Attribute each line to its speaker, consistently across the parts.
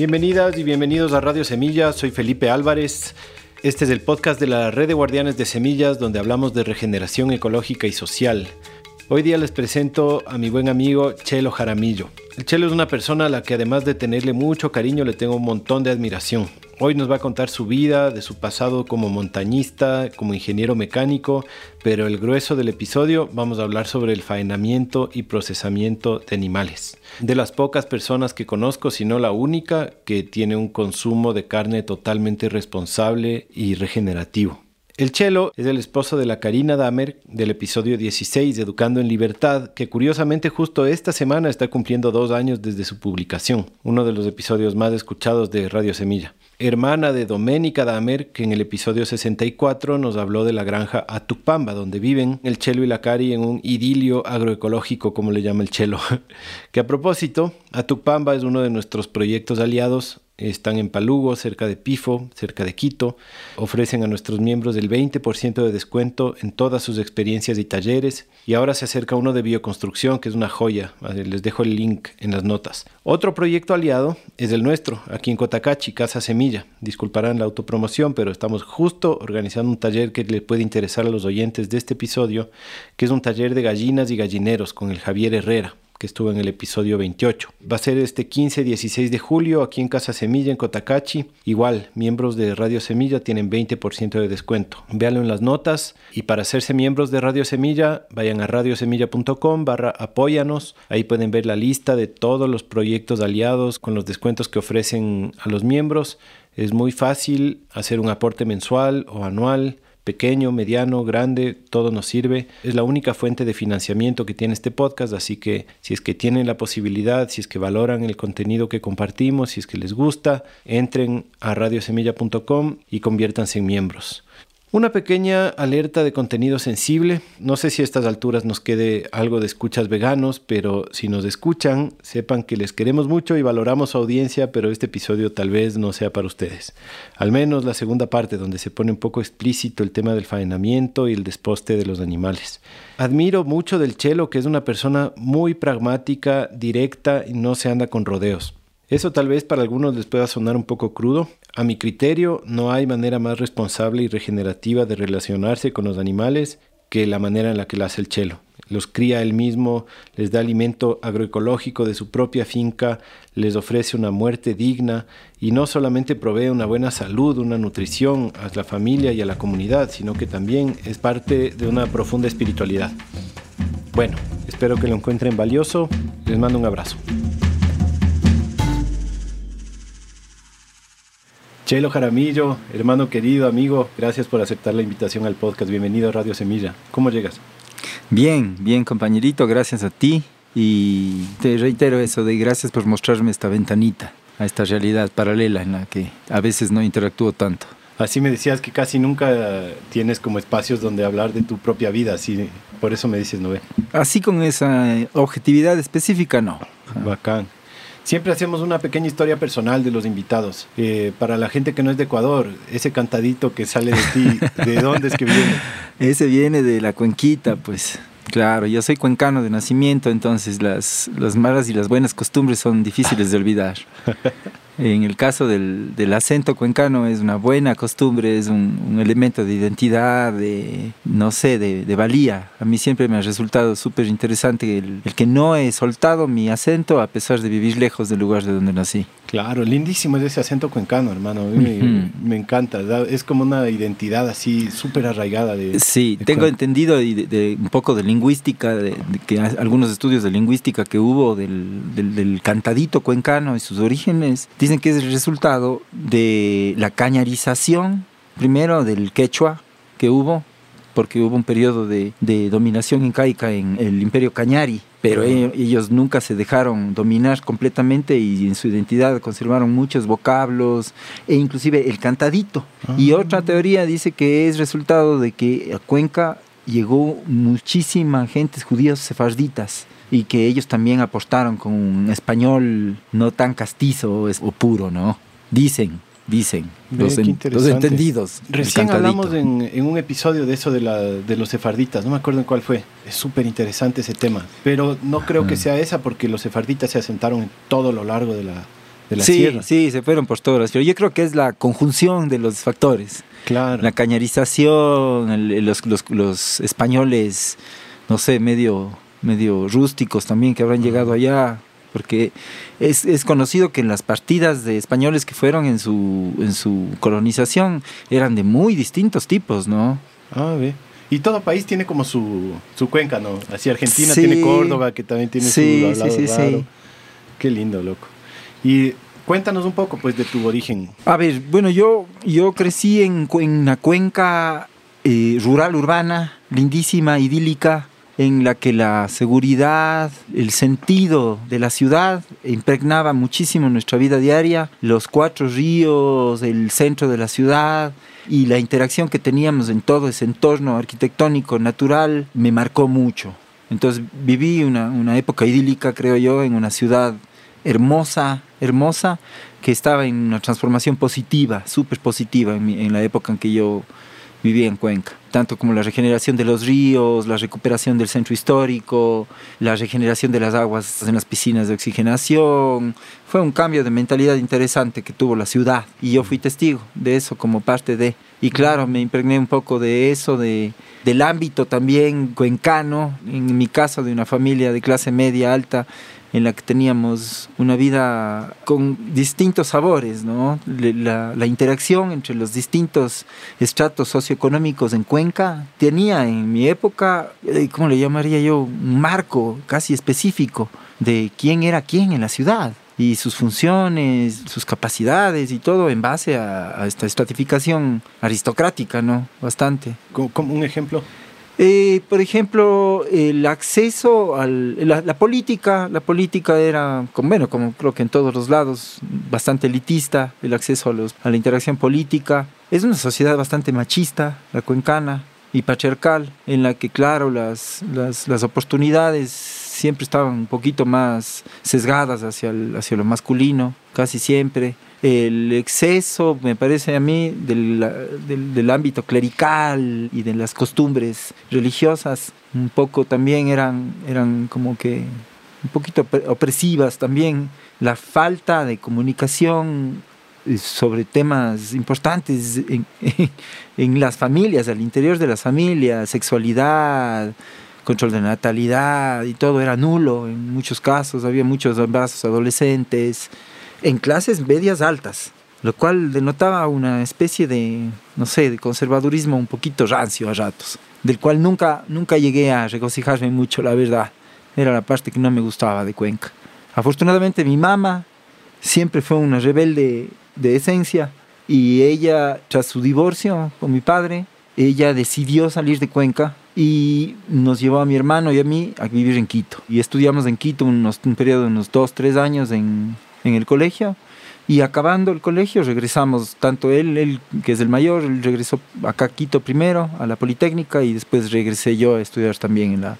Speaker 1: Bienvenidas y bienvenidos a Radio Semilla, soy Felipe Álvarez. Este es el podcast de la Red de Guardianes de Semillas donde hablamos de regeneración ecológica y social. Hoy día les presento a mi buen amigo Chelo Jaramillo. El Chelo es una persona a la que además de tenerle mucho cariño le tengo un montón de admiración. Hoy nos va a contar su vida, de su pasado como montañista, como ingeniero mecánico, pero el grueso del episodio vamos a hablar sobre el faenamiento y procesamiento de animales. De las pocas personas que conozco, si no la única, que tiene un consumo de carne totalmente responsable y regenerativo. El Chelo es el esposo de la Karina Damer del episodio 16 Educando en Libertad, que curiosamente justo esta semana está cumpliendo dos años desde su publicación, uno de los episodios más escuchados de Radio Semilla. Hermana de Doménica Damer, que en el episodio 64 nos habló de la granja Atupamba, donde viven el Chelo y la Cari en un idilio agroecológico, como le llama el Chelo. que a propósito, Atupamba es uno de nuestros proyectos aliados están en Palugo, cerca de Pifo, cerca de Quito. Ofrecen a nuestros miembros el 20% de descuento en todas sus experiencias y talleres. Y ahora se acerca uno de bioconstrucción, que es una joya. Les dejo el link en las notas. Otro proyecto aliado es el nuestro, aquí en Cotacachi, Casa Semilla. Disculparán la autopromoción, pero estamos justo organizando un taller que le puede interesar a los oyentes de este episodio, que es un taller de gallinas y gallineros con el Javier Herrera que estuvo en el episodio 28. Va a ser este 15-16 de julio aquí en Casa Semilla, en Cotacachi. Igual, miembros de Radio Semilla tienen 20% de descuento. Véanlo en las notas y para hacerse miembros de Radio Semilla, vayan a radiosemilla.com barra apóyanos. Ahí pueden ver la lista de todos los proyectos aliados con los descuentos que ofrecen a los miembros. Es muy fácil hacer un aporte mensual o anual pequeño, mediano, grande, todo nos sirve. Es la única fuente de financiamiento que tiene este podcast, así que si es que tienen la posibilidad, si es que valoran el contenido que compartimos, si es que les gusta, entren a radiosemilla.com y conviértanse en miembros. Una pequeña alerta de contenido sensible. No sé si a estas alturas nos quede algo de escuchas veganos, pero si nos escuchan, sepan que les queremos mucho y valoramos su audiencia, pero este episodio tal vez no sea para ustedes. Al menos la segunda parte, donde se pone un poco explícito el tema del faenamiento y el desposte de los animales. Admiro mucho del Chelo, que es una persona muy pragmática, directa y no se anda con rodeos. Eso tal vez para algunos les pueda sonar un poco crudo. A mi criterio, no hay manera más responsable y regenerativa de relacionarse con los animales que la manera en la que lo hace el chelo. Los cría él mismo, les da alimento agroecológico de su propia finca, les ofrece una muerte digna y no solamente provee una buena salud, una nutrición a la familia y a la comunidad, sino que también es parte de una profunda espiritualidad. Bueno, espero que lo encuentren valioso. Les mando un abrazo. Chelo Jaramillo, hermano querido, amigo, gracias por aceptar la invitación al podcast. Bienvenido a Radio Semilla. ¿Cómo llegas?
Speaker 2: Bien, bien, compañerito, gracias a ti. Y te reitero eso de gracias por mostrarme esta ventanita a esta realidad paralela en la que a veces no interactúo tanto.
Speaker 1: Así me decías que casi nunca tienes como espacios donde hablar de tu propia vida, así por eso me dices, ¿no ve?
Speaker 2: Así con esa objetividad específica, no.
Speaker 1: Bacán. Siempre hacemos una pequeña historia personal de los invitados. Eh, para la gente que no es de Ecuador, ese cantadito que sale de ti, ¿de dónde es que viene?
Speaker 2: Ese viene de la cuenquita, pues. Claro, yo soy cuencano de nacimiento, entonces las, las malas y las buenas costumbres son difíciles de olvidar. En el caso del, del, acento cuencano es una buena costumbre, es un, un elemento de identidad, de, no sé, de, de, valía. A mí siempre me ha resultado súper interesante el, el, que no he soltado mi acento a pesar de vivir lejos del lugar de donde nací.
Speaker 1: Claro, lindísimo es ese acento cuencano, hermano. A mí me, uh -huh. me, encanta. Es como una identidad así súper arraigada. De,
Speaker 2: sí,
Speaker 1: de
Speaker 2: tengo entendido de, de, un poco de lingüística, de, que algunos estudios de lingüística que hubo del, del, del cantadito cuencano y sus orígenes. Dicen que es el resultado de la cañarización, primero del quechua que hubo, porque hubo un periodo de, de dominación incaica en el imperio Cañari, pero ellos, ellos nunca se dejaron dominar completamente y en su identidad conservaron muchos vocablos e inclusive el cantadito. -huh. Y otra teoría dice que es resultado de que a Cuenca llegó muchísima gente judíos sefarditas y que ellos también apostaron con un español no tan castizo o puro, ¿no? Dicen, dicen los, en, los, entendidos.
Speaker 1: Recién hablamos en, en, un episodio de eso de, la, de los sefarditas, no me acuerdo en cuál fue. Es súper interesante ese tema, pero no creo que sea esa porque los sefarditas se asentaron en todo lo largo de la, de la
Speaker 2: sí,
Speaker 1: sierra.
Speaker 2: Sí, se fueron por todas Pero Yo creo que es la conjunción de los factores.
Speaker 1: Claro.
Speaker 2: La cañarización, el, los, los, los, españoles, no sé, medio, medio rústicos también que habrán llegado allá. Porque es, es, conocido que en las partidas de españoles que fueron en su, en su colonización eran de muy distintos tipos, ¿no?
Speaker 1: Ah, ve. Y todo país tiene como su, su cuenca, ¿no? Así Argentina sí. tiene Córdoba, que también tiene
Speaker 2: sí,
Speaker 1: su hablado
Speaker 2: sí, sí,
Speaker 1: raro.
Speaker 2: Sí.
Speaker 1: Qué lindo, loco. Y cuéntanos un poco, pues, de tu origen.
Speaker 2: A ver, bueno, yo, yo crecí en, en una cuenca eh, rural, urbana, lindísima, idílica, en la que la seguridad, el sentido de la ciudad impregnaba muchísimo nuestra vida diaria, los cuatro ríos, el centro de la ciudad y la interacción que teníamos en todo ese entorno arquitectónico, natural, me marcó mucho. Entonces viví una, una época idílica, creo yo, en una ciudad hermosa, hermosa, que estaba en una transformación positiva, súper positiva en, en la época en que yo vivía en Cuenca, tanto como la regeneración de los ríos, la recuperación del centro histórico, la regeneración de las aguas en las piscinas de oxigenación. Fue un cambio de mentalidad interesante que tuvo la ciudad y yo fui testigo de eso como parte de... Y claro, me impregné un poco de eso, de, del ámbito también cuencano, en mi caso de una familia de clase media alta, en la que teníamos una vida con distintos sabores, ¿no? La, interacción entre los distintos estratos socioeconómicos en Cuenca tenía en mi época, ¿cómo le llamaría yo? Un marco casi específico de quién era quién en la ciudad y sus funciones, sus capacidades y todo en base a, a esta estratificación aristocrática, ¿no? Bastante.
Speaker 1: ¿Como, como un ejemplo?
Speaker 2: Eh, por ejemplo, el acceso a la, la, política, la política era, bueno, como creo que en todos los lados, bastante elitista, el acceso a, los, a la interacción política. Es una sociedad bastante machista, la cuencana, y patriarcal, en la que, claro, las, las, las oportunidades siempre estaban un poquito más sesgadas hacia, el, hacia lo masculino, casi siempre el exceso, me parece a mí, del, del, ámbito clerical y de las costumbres religiosas, un poco también eran, eran como que un poquito opresivas también. La falta de comunicación sobre temas importantes en, en las familias, al interior de las familias, sexualidad, control de natalidad y todo era nulo en muchos casos, había muchos embarazos adolescentes en clases medias altas, lo cual denotaba una especie de, no sé, de conservadurismo un poquito rancio a ratos, del cual nunca, nunca llegué a regocijarme mucho, la verdad. Era la parte que no me gustaba de Cuenca. Afortunadamente mi mamá siempre fue una rebelde de esencia y ella, tras su divorcio con mi padre, ella decidió salir de Cuenca y nos llevó a mi hermano y a mí a vivir en Quito. Y estudiamos en Quito unos, un periodo de unos dos, tres años en, en el colegio y acabando el colegio regresamos, tanto él, él que es el mayor, él regresó acá a Quito primero, a la Politécnica y después regresé yo a estudiar también en la,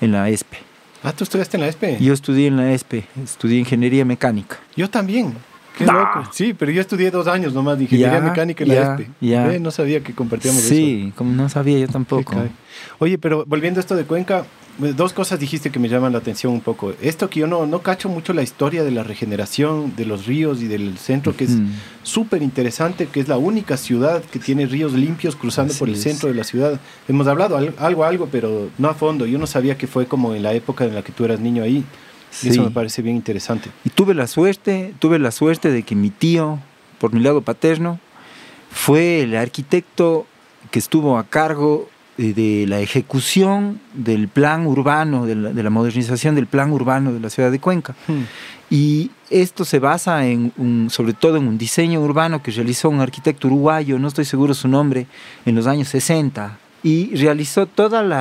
Speaker 2: en la ESPE.
Speaker 1: Ah, ¿tú estudiaste en la ESPE?
Speaker 2: Yo estudié en la ESPE, estudié Ingeniería Mecánica.
Speaker 1: Yo también. Qué loco. Sí, pero yo estudié dos años nomás de Ingeniería
Speaker 2: ya,
Speaker 1: Mecánica en la
Speaker 2: ya,
Speaker 1: ESPE.
Speaker 2: Ya.
Speaker 1: ¿Eh? No sabía que compartíamos
Speaker 2: sí,
Speaker 1: eso.
Speaker 2: Sí, como no sabía yo tampoco.
Speaker 1: Oye, pero volviendo a esto de Cuenca, dos cosas dijiste que me llaman la atención un poco. Esto que yo no, no cacho mucho la historia de la regeneración de los ríos y del centro, que es
Speaker 2: Mm.
Speaker 1: súper interesante, que es la única ciudad que tiene ríos limpios cruzando
Speaker 2: Así
Speaker 1: por el
Speaker 2: es.
Speaker 1: centro de la ciudad. Hemos hablado al- algo, algo, pero no a fondo. Yo no sabía que fue como en la época en la que tú eras niño ahí. Eso me parece bien interesante.
Speaker 2: Y tuve la suerte, tuve la suerte de que mi tío, por mi lado paterno, fue el arquitecto que estuvo a cargo de, de la ejecución del plan urbano, de la, de la modernización del plan urbano de la ciudad de Cuenca. Y esto se basa en un, sobre todo en un diseño urbano que realizó un arquitecto uruguayo, no estoy seguro su nombre, en los años 60. Y realizó todo el,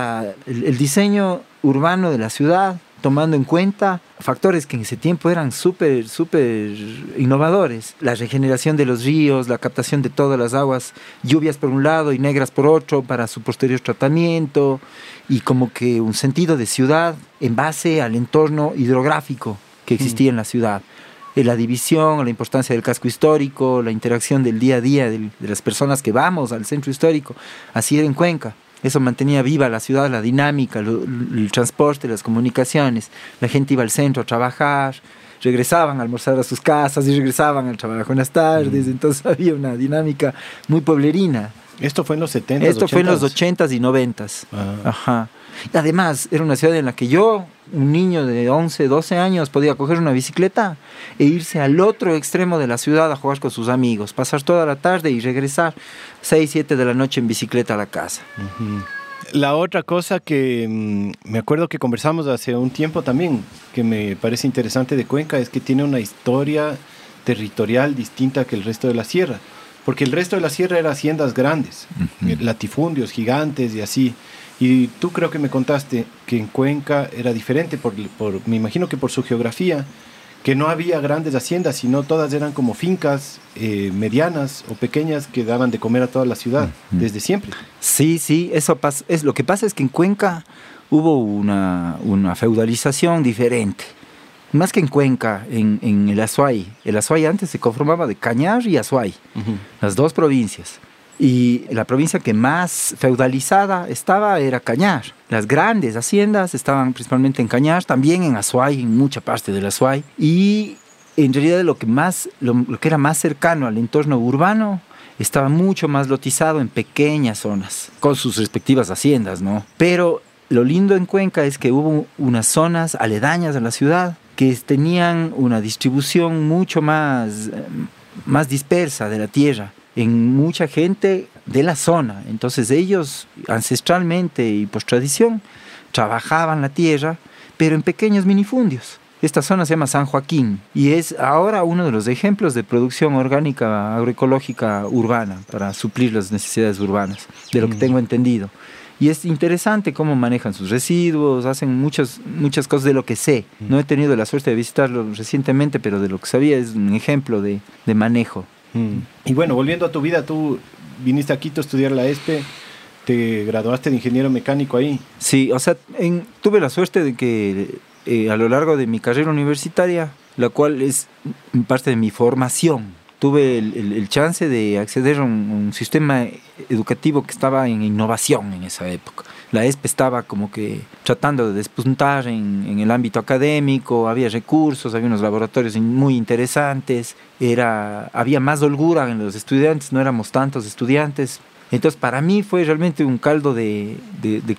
Speaker 2: el diseño urbano de la ciudad, tomando en cuenta factores que en ese tiempo eran súper, súper innovadores. La regeneración de los ríos, la captación de todas las aguas, lluvias por un lado y negras por otro para su posterior tratamiento, y como que un sentido de ciudad en base al entorno hidrográfico que existía en la ciudad. Eh, La división, la importancia del casco histórico, la interacción del día a día de las personas que vamos al centro histórico. Así era en Cuenca. Eso mantenía viva la ciudad, la dinámica, el transporte, las comunicaciones. La gente iba al centro a trabajar, regresaban a almorzar a sus casas y regresaban al trabajo en las tardes. Entonces había una dinámica muy pueblerina.
Speaker 1: ¿Esto fue en los 70
Speaker 2: Esto fue en los 80s y 90s.
Speaker 1: Ah.
Speaker 2: Ajá. Y además, era una ciudad en la que yo, un niño de 11, 12 años, podía coger una bicicleta e irse al otro extremo de la ciudad a jugar con sus amigos, pasar toda la tarde y regresar 6, 7 de la noche en bicicleta a la casa.
Speaker 1: La otra cosa que mm, me acuerdo que conversamos hace un tiempo también, que me parece interesante de Cuenca, es que tiene una historia territorial distinta que el resto de la sierra. Porque el resto de la sierra eran haciendas grandes, latifundios gigantes y así. Y tú creo que me contaste que en Cuenca era diferente, por, por, me imagino que por su geografía, que no había grandes haciendas, sino todas eran como fincas eh, medianas o pequeñas que daban de comer a toda la ciudad, desde siempre.
Speaker 2: Sí, sí, eso pasa. Es, lo que pasa es que en Cuenca hubo una, una feudalización diferente. Más que en Cuenca, en, en, el Azuay. El Azuay antes se conformaba de Cañar y Azuay, las dos provincias. Y la provincia que más feudalizada estaba era Cañar. Las grandes haciendas estaban principalmente en Cañar, también en Azuay, en mucha parte del Azuay. Y en realidad lo que, más, lo, lo que era más cercano al entorno urbano estaba mucho más lotizado en pequeñas zonas, con sus respectivas haciendas, ¿no? Pero lo lindo en Cuenca es que hubo unas zonas aledañas a la ciudad que tenían una distribución mucho más, más dispersa de la tierra en mucha gente de la zona. Entonces ellos ancestralmente y por tradición trabajaban la tierra, pero en pequeños minifundios. Esta zona se llama San Joaquín y es ahora uno de los ejemplos de producción orgánica agroecológica urbana para suplir las necesidades urbanas, de lo que tengo entendido. Y es interesante cómo manejan sus residuos, hacen muchas, muchas cosas de lo que sé. No he tenido la suerte de visitarlo recientemente, pero de lo que sabía es un ejemplo de, de manejo.
Speaker 1: Y bueno, volviendo a tu vida, tú viniste a Quito a estudiar la ESPE, te graduaste de ingeniero mecánico ahí.
Speaker 2: Sí, o sea, en, tuve la suerte de que eh, a lo largo de mi carrera universitaria, la cual es parte de mi formación, tuve el, el, el chance de acceder a un, un, sistema educativo que estaba en innovación en esa época. La ESPE estaba como que tratando de despuntar en, el ámbito académico, había recursos, había unos laboratorios muy interesantes, era, había más holgura en los estudiantes, no éramos tantos estudiantes. Entonces para mí fue realmente un caldo de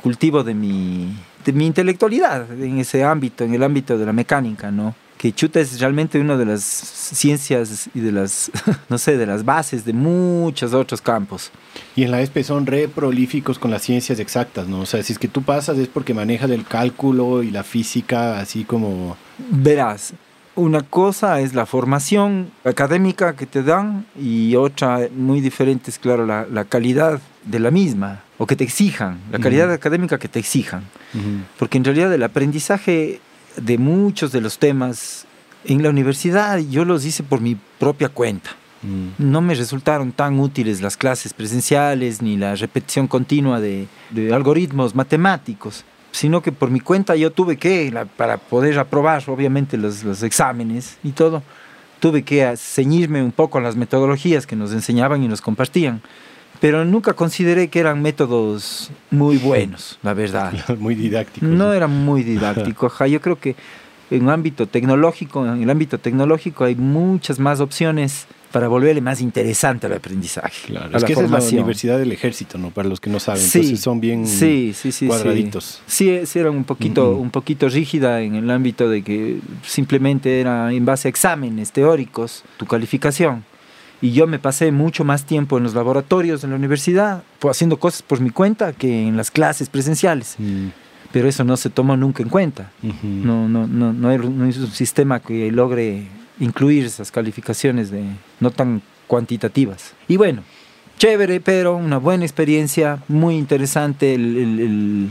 Speaker 2: cultivo de mi, de mi intelectualidad en ese ámbito, en el ámbito de la mecánica, ¿no? Que chuta es realmente una de las ciencias y de las, no sé, de las bases de muchos otros campos.
Speaker 1: Y en la ESPE son re prolíficos con las ciencias exactas, ¿no? O sea, si es que tú pasas es porque manejas el cálculo y la física así como...
Speaker 2: Verás, una cosa es la formación académica que te dan y otra muy diferente es, claro, la, la calidad de la misma o que te exijan, la calidad uh -huh. académica que te exijan. Uh -huh. Porque en realidad el aprendizaje de muchos de los temas en la universidad yo los hice por mi propia cuenta. Mm. No me resultaron tan útiles las clases presenciales ni la repetición continua de, de algoritmos matemáticos, sino que por mi cuenta yo tuve que, la, para poder aprobar obviamente los, los, exámenes y todo, tuve que ceñirme un poco a las metodologías que nos enseñaban y nos compartían. Pero nunca consideré que eran métodos muy buenos, la verdad.
Speaker 1: Muy didácticos.
Speaker 2: No eran muy didácticos. Yo creo que en ámbito tecnológico, en el ámbito tecnológico hay muchas más opciones para volverle más interesante al aprendizaje.
Speaker 1: Claro, es que esa es la Universidad del Ejército, ¿no? Para los que no saben,
Speaker 2: sí,
Speaker 1: entonces son bien
Speaker 2: sí, sí, sí,
Speaker 1: cuadraditos.
Speaker 2: Sí, sí era un poquito, uh un poquito rígida en el ámbito de que simplemente era en base a exámenes teóricos tu calificación y yo me pasé mucho más tiempo en los laboratorios en la universidad, haciendo cosas por mi cuenta que en las clases presenciales. Mm. Pero eso no se tomó nunca en cuenta. Uh -huh. no, no, no, no, hay, no hay un sistema que logre incluir esas calificaciones de, no tan cuantitativas. Y bueno, chévere, pero una buena experiencia, muy interesante el, el, el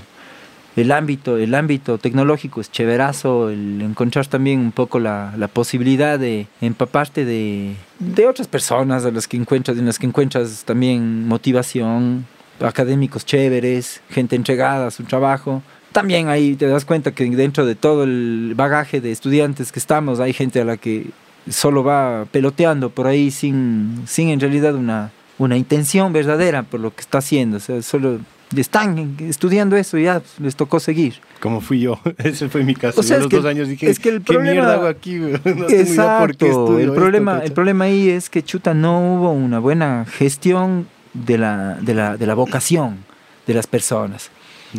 Speaker 2: el ámbito, el ámbito tecnológico es chéverazo, el encontrar también un poco la, la posibilidad de empaparte de, de, otras personas a las que encuentras, en las que encuentras también motivación, académicos chéveres, gente entregada a su trabajo. También ahí te das cuenta que dentro de todo el bagaje de estudiantes que estamos, hay gente a la que solo va peloteando por ahí sin, sin en realidad una, una intención verdadera por lo que está haciendo, o sea, solo están estudiando eso y ya les tocó seguir.
Speaker 1: Como fui yo, ese fue mi caso.
Speaker 2: O sea,
Speaker 1: yo a los
Speaker 2: que
Speaker 1: dos años dije,
Speaker 2: es que el
Speaker 1: ¿qué
Speaker 2: problema-
Speaker 1: mierda hago aquí? No tengo idea
Speaker 2: Exacto.
Speaker 1: estudio
Speaker 2: el
Speaker 1: esto,
Speaker 2: problema,
Speaker 1: cacha.
Speaker 2: el problema ahí es que chuta no hubo una buena gestión de la, de la, de la vocación de las personas.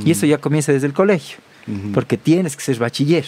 Speaker 2: Y eso ya comienza desde el colegio,
Speaker 1: Ujú,
Speaker 2: porque tienes que ser bachiller.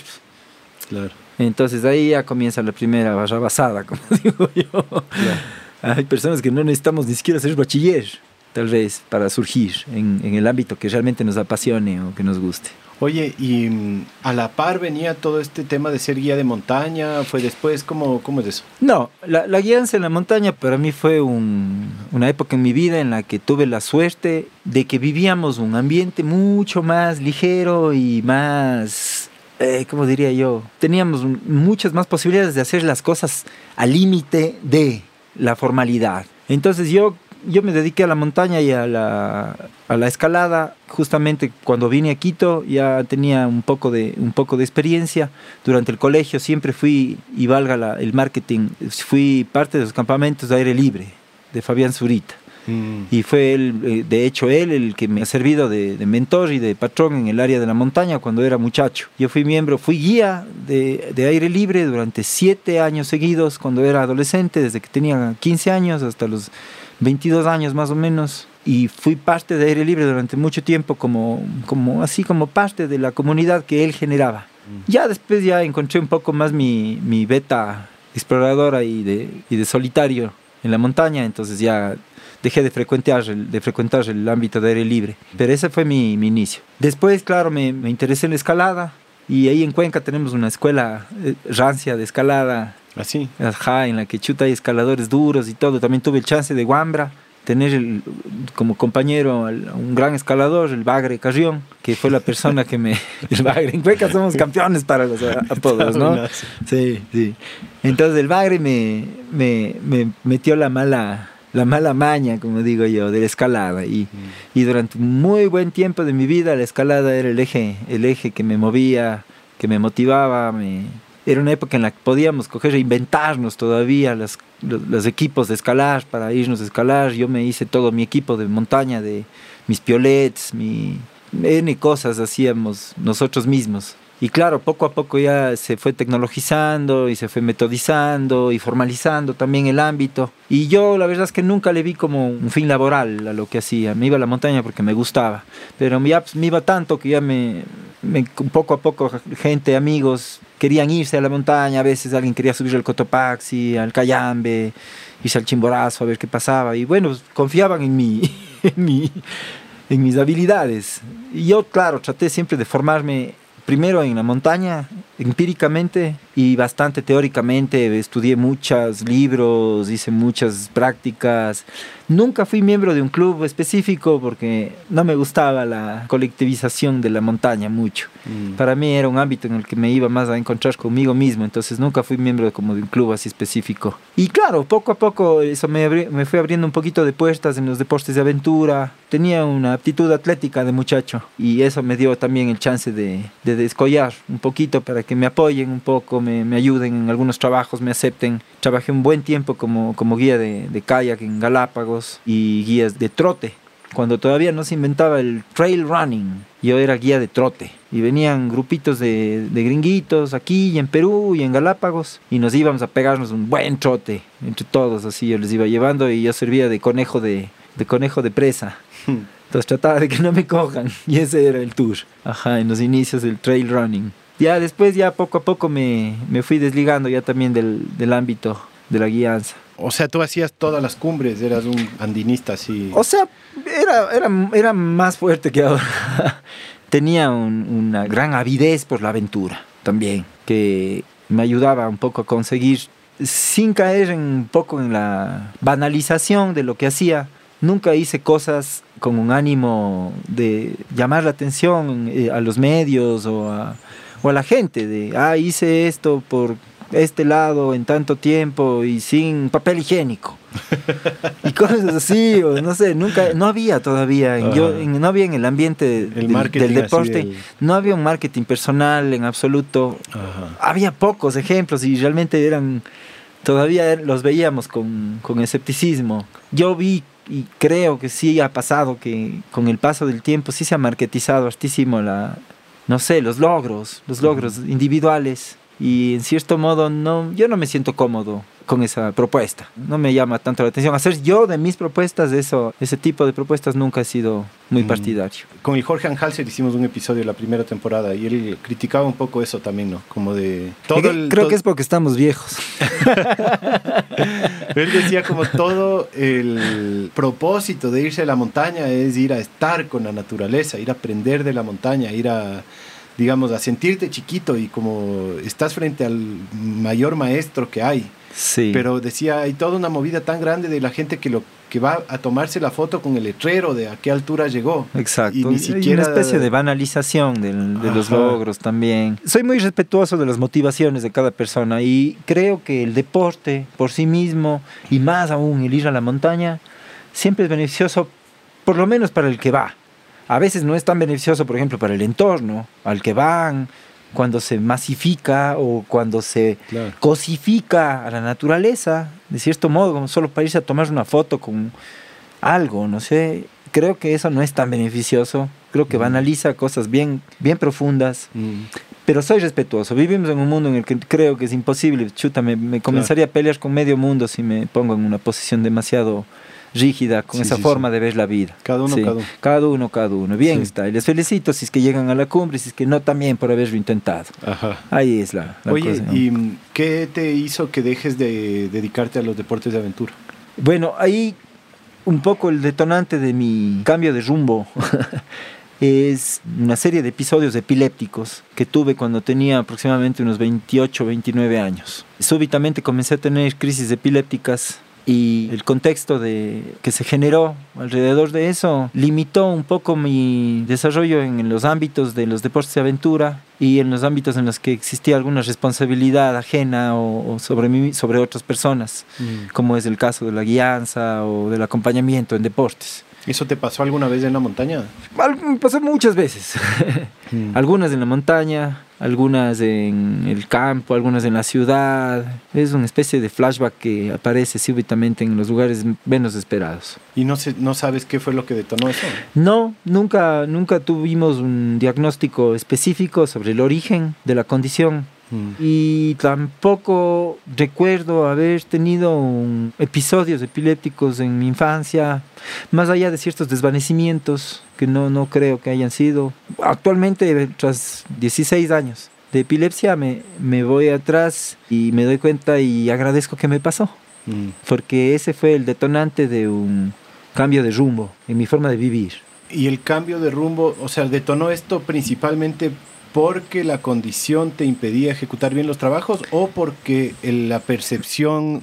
Speaker 1: Claro,
Speaker 2: Entonces ahí ya comienza la primera barra basada, como digo yo.
Speaker 1: claro.
Speaker 2: Hay personas que no necesitamos ni siquiera ser bachiller, tal vez, para surgir en, en el ámbito que realmente nos apasione o que nos guste.
Speaker 1: Oye, y mm, a la par venía todo este tema de ser guía de montaña, ¿fue después? ¿Cómo, cómo es eso?
Speaker 2: No, la, la guianza en la montaña para mí fue un- una época en mi vida en la que tuve la suerte de que vivíamos un ambiente mucho más ligero y más, eh, ¿cómo diría yo? Teníamos muchas más posibilidades de hacer las cosas al límite de la formalidad. Entonces yo, yo me dediqué a la montaña y a la, a la escalada justamente cuando vine a Quito ya tenía un poco de, un poco de experiencia durante el colegio siempre fui, y valga la- el marketing, fui parte de los campamentos de aire libre de Fabián Zurita.
Speaker 1: Mm,
Speaker 2: Y fue él, eh, de hecho, él el que me ha servido de, de mentor y de patrón en el área de la montaña cuando era muchacho. Yo fui miembro, fui guía de, de aire libre durante siete años seguidos cuando era adolescente, desde que tenía 15 años hasta los 22 años más o menos. Y fui parte de aire libre durante mucho tiempo, como, como así como parte de la comunidad que él generaba. Ya después ya encontré un poco más mi, mi beta exploradora y de, y de solitario en la montaña, entonces ya dejé de frecuentar el, de frecuentar el ámbito de aire libre. Pero ese fue mi, mi inicio. Después, claro, me, me interesé en la escalada y ahí en Cuenca tenemos una escuela eh, rancia de escalada,
Speaker 1: Así.
Speaker 2: ajá, en la que chuta hay escaladores duros y todo. También tuve el chance de Guambra tener el- como compañero a un gran escalador, el Bagre Carrión, que fue la persona que me... El Bagre, en Cuenca somos campeones para los apodos, ¿no? Sí, sí. Entonces el bagre me, me, me metió la mala, la mala maña, como digo yo, de la escalada. Y, y durante muy buen tiempo de mi vida la escalada era el eje, el eje que me movía, que me motivaba. Me... Era una época en la que podíamos coger e inventarnos todavía los, los equipos de escalar para irnos a escalar. Yo me hice todo mi equipo de montaña, de mis piolets, mi N cosas hacíamos nosotros mismos. Y claro, poco a poco ya se fue tecnologizando y se fue metodizando y formalizando también el ámbito. Y yo la verdad es que nunca le vi como un fin laboral a lo que hacía. Me iba a la montaña porque me gustaba. Pero ya pues, me iba tanto que ya me, me- poco a poco gente, amigos, querían irse a la montaña. A veces alguien quería subir al Cotopaxi, al Cayambe, irse al Chimborazo a ver qué pasaba. Y bueno, pues, confiaban en mí, en mí en mis habilidades. Y yo, claro, traté siempre de formarme primero en la montaña, empíricamente y bastante teóricamente. Estudié muchos libros, hice muchas prácticas. Nunca fui miembro de un club específico porque no me gustaba la colectivización de la montaña mucho.
Speaker 1: Mm.
Speaker 2: Para mí era un ámbito en el que me iba más a encontrar conmigo mismo, entonces nunca fui miembro de- como de un club así específico. Y claro, poco a poco eso me, abri- me fue abriendo un poquito de puertas en los deportes de aventura. Tenía una aptitud atlética de muchacho y eso me dio también el chance de, de descollar un poquito para que me apoyen un poco, me, me ayuden en algunos trabajos, me acepten. Trabajé un buen tiempo como, como guía de, de kayak en Galápagos y guías de trote cuando todavía no se inventaba el trail running, yo era guía de trote. Y venían grupitos de, de gringuitos aquí y en Perú y en Galápagos. Y nos íbamos a pegarnos un buen trote entre todos, así yo les iba llevando y yo servía de conejo de, de conejo de presa. Entonces trataba de que no me cojan. Y ese era el tour. Ajá, en los inicios del trail running. Ya después, ya poco a poco me, me fui desligando ya también del, del ámbito de la guianza.
Speaker 1: O sea, tú hacías todas las cumbres, eras un andinista así.
Speaker 2: O sea, era, era, era más fuerte que ahora. Tenía un- una gran avidez por la aventura también, que me ayudaba un poco a conseguir, sin caer en- un poco en la banalización de lo que hacía. Nunca hice cosas con un ánimo de llamar la atención eh, a los medios o a, o a la gente, de, ah, hice esto por este lado en tanto tiempo y sin papel higiénico. Y cosas así, o no sé, nunca, no había todavía, en- yo, en- no había en el ambiente
Speaker 1: El
Speaker 2: del, deporte, no había un marketing personal en absoluto,
Speaker 1: Ajá.
Speaker 2: había pocos ejemplos y realmente eran, todavía er- los veíamos con, con escepticismo. Yo vi y creo que sí ha pasado que con el paso del tiempo sí se ha marketizado hartísimo la, no sé, los logros, los logros individuales y en cierto modo no, yo no me siento cómodo con esa propuesta. No me llama tanto la atención. Hacer yo de mis propuestas, eso, ese tipo de propuestas nunca he sido muy mm. partidario.
Speaker 1: Con el Jorge Anjalser hicimos un episodio la primera temporada y él criticaba un poco eso también, ¿no? Como de...
Speaker 2: Todo el, Creo que es porque estamos viejos.
Speaker 1: él decía como todo el propósito de irse a la montaña es ir a estar con la naturaleza, ir a aprender de la montaña, ir a digamos, a sentirte chiquito y como estás frente al mayor maestro que hay.
Speaker 2: Sí.
Speaker 1: Pero decía, hay toda una movida tan grande de la gente que lo que va a tomarse la foto con el letrero de a qué altura llegó.
Speaker 2: Exacto. Y ni siquiera... una especie de banalización de los logros también. Soy muy respetuoso de las motivaciones de cada persona y creo que el deporte por sí mismo y más aún el ir a la montaña siempre es beneficioso, por lo menos para el que va. A veces no es tan beneficioso, por ejemplo, para el entorno al que van, cuando se masifica o cuando se cosifica a la naturaleza, de cierto modo, como solo para irse a tomar una foto con algo, no sé. Creo que eso no es tan beneficioso. Creo que banaliza cosas bien, bien profundas. Pero soy respetuoso. Vivimos en un mundo en el que creo que es imposible. Chuta, me, comenzaría a pelear con medio mundo si me pongo en una posición demasiado rígida con esa forma de ver la vida.
Speaker 1: Cada uno, cada uno.
Speaker 2: Cada uno, cada uno. Bien está. Y les felicito si es que llegan a la cumbre, si es que no también por haberlo intentado.
Speaker 1: Ajá.
Speaker 2: Ahí es la,
Speaker 1: Oye, ¿y qué te hizo que dejes de dedicarte a los deportes de aventura?
Speaker 2: Bueno, ahí un poco el detonante de mi cambio de rumbo. es una serie de episodios epilépticos que tuve cuando tenía aproximadamente unos 28, 29 años. Súbitamente comencé a tener crisis epilépticas y el contexto de, que se generó alrededor de eso limitó un poco mi desarrollo en, los ámbitos de los deportes de aventura y en los ámbitos en los que existía alguna responsabilidad ajena o, sobre mí, sobre otras personas, mm. como es el caso de la guianza o del acompañamiento en deportes.
Speaker 1: ¿Eso te pasó alguna vez en la montaña?
Speaker 2: Me pasó muchas veces. Mm. Algunas en la montaña, algunas en el campo, algunas en la ciudad. Es una especie de flashback que aparece súbitamente en los lugares menos esperados.
Speaker 1: ¿Y no, no sabes qué fue lo que detonó eso?
Speaker 2: No, nunca, nunca tuvimos un diagnóstico específico sobre el origen de la condición. Mm. Y tampoco recuerdo haber tenido episodios epilépticos en mi infancia, más allá de ciertos desvanecimientos que no, no creo que hayan sido. Actualmente, tras 16 años de epilepsia, me, me voy atrás y me doy cuenta y agradezco que me pasó, mm. porque ese fue el detonante de un cambio de rumbo en mi forma de vivir.
Speaker 1: Y el cambio de rumbo, o sea, detonó esto principalmente porque la condición te impedía ejecutar bien los trabajos o porque la percepción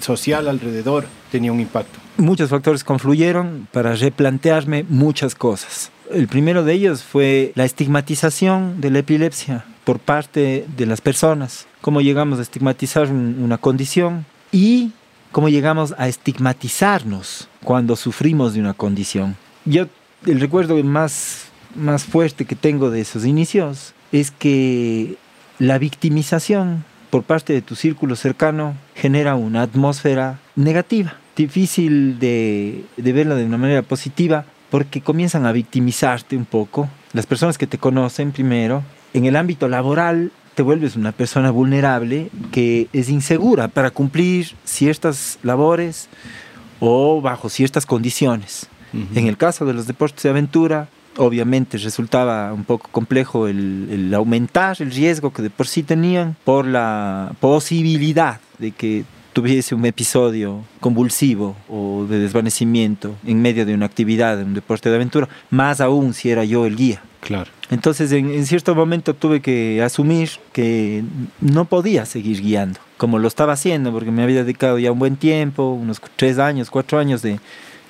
Speaker 1: social alrededor tenía un impacto?
Speaker 2: Muchos factores confluyeron para replantearme muchas cosas. El primero de ellos fue la estigmatización de la epilepsia por parte de las personas. Cómo llegamos a estigmatizar una condición y cómo llegamos a estigmatizarnos cuando sufrimos de una condición. Yo el recuerdo más más fuerte que tengo de esos inicios es que la victimización por parte de tu círculo cercano genera una atmósfera negativa, difícil de, de verla de una manera positiva porque comienzan a victimizarte un poco. Las personas que te conocen primero, en el ámbito laboral te vuelves una persona vulnerable que es insegura para cumplir ciertas labores o bajo ciertas condiciones. En el caso de los deportes de aventura, obviamente resultaba un poco complejo el, aumentar el riesgo que de por sí tenían por la posibilidad de que tuviese un episodio convulsivo o de desvanecimiento en medio de una actividad, de un deporte de aventura, más aún si era yo el guía.
Speaker 1: Claro.
Speaker 2: Entonces, en, en, cierto momento tuve que asumir que no podía seguir guiando, como lo estaba haciendo, porque me había dedicado ya un buen tiempo, unos tres años, cuatro años de,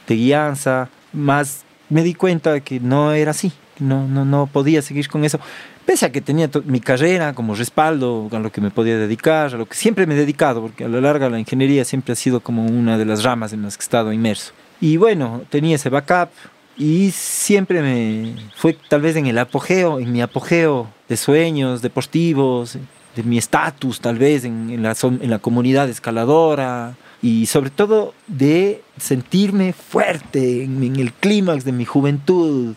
Speaker 2: de guianza, más me di cuenta que no era así, no, no, no podía seguir con eso, pese a que tenía mi carrera como respaldo a lo que me podía dedicar, a lo que siempre me he dedicado, porque a lo largo la ingeniería siempre ha sido como una de las ramas en las que he estado inmerso. Y bueno, tenía ese backup y siempre me fue tal vez en el apogeo, en mi apogeo de sueños deportivos, de mi estatus tal vez la, en la comunidad escaladora, y sobre todo de sentirme fuerte en, el clímax de mi juventud,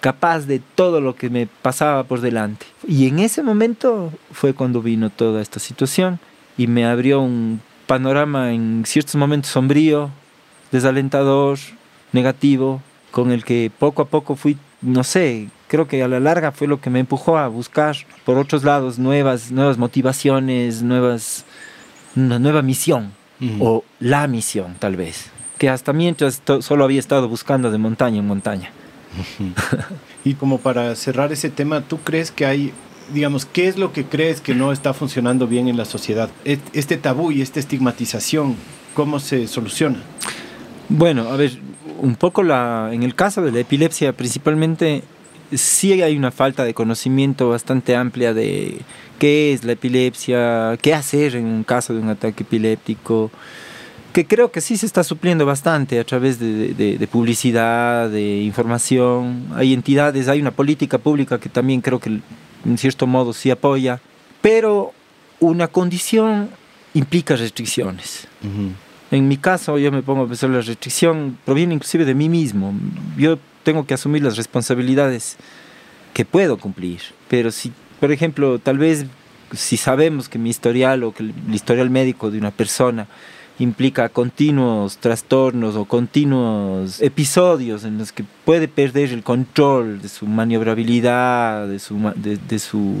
Speaker 2: capaz de todo lo que me pasaba por delante. Y en ese momento fue cuando vino toda esta situación y me abrió un panorama en ciertos momentos sombrío, desalentador, negativo, con el que poco a poco fui, no sé, creo que a la larga fue lo que me empujó a buscar por otros lados nuevas, nuevas motivaciones, nuevas, una nueva misión, o la misión tal vez, que hasta mientras solo había estado buscando de montaña en montaña.
Speaker 1: y como para cerrar ese tema, ¿tú crees que hay digamos, ¿qué es lo que crees que no está funcionando bien en la sociedad? Este tabú y esta estigmatización, ¿cómo se soluciona?
Speaker 2: Bueno, a ver, un poco la, en el caso de la epilepsia principalmente, sí hay una falta de conocimiento bastante amplia de qué es la epilepsia, qué hacer en un caso de un ataque epiléptico, que creo que sí se está supliendo bastante a través de, de, publicidad, de información. Hay entidades, hay una política pública que también creo que en cierto modo sí apoya, pero una condición implica restricciones. En mi caso, yo me pongo a pensar, la restricción proviene inclusive de mí mismo. Yo tengo que asumir las responsabilidades que puedo cumplir, pero si, por ejemplo, tal vez si sabemos que mi historial o que el historial médico de una persona implica continuos trastornos o continuos episodios en los que puede perder el control de su maniobrabilidad, de su, de, su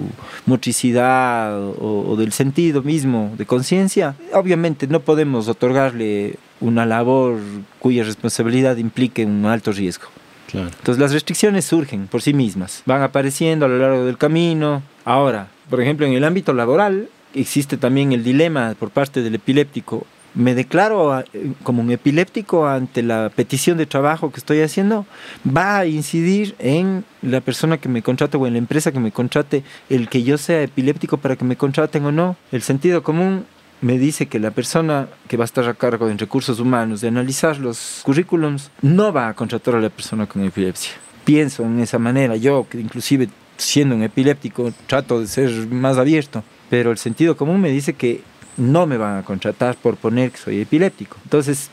Speaker 2: motricidad o, del sentido mismo de conciencia, obviamente no podemos otorgarle una labor cuya responsabilidad implique un alto riesgo. Entonces las restricciones surgen por sí mismas, van apareciendo a lo largo del camino. Ahora, por ejemplo, en el ámbito laboral existe también el dilema por parte del epiléptico me declaro eh, como un epiléptico ante la petición de trabajo que estoy haciendo, va a incidir en la persona que me contrate o en la empresa que me contrate el que yo sea epiléptico para que me contraten o no. El sentido común me dice que la persona que va a estar a cargo en recursos humanos de analizar los currículums no va a contratar a la persona con epilepsia. Pienso en esa manera, yo que inclusive siendo un epiléptico trato de ser más abierto, pero el sentido común me dice que no me van a contratar por poner que soy epiléptico. Entonces,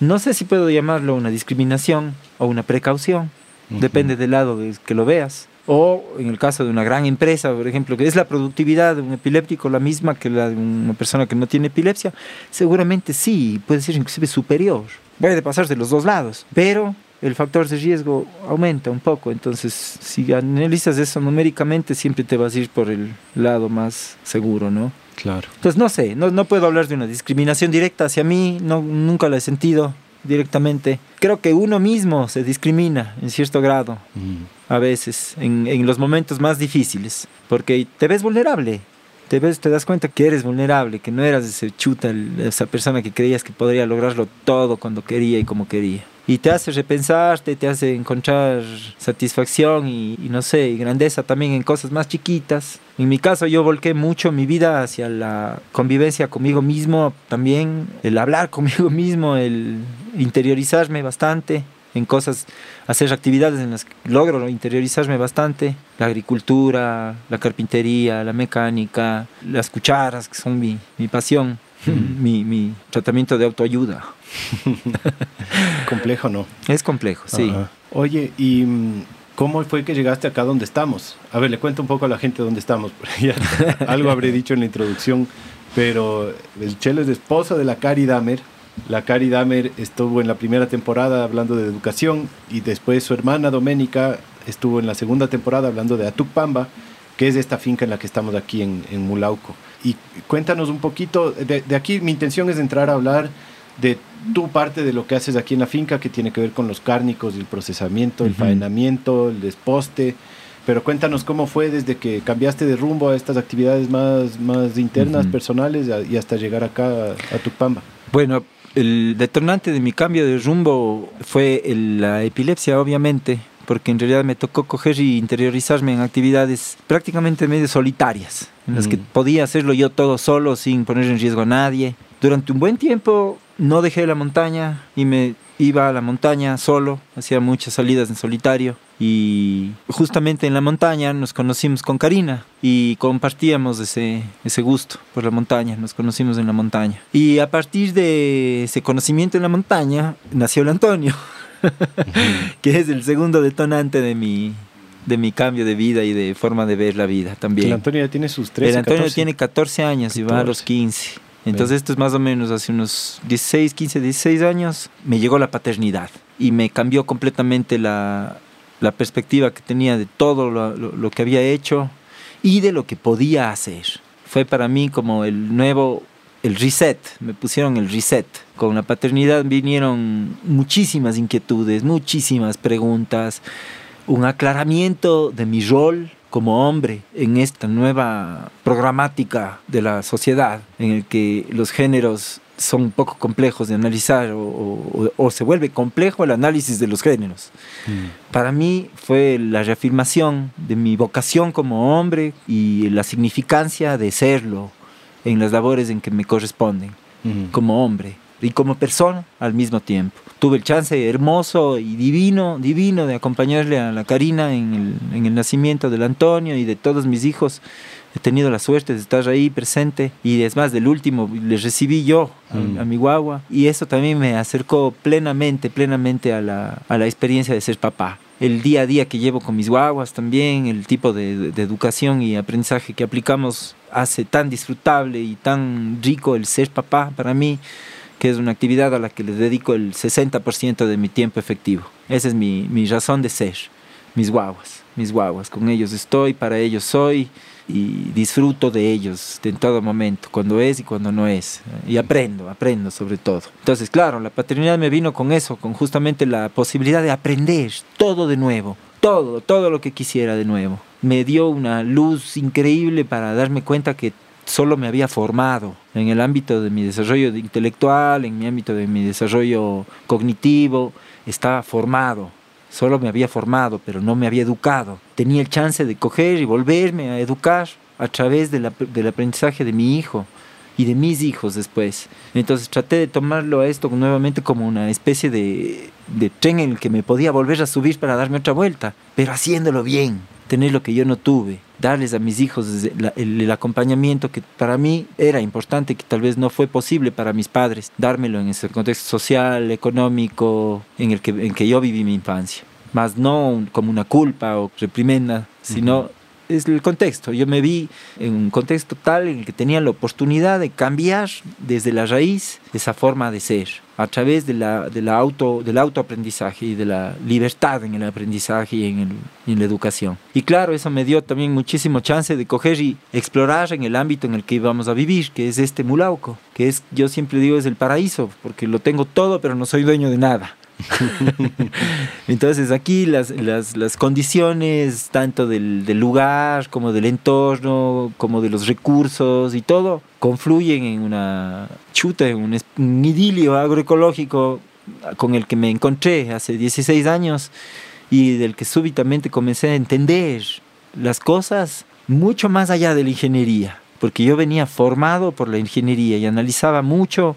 Speaker 2: no sé si puedo llamarlo una discriminación o una precaución, depende del lado de que lo veas. O en el caso de una gran empresa, por ejemplo, que es la productividad de un epiléptico la misma que la de una persona que no tiene epilepsia, seguramente sí, puede ser inclusive superior. Puede pasar de los dos lados, pero el factor de riesgo aumenta un poco. Entonces, si analizas eso numéricamente, siempre te vas a ir por el lado más seguro, ¿no?
Speaker 1: Claro.
Speaker 2: Entonces, no sé, no, no puedo hablar de una discriminación directa hacia mí, no, nunca la he sentido directamente. Creo que uno mismo se discrimina en cierto grado, mm. a veces, en, en, los momentos más difíciles, porque te ves vulnerable. Te, ves, te das cuenta que eres vulnerable, que no eras ese chuta, esa persona que creías que podría lograrlo todo cuando quería y como quería y te hace repensarte, te hace encontrar satisfacción y, no sé, y grandeza también en cosas más chiquitas. En mi caso yo volqué mucho mi vida hacia la convivencia conmigo mismo, también el hablar conmigo mismo, el interiorizarme bastante en cosas, hacer actividades en las que logro interiorizarme bastante, la agricultura, la carpintería, la mecánica, las cucharas, que son mi, mi pasión. mi, mi, tratamiento de autoayuda.
Speaker 1: complejo, ¿no?
Speaker 2: Es complejo, sí.
Speaker 1: Oye, ¿y mm, cómo fue que llegaste acá donde estamos? A ver, le cuento un poco a la gente dónde estamos. algo habré dicho en la introducción, pero el Chelo es esposa de la Cari Damer. La Cari Damer estuvo en la primera temporada hablando de educación y después su hermana Doménica estuvo en la segunda temporada hablando de Atucpamba, que es esta finca en la que estamos aquí en, en Mulauco. Y cuéntanos un poquito, de, aquí mi intención es entrar a hablar de tu parte de lo que haces aquí en la finca, que tiene que ver con los cárnicos, el procesamiento, el faenamiento, el desposte. Pero cuéntanos cómo fue desde que cambiaste de rumbo a estas actividades más, más internas, personales, y hasta llegar acá a, Tupamba.
Speaker 2: Bueno, el detonante de mi cambio de rumbo fue la epilepsia, obviamente porque en realidad me tocó coger y interiorizarme en actividades prácticamente medio solitarias, en las que podía hacerlo yo todo solo sin poner en riesgo a nadie. Durante un buen tiempo no dejé la montaña y me iba a la montaña solo, hacía muchas salidas en solitario Y justamente en la montaña nos conocimos con Karina y compartíamos ese, ese gusto por la montaña, nos conocimos en la montaña. Y a partir de ese conocimiento en la montaña nació el Antonio, que es el segundo detonante de mi, de mi cambio de vida y de forma de ver la vida también.
Speaker 1: El Antonio ya tiene sus 13,
Speaker 2: El Antonio tiene 14 años y va a los 15. Entonces esto es más o menos hace unos 16, 15, 16 años, me llegó la paternidad y me cambió completamente la, la perspectiva que tenía de todo lo, lo, que había hecho y de lo que podía hacer. Fue para mí como el nuevo, el reset, me pusieron el reset. Con la paternidad vinieron muchísimas inquietudes, muchísimas preguntas, un aclaramiento de mi rol como hombre en esta nueva programática de la sociedad en el que los géneros son un poco complejos de analizar o, se vuelve complejo el análisis de los géneros. Mm. Para mí fue la reafirmación de mi vocación como hombre y la significancia de serlo en las labores en que me corresponden mm. como hombre y como persona al mismo tiempo. Tuve el chance hermoso y divino, divino de acompañarle a la Karina en el, en el nacimiento del Antonio y de todos mis hijos he tenido la suerte de estar ahí presente y es más, del último le recibí yo a, mm. mi guagua y eso también me acercó plenamente, plenamente a la, a la, experiencia de ser papá. El día a día que llevo con mis guaguas también, el tipo de, de educación y aprendizaje que aplicamos hace tan disfrutable y tan rico el ser papá para mí que es una actividad a la que le dedico el 60% de mi tiempo efectivo. Esa es mi, mi razón de ser, mis guaguas, mis guaguas. Con ellos estoy, para ellos soy y disfruto de ellos en todo momento, cuando es y cuando no es. Y aprendo, aprendo sobre todo. Entonces, claro, la paternidad me vino con eso, con justamente la posibilidad de aprender todo de nuevo, todo, todo lo que quisiera de nuevo. Me dio una luz increíble para darme cuenta que solo me había formado en el ámbito de mi desarrollo intelectual, en mi ámbito de mi desarrollo cognitivo, estaba formado Solo me había formado, pero no me había educado. Tenía el chance de coger y volverme a educar a través del aprendizaje de mi hijo y de mis hijos después. Entonces traté de tomarlo a esto nuevamente como una especie de, de tren en el que me podía volver a subir para darme otra vuelta, pero haciéndolo bien, tener lo que yo no tuve, darles a mis hijos el, acompañamiento que para mí era importante, que tal vez no fue posible para mis padres, dármelo en ese contexto social, económico, en el que, en que yo viví mi infancia. Más no como una culpa o reprimenda, sino es el contexto. Yo me vi en un contexto tal en el que tenía la oportunidad de cambiar desde la raíz esa forma de ser, a través de la, de auto, del autoaprendizaje y de la libertad en el aprendizaje y en, el, en la educación. Y claro, eso me dio también muchísimo chance de coger y explorar en el ámbito en el que íbamos a vivir, que es este Mulauco, que es, yo siempre digo, es el paraíso, porque lo tengo todo, pero no soy dueño de nada. Entonces aquí las, las, las condiciones tanto del, del, lugar como del entorno, como de los recursos y todo, confluyen en una chuta, en un, un idilio agroecológico con el que me encontré hace 16 años y del que súbitamente comencé a entender las cosas mucho más allá de la ingeniería, porque yo venía formado por la ingeniería y analizaba mucho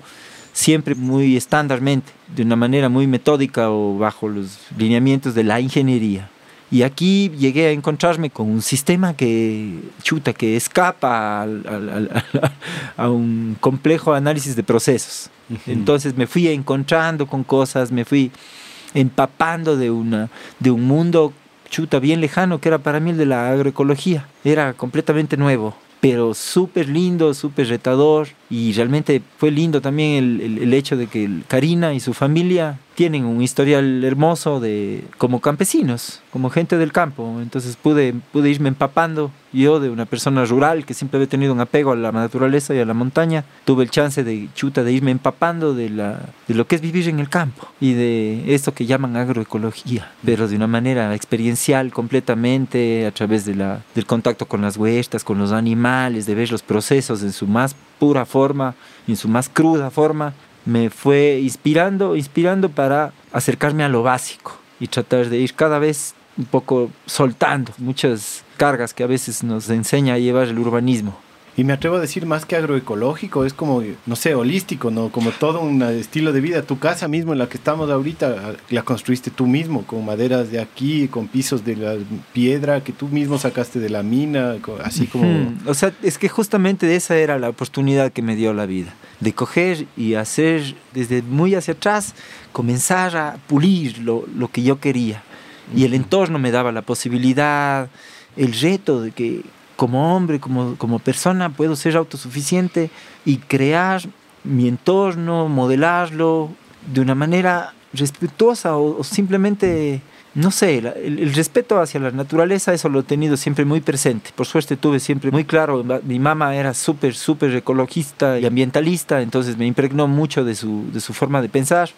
Speaker 2: siempre muy estándarmente, de una manera muy metódica o bajo los lineamientos de la ingeniería. Y aquí llegué a encontrarme con un sistema que, chuta, que escapa a un complejo análisis de procesos. Entonces me fui encontrando con cosas, me fui empapando de, una, de un mundo chuta bien lejano que era para mí el de la agroecología. Era completamente nuevo pero súper lindo, súper retador y realmente fue lindo también el, el, hecho de que Karina y su familia tienen un historial hermoso de como campesinos, como gente del campo. Entonces pude, pude irme empapando yo de una persona rural que siempre había tenido un apego a la naturaleza y a la montaña. Tuve el chance de chuta de irme empapando de, la, de lo que es vivir en el campo y de esto que llaman agroecología, pero de una manera experiencial completamente a través de la, del contacto con las huertas, con los animales, de ver los procesos en su más pura forma, en su más cruda forma me fue inspirando, inspirando para acercarme a lo básico y tratar de ir cada vez un poco soltando muchas cargas que a veces nos enseña a llevar el urbanismo.
Speaker 1: Y me atrevo a decir más que agroecológico, es como, no sé, holístico, ¿no? Como todo un estilo de vida. Tu casa mismo en la que estamos ahorita, la construiste tú mismo, con maderas de aquí, con pisos de la piedra que tú mismo sacaste de la mina, así como...
Speaker 2: O sea, es que justamente esa era la oportunidad que me dio la vida, de coger y hacer desde muy hacia atrás, comenzar a pulir lo, lo que yo quería. Y el entorno me daba la posibilidad, el reto de que como hombre, como, como persona, puedo ser autosuficiente y crear mi entorno, modelarlo de una manera respetuosa o, simplemente, no sé, el, respeto hacia la naturaleza, eso lo he tenido siempre muy presente. Por suerte tuve siempre muy claro, mi mamá era súper, súper ecologista y ambientalista, entonces me impregnó mucho de su, de su forma de pensar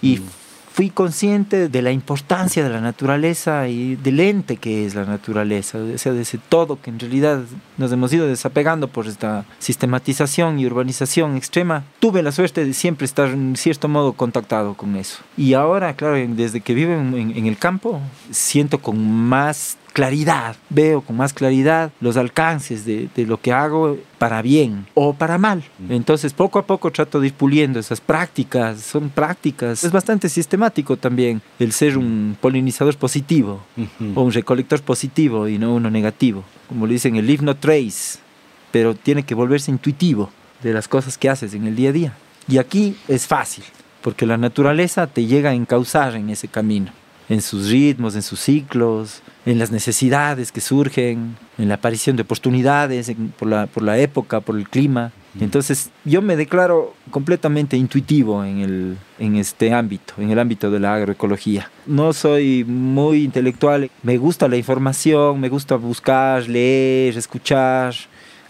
Speaker 2: y mm fui consciente de la importancia de la naturaleza y del ente que es la naturaleza, o sea, de ese todo que en realidad nos hemos ido desapegando por esta sistematización y urbanización extrema. Tuve la suerte de siempre estar en cierto modo contactado con eso. Y ahora, claro, desde que vivo en, en el campo, siento con más claridad, veo con más claridad los alcances de, lo que hago para bien o para mal. Mm. Entonces poco a poco trato de ir puliendo esas prácticas, son prácticas. Es bastante sistemático también el ser un polinizador positivo o un recolector positivo y no uno negativo. Como le dicen, el live no trace, pero tiene que volverse intuitivo de las cosas que haces en el día a día. Y aquí es fácil, porque la naturaleza te llega a encauzar en ese camino en sus ritmos, en sus ciclos, en las necesidades que surgen, en la aparición de oportunidades por, la, por la época, por el clima. Entonces yo me declaro completamente intuitivo en, el, en este ámbito, en el ámbito de la agroecología. No soy muy intelectual, me gusta la información, me gusta buscar, leer, escuchar,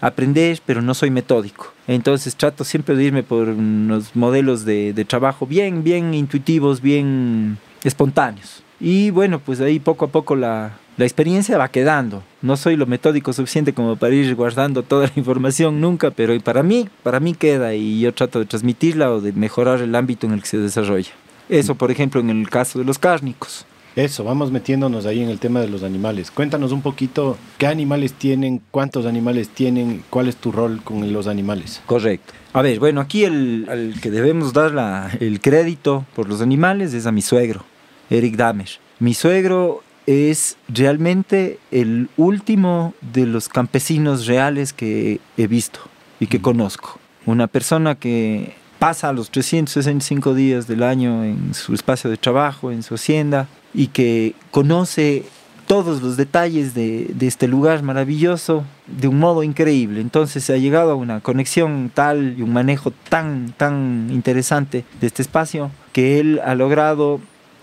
Speaker 2: aprender, pero no soy metódico. Entonces trato siempre de irme por unos modelos de, de trabajo bien, bien intuitivos, bien espontáneos. Y bueno, pues ahí poco a poco la, la experiencia va quedando. No soy lo metódico suficiente como para ir guardando toda la información nunca, pero para mí, para mí queda y yo trato de transmitirla o de mejorar el ámbito en el que se desarrolla. Eso, por ejemplo, en el caso de los cárnicos.
Speaker 1: Eso, vamos metiéndonos ahí en el tema de los animales. Cuéntanos un poquito qué animales tienen, cuántos animales tienen, cuál es tu rol con los animales.
Speaker 2: Correcto. A ver, bueno, aquí el, al que debemos dar la, el crédito por los animales es a mi suegro. Eric Damer. Mi suegro es realmente el último de los campesinos reales que he visto y que conozco. Una persona que pasa los 365 días del año en su espacio de trabajo, en su hacienda, y que conoce todos los detalles de, de, este lugar maravilloso de un modo increíble. Entonces se ha llegado a una conexión tal y un manejo tan, tan interesante de este espacio que él ha logrado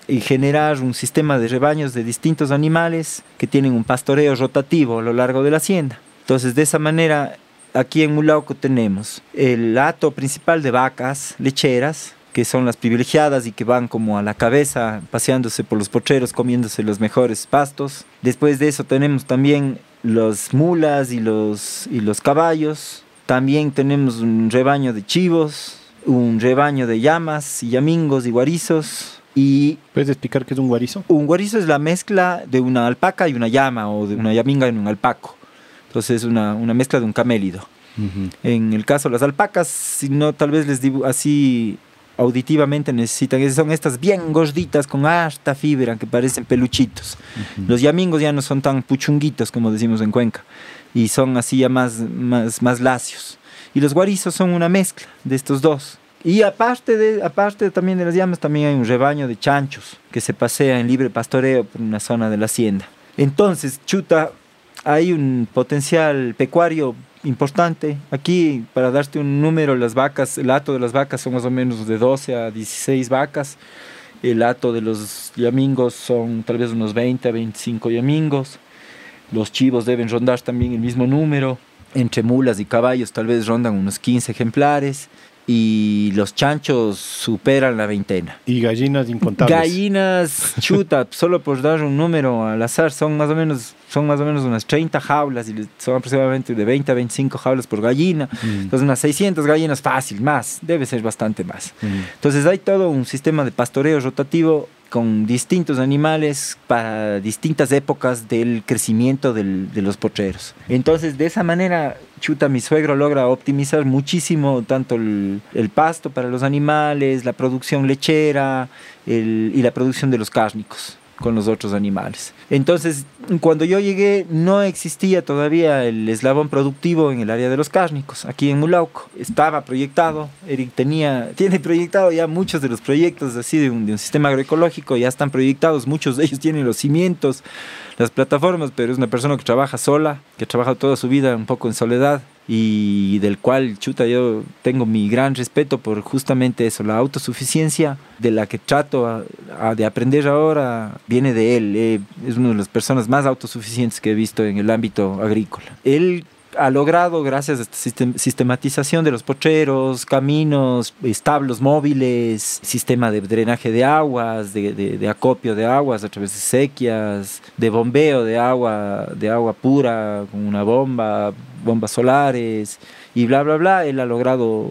Speaker 2: y generar un sistema de rebaños de distintos animales que tienen un pastoreo rotativo a lo largo de la hacienda. Entonces, de esa manera, aquí en Mulauco tenemos el hato principal de vacas lecheras, que son las privilegiadas y que van como a la cabeza paseándose por los potreros comiéndose los mejores pastos. Después de eso tenemos también las mulas y los, y los caballos. También tenemos un rebaño de chivos, un rebaño de llamas y yamingos y guarizos,
Speaker 1: ¿Puedes explicar qué es un guarizo?
Speaker 2: Un guarizo es la mezcla de una alpaca y una llama o de una yaminga y un alpaco. Entonces es una, una mezcla de un camélido. En el caso de las alpacas, si no, tal vez les digo así auditivamente necesitan, son estas bien gorditas con hasta fibra que parecen peluchitos. Los yamingos ya no son tan puchunguitos como decimos en Cuenca y son así ya más, más, más lacios. Y los guarizos son una mezcla de estos dos. Y aparte, de, aparte también de las llamas, también hay un rebaño de chanchos que se pasea en libre pastoreo por una zona de la hacienda. Entonces, chuta, hay un potencial pecuario importante. Aquí, para darte un número, las vacas, el hato de las vacas son más o menos de 12 a 16 vacas. El hato de los yamingos son tal vez unos 20 a 25 yamingos. Los chivos deben rondar también el mismo número. Entre mulas y caballos tal vez rondan unos 15 ejemplares y los chanchos superan la veintena.
Speaker 1: Y gallinas incontables.
Speaker 2: Gallinas, chuta, solo por dar un número al azar, son más o menos, son más o menos unas 30 jaulas y son aproximadamente de 20 a 25 jaulas por gallina. Mm. Entonces unas 600 gallinas fácil, más, debe ser bastante más. Mm. Entonces hay todo un sistema de pastoreo rotativo con distintos animales para distintas épocas del crecimiento del, de los potreros. Entonces, de esa manera, chuta, mi suegro logra optimizar muchísimo tanto el, el pasto para los animales, la producción lechera el, y la producción de los cárnicos con los otros animales. Entonces, cuando yo llegué, no existía todavía el eslabón productivo en el área de los cárnicos, aquí en Mulauco. Estaba proyectado, Eric tenía, tiene proyectado ya muchos de los proyectos así de un, un sistema agroecológico, ya están proyectados, muchos de ellos tienen los cimientos, las plataformas, pero es una persona que trabaja sola, que trabaja toda su vida un poco en soledad y del cual, chuta, yo tengo mi gran respeto por justamente eso, la autosuficiencia de la que trato de aprender ahora viene de él, eh, es una de las personas más autosuficientes que he visto en el ámbito agrícola. Él ha logrado, gracias a esta sistematización de los pocheros, caminos, establos móviles, sistema de drenaje de aguas, de, de, acopio de aguas a través de sequias, de bombeo de agua, de agua pura con una bomba, bombas solares y bla, bla, bla, él ha logrado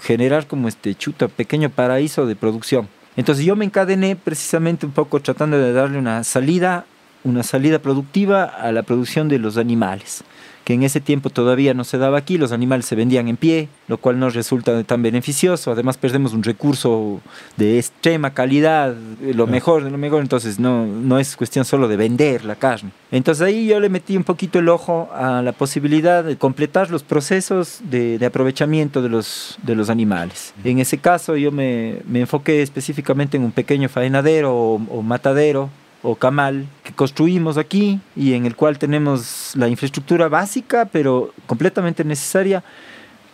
Speaker 2: generar como este chuta pequeño paraíso de producción. Entonces yo me encadené precisamente un poco tratando de darle una salida, una salida productiva a la producción de los animales que en ese tiempo todavía no se daba aquí, los animales se vendían en pie, lo cual no resulta tan beneficioso, además perdemos un recurso de extrema calidad, lo mejor de lo mejor, entonces no, no es cuestión solo de vender la carne. Entonces ahí yo le metí un poquito el ojo a la posibilidad de completar los procesos de, de aprovechamiento de los, de los animales. En ese caso yo me, me enfoqué específicamente en un pequeño faenadero o, o matadero o camal que construimos aquí y en el cual tenemos la infraestructura básica pero completamente necesaria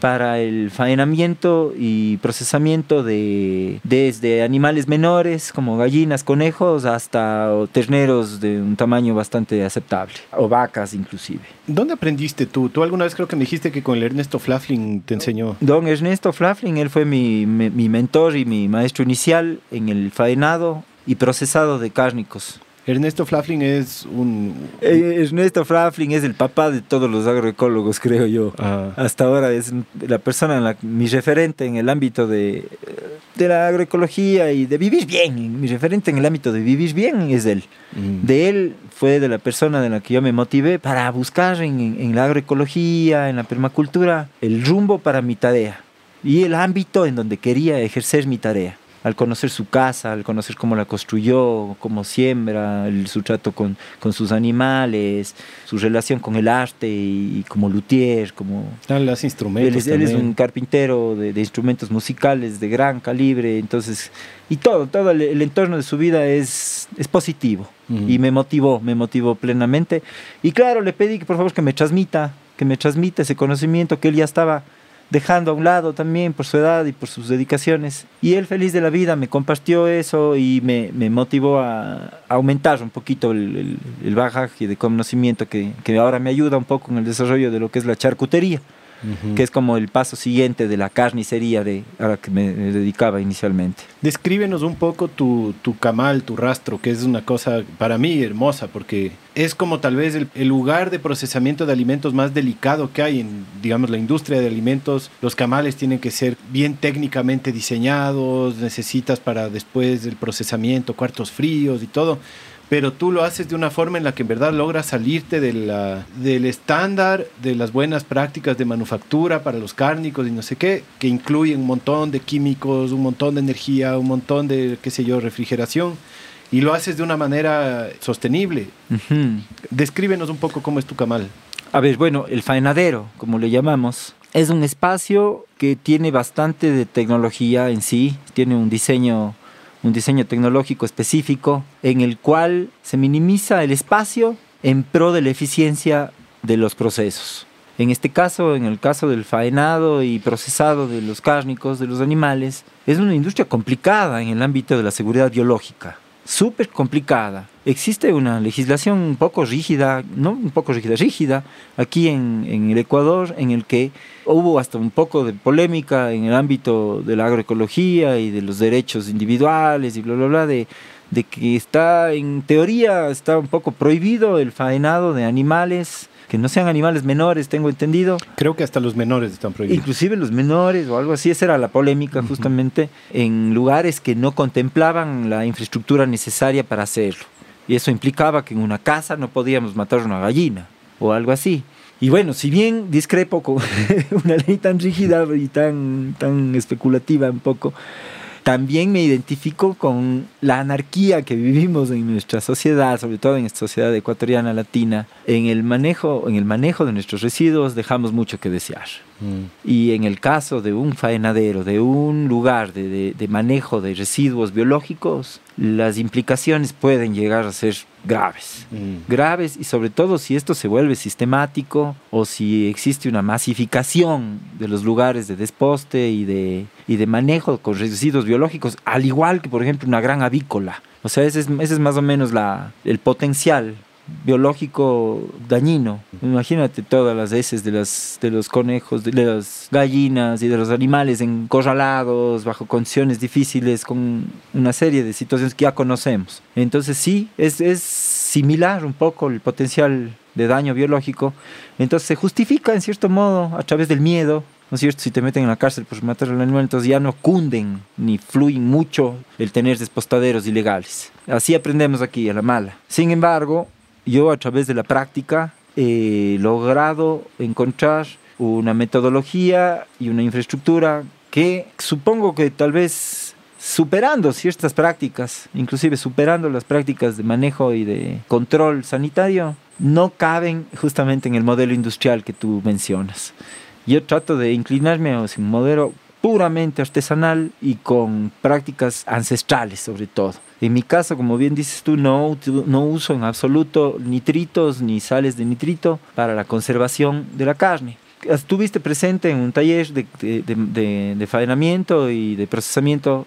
Speaker 2: para el faenamiento y procesamiento de desde animales menores como gallinas, conejos hasta terneros de un tamaño bastante aceptable o vacas inclusive.
Speaker 1: ¿Dónde aprendiste tú? Tú alguna vez creo que me dijiste que con el Ernesto Flafling te enseñó.
Speaker 2: Don Ernesto Flafling, él fue mi, mi, mi mentor y mi maestro inicial en el faenado y procesado de cárnicos.
Speaker 1: Ernesto Flafling es un...
Speaker 2: Eh, Ernesto Flafling es el papá de todos los agroecólogos, creo yo. Ah. Hasta ahora es la persona, la, mi referente en el ámbito de, de la agroecología y de vivir bien. Mi referente en el ámbito de vivir bien es él. Mm. De él fue de la persona de la que yo me motivé para buscar en, en la agroecología, en la permacultura, el rumbo para mi tarea y el ámbito en donde quería ejercer mi tarea al conocer su casa, al conocer cómo la construyó, cómo siembra, el, su trato con, con, sus animales, su relación con el arte y, como luthier, como...
Speaker 1: Ah,
Speaker 2: él, él es, un carpintero de, de, instrumentos musicales de gran calibre, entonces... Y todo, todo el, el entorno de su vida es, es positivo uh -huh. y me motivó, me motivó plenamente. Y claro, le pedí que por favor que me transmita, que me transmita ese conocimiento que él ya estaba dejando a un lado también por su edad y por sus dedicaciones. Y él feliz de la vida me compartió eso y me, me motivó a, aumentar un poquito el, el, el bagaje de conocimiento que, que ahora me ayuda un poco en el desarrollo de lo que es la charcutería. Que es como el paso siguiente de la carnicería de, a la que me dedicaba inicialmente.
Speaker 1: Descríbenos un poco tu, tu camal, tu rastro, que es una cosa para mí hermosa, porque es como tal vez el, el, lugar de procesamiento de alimentos más delicado que hay en, digamos, la industria de alimentos. Los camales tienen que ser bien técnicamente diseñados, necesitas para después el procesamiento, cuartos fríos y todo pero tú lo haces de una forma en la que en verdad logras salirte de la, del estándar de las buenas prácticas de manufactura para los cárnicos y no sé qué, que incluyen un montón de químicos, un montón de energía, un montón de, qué sé yo, refrigeración, y lo haces de una manera sostenible. Uh -huh. Descríbenos un poco cómo es tu camal.
Speaker 2: A ver, bueno, el faenadero, como le llamamos, es un espacio que tiene bastante de tecnología en sí, tiene un diseño un diseño tecnológico específico en el cual se minimiza el espacio en pro de la eficiencia de los procesos. En este caso, en el caso del faenado y procesado de los cárnicos, de los animales, es una industria complicada en el ámbito de la seguridad biológica súper complicada. Existe una legislación un poco rígida, no un poco rígida, rígida, aquí en, en, el Ecuador, en el que hubo hasta un poco de polémica en el ámbito de la agroecología y de los derechos individuales y bla, bla, bla, de, de que está, en teoría, está un poco prohibido el faenado de animales que no sean animales menores, tengo entendido.
Speaker 1: Creo que hasta los menores están prohibidos.
Speaker 2: Inclusive los menores o algo así, esa era la polémica justamente en lugares que no contemplaban la infraestructura necesaria para hacerlo. Y eso implicaba que en una casa no podíamos matar una gallina o algo así. Y bueno, si bien discrepo con una ley tan rígida y tan, tan especulativa un poco, también me identifico con la anarquía que vivimos en nuestra sociedad, sobre todo en esta sociedad ecuatoriana latina. En el manejo, en el manejo de nuestros residuos dejamos mucho que desear. Mm. Y en el caso de un faenadero, de un lugar de, de manejo de residuos biológicos, las implicaciones pueden llegar a ser graves. Mm. Graves y sobre todo si esto se vuelve sistemático o si existe una masificación de los lugares de desposte y de, y de manejo con residuos biológicos, al igual que por ejemplo una gran avícola. O sea, ese es, ese es más o menos la, el potencial biológico dañino. Imagínate todas las heces de, las, de los conejos, de las gallinas y de los animales encorralados, bajo condiciones difíciles, con una serie de situaciones que ya conocemos. Entonces sí, es, es similar un poco el potencial de daño biológico. Entonces se justifica en cierto modo a través del miedo, ¿no es cierto? Si te meten en la cárcel por matar al animal, entonces ya no cunden ni fluyen mucho el tener despostaderos ilegales. Así aprendemos aquí, a la mala. Sin embargo, yo a través de la práctica he logrado encontrar una metodología y una infraestructura que supongo que tal vez superando ciertas prácticas, inclusive superando las prácticas de manejo y de control sanitario, no caben justamente en el modelo industrial que tú mencionas. Yo trato de inclinarme a un modelo puramente artesanal y con prácticas ancestrales sobre todo. En mi caso, como bien dices tú, no, uso en absoluto nitritos ni sales de nitrito para la conservación de la carne. Estuviste presente en un taller de, de, de, faenamiento y de procesamiento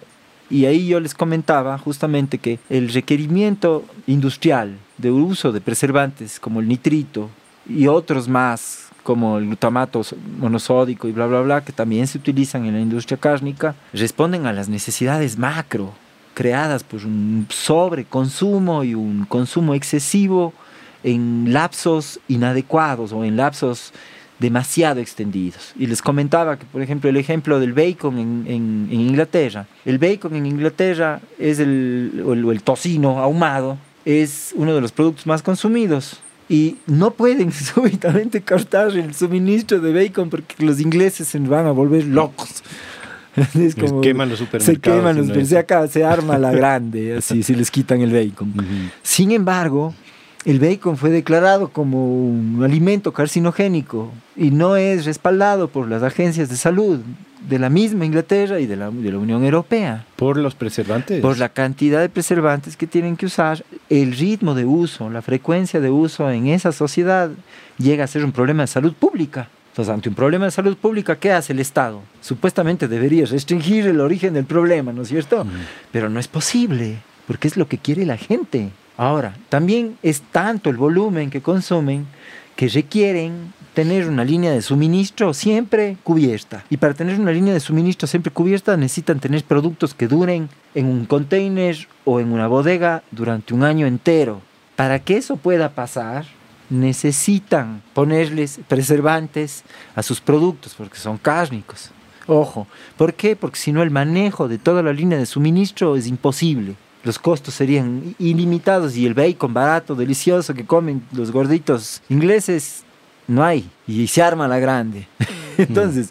Speaker 2: y ahí yo les comentaba justamente que el requerimiento industrial de uso de preservantes como el nitrito y otros más como el glutamato monosódico y bla bla bla que también se utilizan en la industria cárnica responden a las necesidades macro creadas por un sobreconsumo y un consumo excesivo en lapsos inadecuados o en lapsos demasiado extendidos. Y les comentaba que, por ejemplo, el ejemplo del bacon en, en, Inglaterra. El bacon en Inglaterra es el, el, el, tocino ahumado, es uno de los productos más consumidos. Y no pueden súbitamente cortar el suministro de bacon porque los ingleses se van a volver locos.
Speaker 1: es como, se queman los supermercados.
Speaker 2: Se queman los supermercados, se, acá, se arma la grande, así, si les quitan el bacon. Sin embargo, el bacon fue declarado como un alimento carcinogénico y no es respaldado por las agencias de salud de la misma Inglaterra y de la, de la, Unión Europea.
Speaker 1: ¿Por los preservantes?
Speaker 2: Por la cantidad de preservantes que tienen que usar, el ritmo de uso, la frecuencia de uso en esa sociedad llega a ser un problema de salud pública. Entonces, ante un problema de salud pública, ¿qué hace el Estado? Supuestamente debería restringir el origen del problema, ¿no es cierto? Pero no es posible, porque es lo que quiere la gente. Ahora, también es tanto el volumen que consumen que requieren tener una línea de suministro siempre cubierta. Y para tener una línea de suministro siempre cubierta necesitan tener productos que duren en un container o en una bodega durante un año entero. Para que eso pueda pasar, necesitan ponerles preservantes a sus productos porque son cárnicos. Ojo, ¿por qué? Porque si no el manejo de toda la línea de suministro es imposible. Los costos serían ilimitados y el bacon barato, delicioso que comen los gorditos ingleses, no hay. Y se arma la grande. Entonces,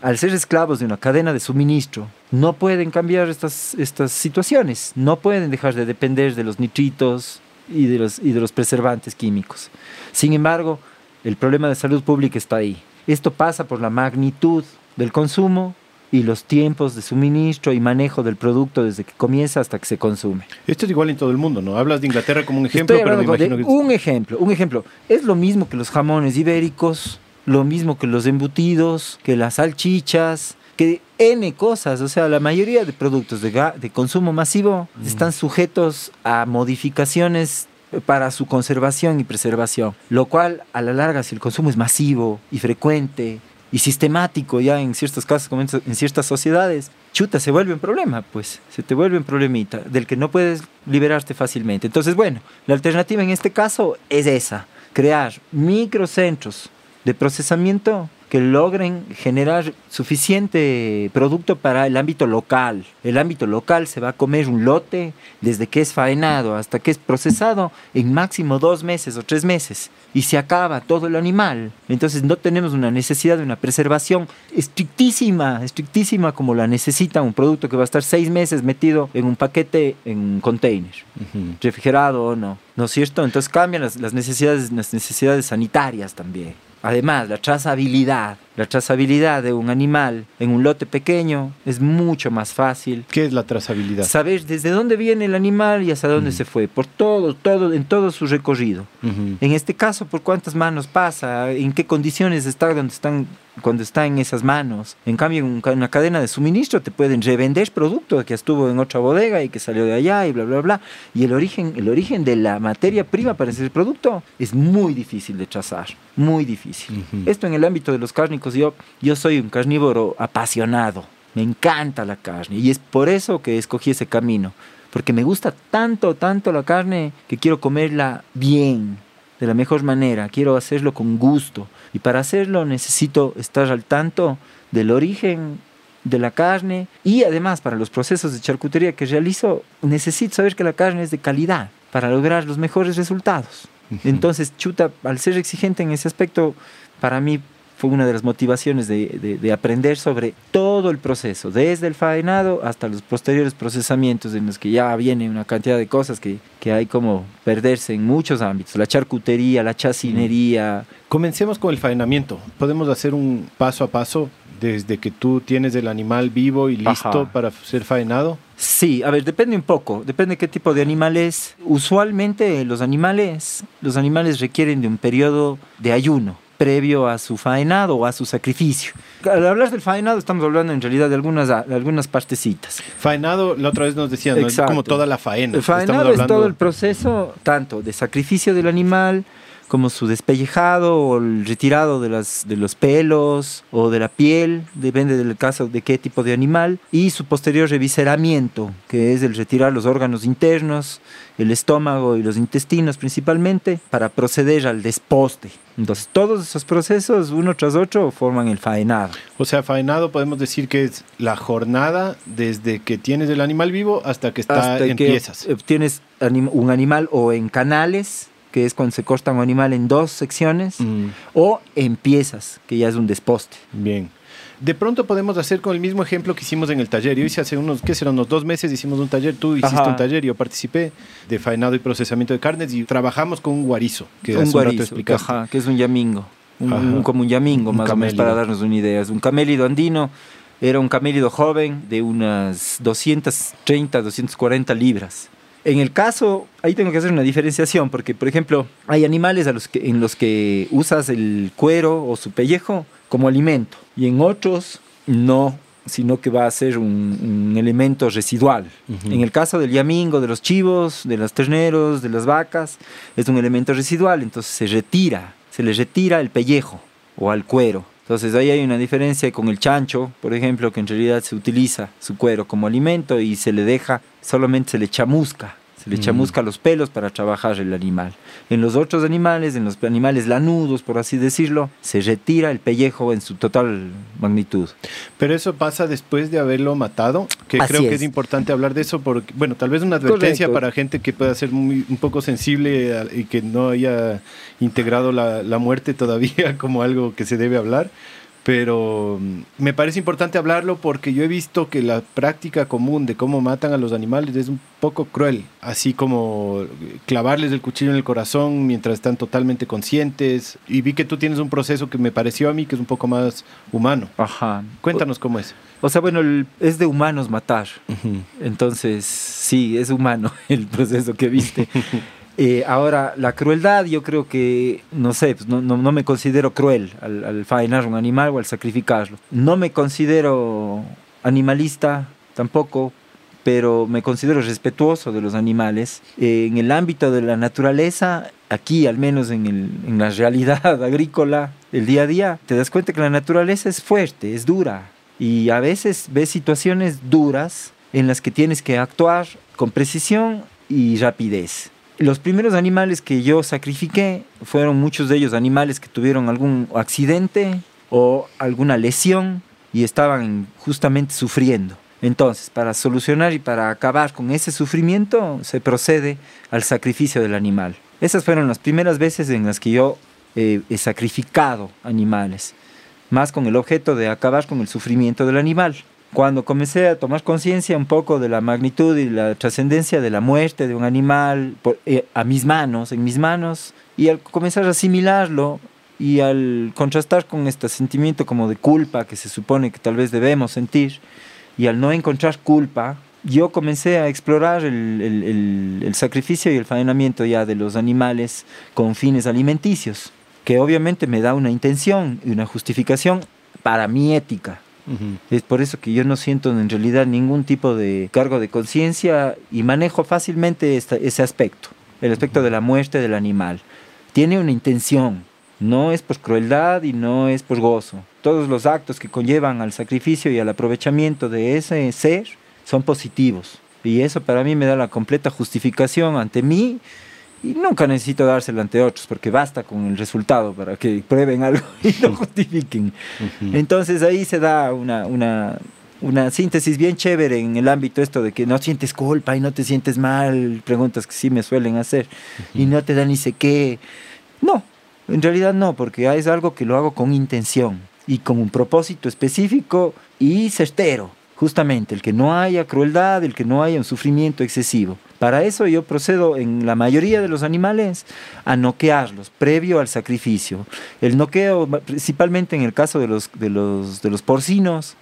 Speaker 2: al ser esclavos de una cadena de suministro, no pueden cambiar estas, estas situaciones. No pueden dejar de depender de los nitritos, y de los, y de los preservantes químicos. Sin embargo, el problema de salud pública está ahí. Esto pasa por la magnitud del consumo y los tiempos de suministro y manejo del producto desde que comienza hasta que se consume.
Speaker 1: Esto es igual en todo el mundo, ¿no? Hablas de Inglaterra como un ejemplo,
Speaker 2: pero me imagino que... Un ejemplo, un ejemplo. Es lo mismo que los jamones ibéricos, lo mismo que los embutidos, que las salchichas, que N cosas, o sea, la mayoría de productos de, de consumo masivo mm. están sujetos a modificaciones para su conservación y preservación, lo cual a la larga si el consumo es masivo y frecuente y sistemático ya en ciertos casos, en ciertas sociedades, chuta, se vuelve un problema, pues, se te vuelve un problemita del que no puedes liberarte fácilmente. Entonces, bueno, la alternativa en este caso es esa, crear microcentros de procesamiento que logren generar suficiente producto para el ámbito local. El ámbito local se va a comer un lote desde que es faenado hasta que es procesado en máximo dos meses o tres meses y se acaba todo el animal. Entonces no tenemos una necesidad de una preservación estrictísima, estrictísima como la necesita un producto que va a estar seis meses metido en un paquete en un container, refrigerado o no. ¿No es cierto? Entonces cambian las, las, necesidades, las necesidades sanitarias también. Además, la trazabilidad, la trazabilidad de un animal en un lote pequeño es mucho más fácil.
Speaker 1: ¿Qué es la trazabilidad?
Speaker 2: Saber desde dónde viene el animal y hasta dónde se fue, por todo, todo, en todo su recorrido. En este caso, por cuántas manos pasa, en qué condiciones está donde están cuando está en esas manos. En cambio, en una cadena de suministro te pueden revender producto que estuvo en otra bodega y que salió de allá y bla, bla, bla. Y el origen, el origen de la materia prima para ese producto es muy difícil de trazar, muy difícil. Esto en el ámbito de los cárnicos, yo, yo soy un carnívoro apasionado, me encanta la carne y es por eso que escogí ese camino. Porque me gusta tanto, tanto la carne que quiero comerla bien, de la mejor manera, quiero hacerlo con gusto. Y para hacerlo necesito estar al tanto del origen de la carne y además para los procesos de charcutería que realizo necesito saber que la carne es de calidad para lograr los mejores resultados. Entonces, chuta, al ser exigente en ese aspecto, para mí fue una de las motivaciones de, de, aprender sobre todo el proceso, desde el faenado hasta los posteriores procesamientos en los que ya viene una cantidad de cosas que, que hay como perderse en muchos ámbitos, la charcutería, la chacinería.
Speaker 1: Comencemos con el faenamiento. Podemos hacer un paso a paso desde que tú tienes el animal vivo y listo Ajá. para ser faenado.
Speaker 2: Sí, a ver, depende un poco, depende qué tipo de animal es. Usualmente los animales, los animales requieren de un periodo de ayuno previo a su faenado o a su sacrificio. Al hablar del faenado estamos hablando en realidad de algunas, de algunas partecitas.
Speaker 1: Faenado, la otra vez nos decían, ¿no? es como toda la faena.
Speaker 2: El faenado hablando... es todo el proceso, tanto de sacrificio del animal, como su despellejado o el retirado de, las, de los pelos o de la piel, depende del caso de qué tipo de animal, y su posterior reviseramiento, que es el retirar los órganos internos, el estómago y los intestinos principalmente, para proceder al desposte. Entonces, todos esos procesos, uno tras otro, forman el faenado.
Speaker 1: O sea, faenado podemos decir que es la jornada desde que tienes el animal vivo hasta que está
Speaker 2: hasta
Speaker 1: en
Speaker 2: que
Speaker 1: piezas.
Speaker 2: Tienes un animal o en canales, que es cuando se corta un animal en dos secciones, mm. o en piezas, que ya es un desposte.
Speaker 1: Bien. De pronto podemos hacer con el mismo ejemplo que hicimos en el taller. Yo hice hace unos, ¿qué será? Unos dos meses hicimos un taller, tú hiciste Ajá. un taller, yo participé de faenado y procesamiento de carnes y trabajamos con un guarizo, que
Speaker 2: un guarizo, un Ajá, que es un yamingo, un, un, como un yamingo más o menos para darnos una idea. Es un camélido andino, era un camélido joven de unas 230, 240 libras. En el caso, ahí tengo que hacer una diferenciación, porque por ejemplo, hay animales a los que, en los que usas el cuero o su pellejo como alimento, y en otros no, sino que va a ser un, un elemento residual. Uh -huh. En el caso del yamingo, de los chivos, de los terneros, de las vacas, es un elemento residual, entonces se retira, se le retira el pellejo o al cuero. Entonces ahí hay una diferencia con el chancho, por ejemplo, que en realidad se utiliza su cuero como alimento y se le deja, solamente se le chamusca, le chamusca mm. los pelos para trabajar el animal. En los otros animales, en los animales lanudos, por así decirlo, se retira el pellejo en su total magnitud.
Speaker 1: Pero eso pasa después de haberlo matado, que así creo es. que es importante hablar de eso, porque, bueno, tal vez una advertencia Correcto. para gente que pueda ser muy, un poco sensible y que no haya integrado la, la muerte todavía como algo que se debe hablar pero mm, me parece importante hablarlo porque yo he visto que la práctica común de cómo matan a los animales es un poco cruel, así como clavarles el cuchillo en el corazón mientras están totalmente conscientes. Y vi que tú tienes un proceso que me pareció a mí que es un poco más humano.
Speaker 2: Ajá.
Speaker 1: Cuéntanos cómo es.
Speaker 2: O sea, bueno, el, es de humanos matar. Uh -huh. Entonces, sí, es humano el proceso que viste. Eh, ahora, la crueldad, yo creo que, no sé, pues no, no, no, me considero cruel al, al faenar un animal o al sacrificarlo. No me considero animalista tampoco, pero me considero respetuoso de los animales. Eh, en el ámbito de la naturaleza, aquí al menos en, el, en la realidad agrícola, el día a día, te das cuenta que la naturaleza es fuerte, es dura, y a veces ves situaciones duras en las que tienes que actuar con precisión y rapidez. Los primeros animales que yo sacrifiqué fueron muchos de ellos animales que tuvieron algún accidente o alguna lesión y estaban justamente sufriendo. Entonces, para solucionar y para acabar con ese sufrimiento, se procede al sacrificio del animal. Esas fueron las primeras veces en las que yo eh, he sacrificado animales, más con el objeto de acabar con el sufrimiento del animal. Cuando comencé a tomar conciencia un poco de la magnitud y la trascendencia de la muerte de un animal eh, a mis manos, en mis manos, y al comenzar a asimilarlo y al contrastar con este sentimiento como de culpa que se supone que tal vez debemos sentir, y al no encontrar culpa, yo comencé a explorar el, sacrificio y el faenamiento ya de los animales con fines alimenticios, que obviamente me da una intención y una justificación para mi ética. Es por eso que yo no siento en realidad ningún tipo de cargo de conciencia y manejo fácilmente ese aspecto, el aspecto de la muerte del animal. Tiene una intención, no es por crueldad y no es por gozo. Todos los actos que conllevan al sacrificio y al aprovechamiento de ese ser son positivos. Y eso para mí me da la completa justificación ante mí y nunca necesito dárselo ante otros porque basta con el resultado para que prueben algo y lo justifiquen. Entonces ahí se da una, una, una síntesis bien chévere en el ámbito esto de que no sientes culpa y no te sientes mal, preguntas que sí me suelen hacer, y no te da ni sé qué. No, en realidad no, porque es algo que lo hago con intención y con un propósito específico y certero, justamente, el que no haya crueldad, el que no haya un sufrimiento excesivo. Para eso yo procedo en la mayoría de los animales a noquearlos previo al sacrificio. El noqueo, principalmente en el caso de los, de los, de los porcinos,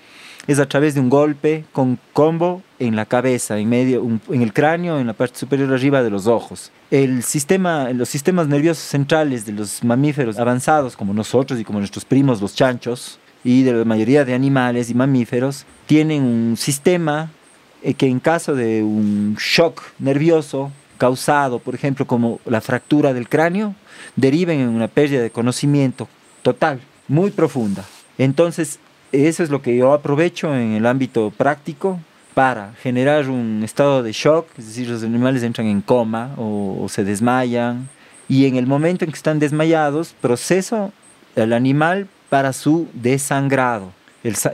Speaker 2: es a través de un golpe con combo en la cabeza, en medio, en el cráneo, en la parte superior arriba de los ojos. El sistema, los sistemas nerviosos centrales de los mamíferos avanzados, como nosotros y como nuestros primos los chanchos, y de la mayoría de animales y mamíferos, tienen un sistema eh, que en caso de un shock nervioso causado, por ejemplo, como la fractura del cráneo, deriven en una pérdida de conocimiento total, muy profunda. Entonces, eso es lo que yo aprovecho en el ámbito práctico para generar un estado de shock, es decir, los animales entran en coma o, se desmayan, y en el momento en que están desmayados, proceso el animal para su desangrado.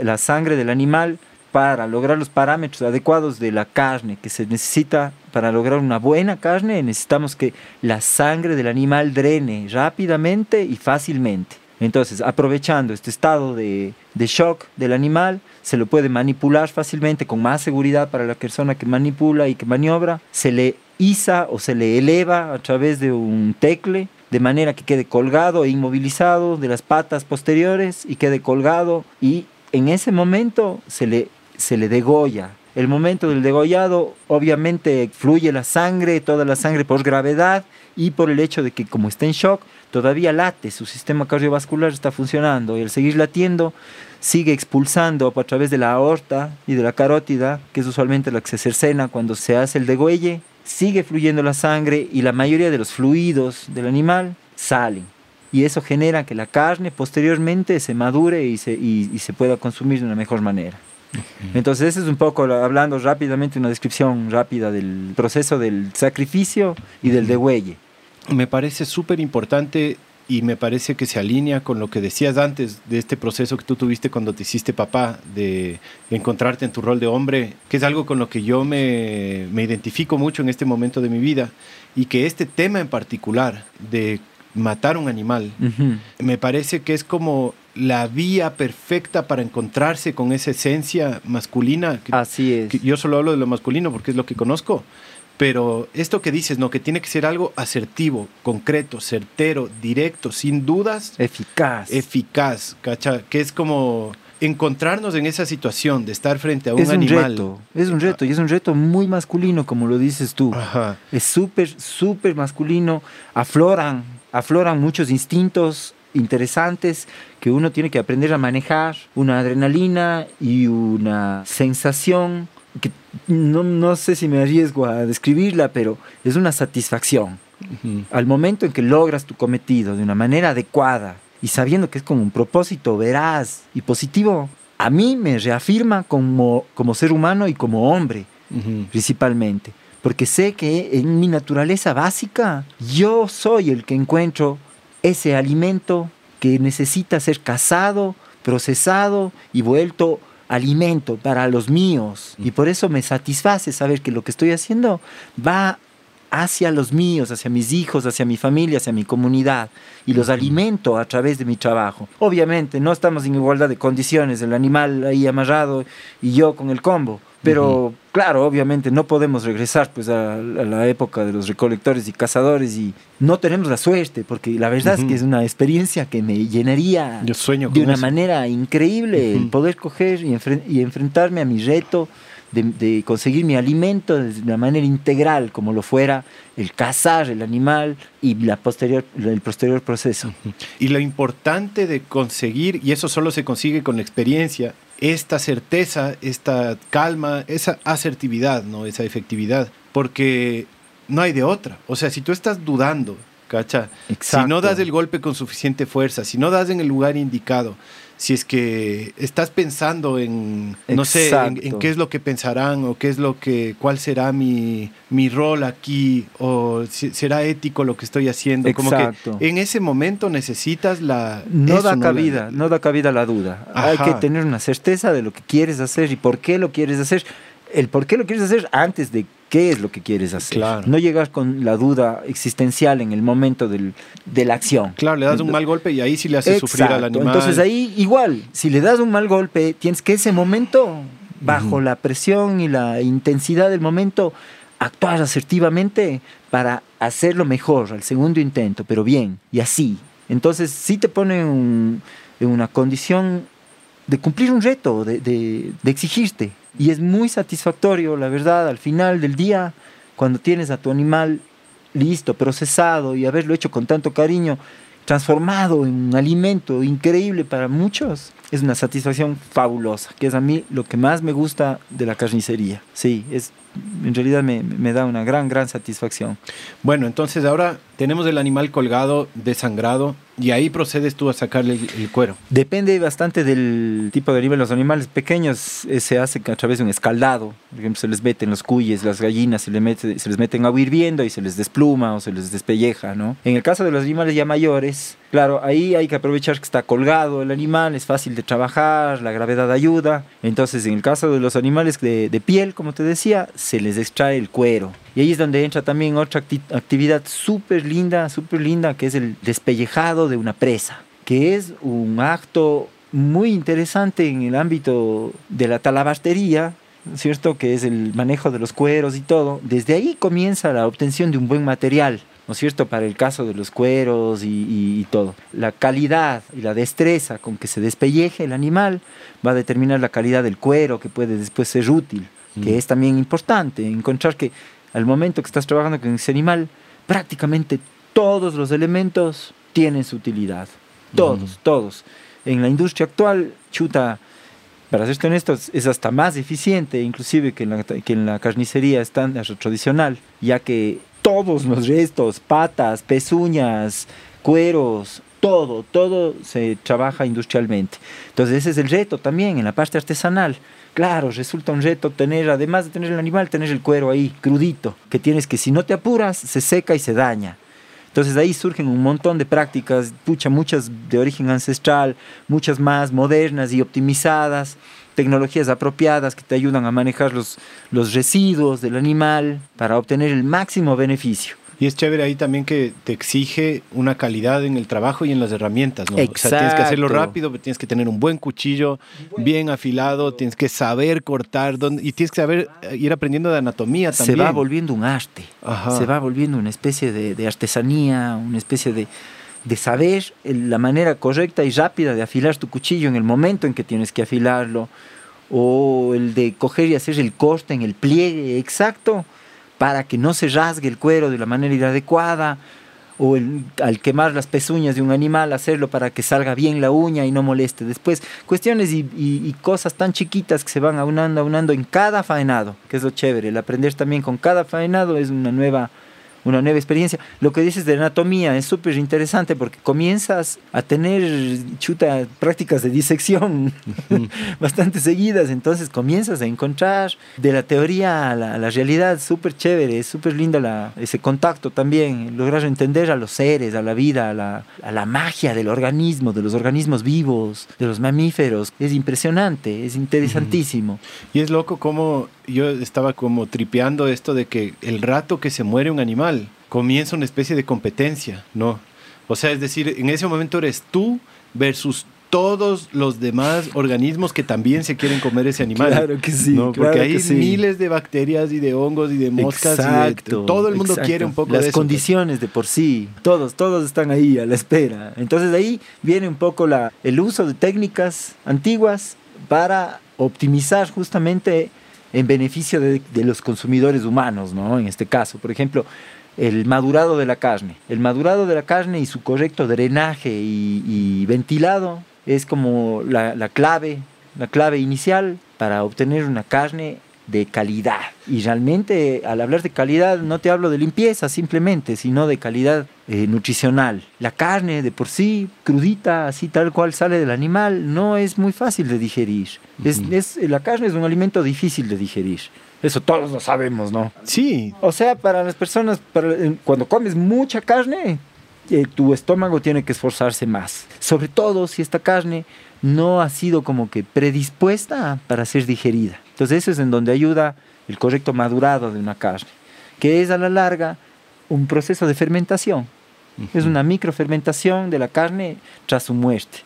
Speaker 2: la sangre del animal para lograr los parámetros adecuados de la carne que se necesita para lograr una buena carne, necesitamos que la sangre del animal drene rápidamente y fácilmente. Entonces, aprovechando este estado de, shock del animal, se lo puede manipular fácilmente con más seguridad para la persona que manipula y que maniobra. Se le iza o se le eleva a través de un tecle de manera que quede colgado e inmovilizado de las patas posteriores y quede colgado y en ese momento se le, se le degolla. El momento del degollado obviamente fluye la sangre, toda la sangre por gravedad y por el hecho de que como está en shock, todavía late, su sistema cardiovascular está funcionando y al seguir latiendo sigue expulsando a través de la aorta y de la carótida, que es usualmente la que se cercena cuando se hace el degüelle, sigue fluyendo la sangre y la mayoría de los fluidos del animal salen. Y eso genera que la carne posteriormente se madure y se, y, se pueda consumir de una mejor manera. Entonces, eso es un poco, hablando rápidamente, una descripción rápida del proceso del sacrificio y del degüelle.
Speaker 1: Me parece súper importante y me parece que se alinea con lo que decías antes de este proceso que tú tuviste cuando te hiciste papá, de, encontrarte en tu rol de hombre, que es algo con lo que yo me, identifico mucho en este momento de mi vida y que este tema en particular de matar un animal, me parece que es como la vía perfecta para encontrarse con esa esencia masculina.
Speaker 2: Así es.
Speaker 1: yo solo hablo de lo masculino porque es lo que conozco, pero esto que dices, ¿no? Que tiene que ser algo asertivo, concreto, certero, directo, sin dudas.
Speaker 2: Eficaz.
Speaker 1: Eficaz, ¿cacha? Que es como encontrarnos en esa situación de estar frente a un
Speaker 2: es un
Speaker 1: animal.
Speaker 2: Reto, es un reto, y es un reto muy masculino, como lo dices tú. Ajá. Es súper, súper masculino. Afloran, afloran muchos instintos interesantes que uno tiene que aprender a manejar, una adrenalina y una sensación que no, no, sé si me arriesgo a describirla, pero es una satisfacción. Al momento en que logras tu cometido de una manera adecuada y sabiendo que es con un propósito veraz y positivo, a mí me reafirma como, como ser humano y como hombre, principalmente. Porque sé que en mi naturaleza básica yo soy el que encuentro ese alimento que necesita ser cazado, procesado y vuelto alimento para los míos. Y por eso me satisface saber que lo que estoy haciendo va hacia los míos, hacia mis hijos, hacia mi familia, hacia mi comunidad, y los alimento a través de mi trabajo. Obviamente, no estamos en igualdad de condiciones, el animal ahí amarrado y yo con el combo, pero claro, obviamente no podemos regresar pues a, la época de los recolectores y cazadores y no tenemos la suerte, porque la verdad es que es una experiencia que me llenaría de una manera increíble el poder coger y, y enfrentarme a mi reto de, conseguir mi alimento de una manera integral, como lo fuera el cazar el animal y la posterior, el posterior proceso.
Speaker 1: Y lo importante de conseguir, y eso solo se consigue con la experiencia, esta certeza, esta calma, esa asertividad, ¿no? esa efectividad, porque no hay de otra. O sea, si tú estás dudando, ¿cacha? Si no das el golpe con suficiente fuerza, si no das en el lugar indicado, si es que estás pensando en, no sé, en, qué es lo que pensarán o qué es lo que, cuál será mi, mi rol aquí o si, será ético lo que estoy haciendo. Como que en ese momento necesitas la...
Speaker 2: No da cabida, no, da cabida la duda. Hay que tener una certeza de lo que quieres hacer y por qué lo quieres hacer. El por qué lo quieres hacer antes de qué es lo que quieres hacer. No llegar con la duda existencial en el momento del, de la acción.
Speaker 1: Claro, le das un mal golpe y ahí sí le haces sufrir al animal.
Speaker 2: Entonces ahí igual, si le das un mal golpe, tienes que ese momento, bajo la presión y la intensidad del momento, actuar asertivamente para hacerlo mejor al segundo intento, pero bien, y así. Entonces sí te pone en una condición de cumplir un reto, de, de, de exigirte. Y es muy satisfactorio, la verdad, al final del día, cuando tienes a tu animal listo, procesado y haberlo hecho con tanto cariño, transformado en un alimento increíble para muchos, es una satisfacción fabulosa, que es a mí lo que más me gusta de la carnicería. Sí, es en realidad me, me, da una gran, gran satisfacción.
Speaker 1: Bueno, entonces ahora tenemos el animal colgado, desangrado, y ahí procedes tú a sacarle el, cuero.
Speaker 2: Depende bastante del tipo de animal. Los animales pequeños eh, se hace a través de un escaldado. Por ejemplo, se les meten los cuyes, las gallinas, se, les mete, se les meten agua hirviendo y se les despluma o se les despelleja, ¿no? En el caso de los animales ya mayores, claro, ahí hay que aprovechar que está colgado el animal, es fácil de trabajar, la gravedad ayuda. Entonces, en el caso de los animales de, de piel, como te decía, se les extrae el cuero. Y ahí es donde entra también otra actividad súper linda, súper linda, que es el despellejado de una presa, que es un acto muy interesante en el ámbito de la talabartería, ¿cierto? Que es el manejo de los cueros y todo. Desde ahí comienza la obtención de un buen material. ¿no es cierto?, para el caso de los cueros y, y, todo. La calidad y la destreza con que se despelleje el animal va a determinar la calidad del cuero que puede después ser útil que es también importante, encontrar que al momento que estás trabajando con ese animal, prácticamente todos los elementos tienen su utilidad. Todos, todos. En la industria actual, chuta, para ser honesto, es hasta más eficiente inclusive que en la, que en la carnicería estándar tradicional, ya que todos los restos, patas, pezuñas, cueros, todo, todo se trabaja industrialmente. Entonces ese es el reto también en la parte artesanal. Claro, resulta un reto tener, además de tener el animal, tener el cuero ahí, crudito, que tienes que si no te apuras, se seca y se daña. Entonces ahí surgen un montón de prácticas, pucha, muchas de origen ancestral, muchas más modernas y optimizadas, tecnologías apropiadas que te ayudan a manejar los, los residuos del animal para obtener el máximo beneficio.
Speaker 1: Y es chévere ahí también que te exige una calidad en el trabajo y en las herramientas, ¿no? O sea, tienes que hacerlo rápido, tienes que tener un buen cuchillo, bien afilado, tienes que saber cortar dónde, y tienes que saber eh, ir aprendiendo de anatomía también.
Speaker 2: Se va volviendo un arte, se va volviendo una especie de, artesanía, una especie de, de saber la manera correcta y rápida de afilar tu cuchillo en el momento en que tienes que afilarlo, o el de coger y hacer el corte en el pliegue exacto para que no se rasgue el cuero de la manera adecuada, o al quemar las pezuñas de un animal, hacerlo para que salga bien la uña y no moleste. Después, cuestiones y, cosas tan chiquitas que se van aunando, aunando en cada faenado, que es lo chévere. El aprender también con cada faenado es una nueva una nueva experiencia. Lo que dices de anatomía es súper interesante porque comienzas a tener chuta prácticas de disección bastante seguidas, entonces comienzas a encontrar de la teoría a la, realidad. Súper chévere, es súper linda la, ese contacto también, lograr entender a los seres, a la vida, a la, a la magia del organismo, de los organismos vivos, de los mamíferos, es impresionante, es interesantísimo.
Speaker 1: Y es loco como yo estaba como tripeando esto de que el rato que se muere un animal comienza una especie de competencia, ¿no? O sea, es decir, en ese momento eres tú versus todos los demás organismos que también se quieren comer ese animal.
Speaker 2: Claro que sí.
Speaker 1: Porque hay miles de bacterias y de hongos y de moscas. Exacto, todo el mundo quiere un poco
Speaker 2: Las
Speaker 1: de
Speaker 2: eso. Las condiciones de por sí. Todos, todos están ahí a la espera. Entonces de ahí viene un poco la, el uso de técnicas antiguas para optimizar justamente en beneficio de, los consumidores humanos, ¿no? En este caso, por ejemplo, el madurado de la carne. El madurado de la carne y su correcto drenaje y, ventilado es como la, clave, la clave inicial para obtener una carne de calidad. Y realmente al hablar de calidad no te hablo de limpieza simplemente, sino de calidad eh, nutricional. La carne de por sí, crudita, así tal cual sale del animal, no es muy fácil de digerir. es, la carne es un alimento difícil de digerir. Eso todos lo sabemos, ¿no?
Speaker 1: Sí.
Speaker 2: O sea, para las personas, cuando comes mucha carne, eh, tu estómago tiene que esforzarse más. Sobre todo si esta carne no ha sido como que predispuesta para ser digerida. Entonces eso es en donde ayuda el correcto madurado de una carne, que es a la larga un proceso de fermentación. Es una microfermentación de la carne tras su muerte.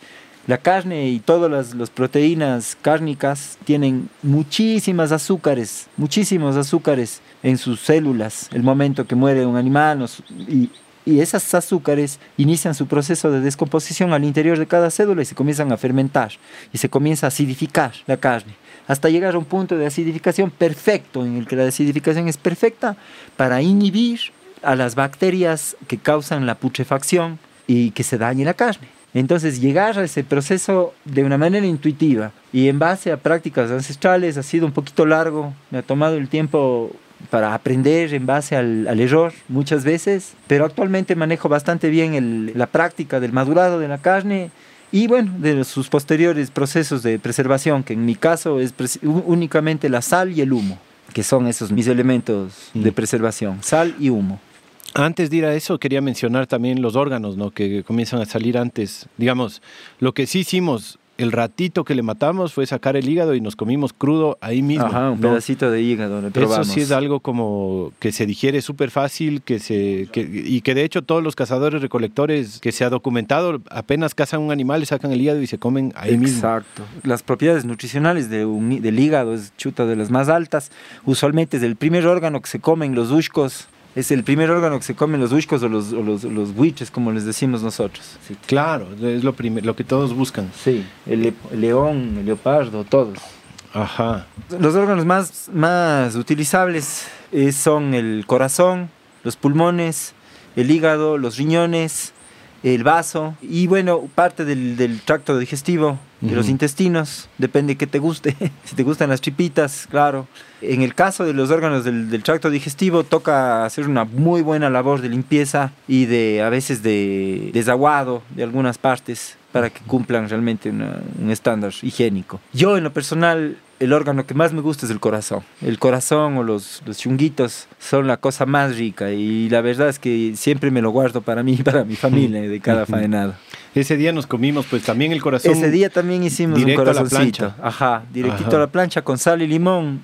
Speaker 2: La carne y todas las, proteínas cárnicas tienen muchísimas azúcares, muchísimos azúcares en sus células. El momento que muere un animal y, y esas azúcares inician su proceso de descomposición al interior de cada célula y se comienzan a fermentar y se comienza a acidificar la carne hasta llegar a un punto de acidificación perfecto, en el que la acidificación es perfecta para inhibir a las bacterias que causan la putrefacción y que se dañe la carne. Entonces llegar a ese proceso de una manera intuitiva y en base a prácticas ancestrales ha sido un poquito largo, me ha tomado el tiempo para aprender en base al, error muchas veces, pero actualmente manejo bastante bien la práctica del madurado de la carne y bueno, de sus posteriores procesos de preservación, que en mi caso es únicamente la sal y el humo, que son esos mis elementos de preservación, sal y humo.
Speaker 1: Antes de ir a eso, quería mencionar también los órganos, ¿no? Que comienzan a salir antes. Digamos, lo que sí hicimos el ratito que le matamos fue sacar el hígado y nos comimos crudo ahí mismo.
Speaker 2: Ajá, un pedacito de hígado.
Speaker 1: Eso sí es algo como que se digiere súper fácil que se, y que de hecho todos los cazadores recolectores que se ha documentado apenas cazan un animal, le sacan el hígado y se comen ahí mismo.
Speaker 2: Exacto. Las propiedades nutricionales de del hígado es chuta de las más altas. Usualmente es el primer órgano que se comen los ushcos es el primer órgano que se comen los huiscos o los, los, buitres, como les decimos nosotros.
Speaker 1: Claro, es lo, lo que todos buscan.
Speaker 2: Sí, el, león, el leopardo, todos.
Speaker 1: Ajá.
Speaker 2: Los órganos más, más utilizables eh, son el corazón, los pulmones, el hígado, los riñones, el vaso y bueno, parte del, tracto digestivo, de los intestinos, depende que te guste. si te gustan las tripitas, claro. En el caso de los órganos del, tracto digestivo, toca hacer una muy buena labor de limpieza y de a veces de desaguado de algunas partes para que cumplan realmente un estándar higiénico. Yo en lo personal el órgano que más me gusta es el corazón. El corazón o los, los chunguitos son la cosa más rica y la verdad es que siempre me lo guardo para mí y para mi familia de cada faenado.
Speaker 1: Ese día nos comimos pues también el corazón.
Speaker 2: Ese día también hicimos un corazoncito. Ajá, directito a la plancha con sal y limón.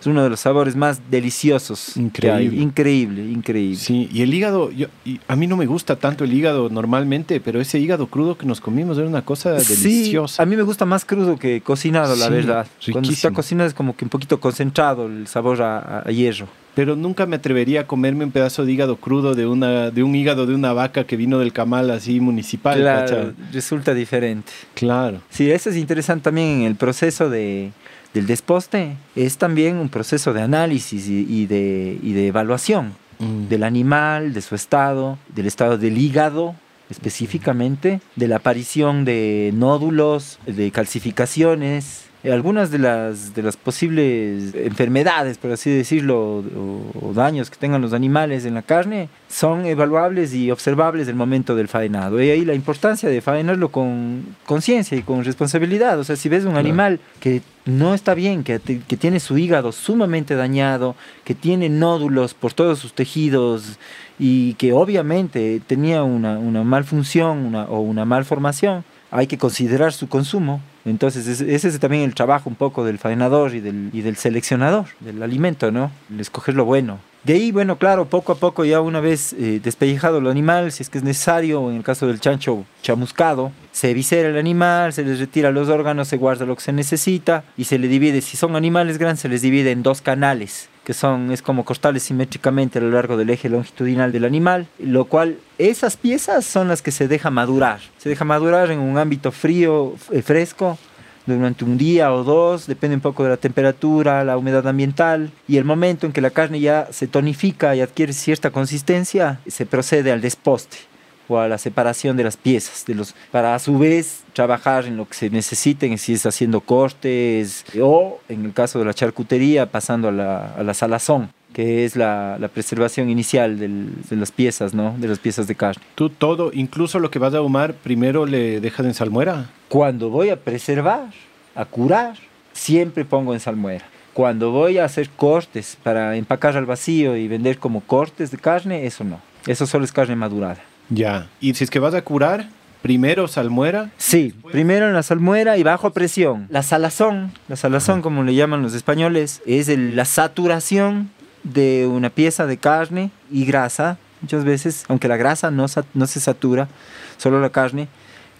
Speaker 2: Es uno de los sabores más deliciosos. Increíble. Increíble, increíble.
Speaker 1: Sí, y el hígado, yo, a mí no me gusta tanto el hígado normalmente, pero ese hígado crudo que nos comimos era una cosa deliciosa.
Speaker 2: A mí me gusta más crudo que cocinado, la verdad. Cuando está cocinado es como que un poquito concentrado el sabor a, hierro
Speaker 1: pero nunca me atrevería a comerme un pedazo de hígado crudo de una de un hígado de una vaca que vino del camal así municipal.
Speaker 2: Claro, resulta diferente.
Speaker 1: Claro.
Speaker 2: Sí, eso es interesante también en el proceso de, del desposte es también un proceso de análisis y, de, de, evaluación mm. del animal, de su estado, del estado del hígado específicamente, de la aparición de nódulos, de calcificaciones, algunas de las, de las posibles enfermedades, por así decirlo, o, daños que tengan los animales en la carne, son evaluables y observables del momento del faenado. Y ahí la importancia de faenarlo con conciencia y con responsabilidad. O sea, si ves un animal que no está bien, que, que, tiene su hígado sumamente dañado, que tiene nódulos por todos sus tejidos y que obviamente tenía una, una malfunción o una malformación, hay que considerar su consumo. Entonces, ese es también el trabajo un poco del faenador y del, y del seleccionador del alimento, ¿no? El escoger lo bueno. De ahí, bueno, claro, poco a poco ya una vez eh, despellejado el animal, si es que es necesario, en el caso del chancho chamuscado, se visera el animal, se les retira los órganos, se guarda lo que se necesita y se le divide, si son animales grandes, se les divide en dos canales que son, es como cortarles simétricamente a lo largo del eje longitudinal del animal, lo cual esas piezas son las que se deja madurar. Se deja madurar en un ámbito frío, eh, fresco, durante un día o dos, depende un poco de la temperatura, la humedad ambiental y el momento en que la carne ya se tonifica y adquiere cierta consistencia, se procede al desposte o a la separación de las piezas, de los, para a su vez trabajar en lo que se necesiten, si es haciendo cortes o en el caso de la charcutería pasando a la, a la salazón que es la, la preservación inicial del, de las piezas, ¿no? De las piezas de carne.
Speaker 1: ¿Tú todo, incluso lo que vas a ahumar, primero le dejas en salmuera?
Speaker 2: Cuando voy a preservar, a curar, siempre pongo en salmuera. Cuando voy a hacer cortes para empacar al vacío y vender como cortes de carne, eso no. Eso solo es carne madurada.
Speaker 1: Ya. ¿Y si es que vas a curar, primero salmuera?
Speaker 2: Sí, primero en la salmuera y bajo presión. La salazón, la salazón como le llaman los españoles, es la saturación de una pieza de carne y grasa, muchas veces, aunque la grasa no, no se satura, solo la carne,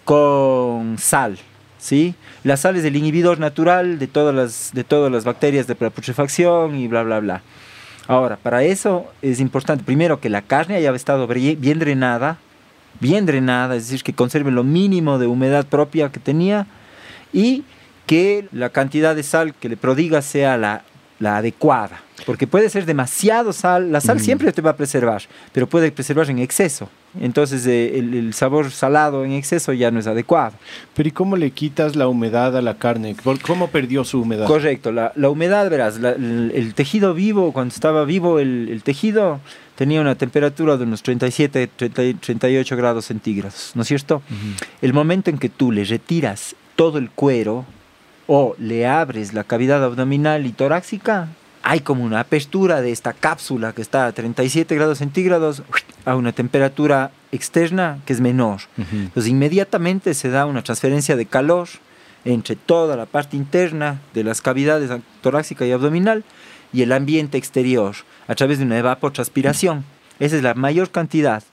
Speaker 2: con sal. ¿sí? La sal es el inhibidor natural de todas las, de todas las bacterias de la putrefacción y bla, bla, bla. Ahora, para eso es importante, primero, que la carne haya estado bien drenada, bien drenada, es decir, que conserve lo mínimo de humedad propia que tenía y que la cantidad de sal que le prodiga sea la, la adecuada. Porque puede ser demasiado sal, la sal siempre te va a preservar, pero puede preservar en exceso. Entonces eh, el, sabor salado en exceso ya no es adecuado.
Speaker 1: Pero ¿y cómo le quitas la humedad a la carne? ¿Cómo perdió su humedad?
Speaker 2: Correcto, la, humedad, verás, el, tejido vivo, cuando estaba vivo el, tejido, tenía una temperatura de unos 37, 38 grados centígrados, ¿no es cierto? El momento en que tú le retiras todo el cuero o le abres la cavidad abdominal y torácica, hay como una apertura de esta cápsula que está a 37 grados centígrados a una temperatura externa que es menor. Entonces inmediatamente se da una transferencia de calor entre toda la parte interna de las cavidades torácica y abdominal y el ambiente exterior a través de una evapotranspiración. Esa es la mayor cantidad.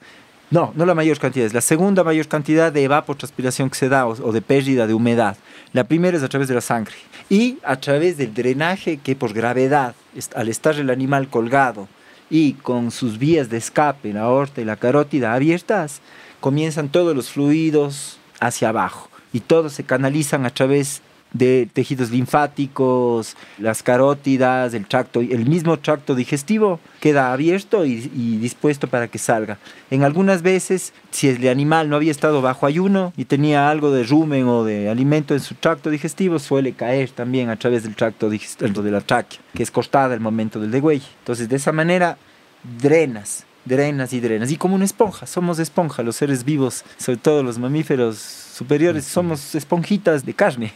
Speaker 2: No, no la mayor cantidad, es la segunda mayor cantidad de evapotranspiración que se da o de pérdida de humedad. La primera es a través de la sangre y a través del drenaje que por gravedad, al estar el animal colgado y con sus vías de escape, la aorta y la carótida abiertas, comienzan todos los fluidos hacia abajo y todos se canalizan a través de tejidos linfáticos, las carótidas, el tracto, el mismo tracto digestivo queda abierto y, dispuesto para que salga. En algunas veces, si el animal no había estado bajo ayuno y tenía algo de rumen o de alimento en su tracto digestivo, suele caer también a través del tracto digestivo de la que es cortada el momento del degüey. Entonces, de esa manera, drenas drenas y drenas. Y como una esponja, somos esponja, los seres vivos, sobre todo los mamíferos superiores, somos esponjitas de carne.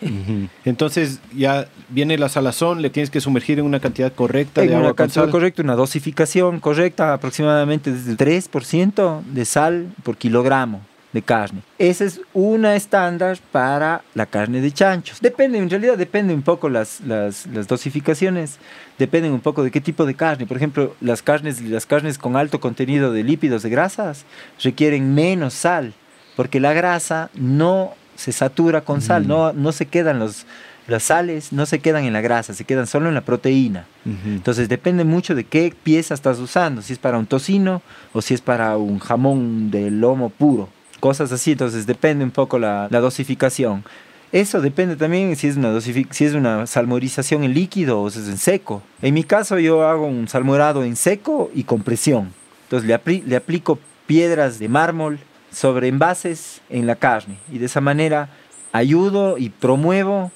Speaker 1: Entonces ya viene la salazón, le tienes que sumergir en una cantidad correcta de agua
Speaker 2: una cantidad correcta, una dosificación correcta, aproximadamente desde el 3% de sal por kilogramo de carne. Esa es una estándar para la carne de chanchos. Depende, en realidad depende un poco las, las, las, dosificaciones, dependen un poco de qué tipo de carne. Por ejemplo, las carnes, las carnes con alto contenido de lípidos, de grasas, requieren menos sal, porque la grasa no se satura con sal, no, no se quedan los, las sales no se quedan en la grasa, se quedan solo en la proteína. Entonces depende mucho de qué pieza estás usando, si es para un tocino o si es para un jamón de lomo puro cosas así, entonces depende un poco la, dosificación. Eso depende también si es, una si es una salmorización en líquido o es en seco. En mi caso yo hago un salmorado en seco y con presión. Entonces le, le aplico piedras de mármol sobre envases en la carne y de esa manera ayudo y promuevo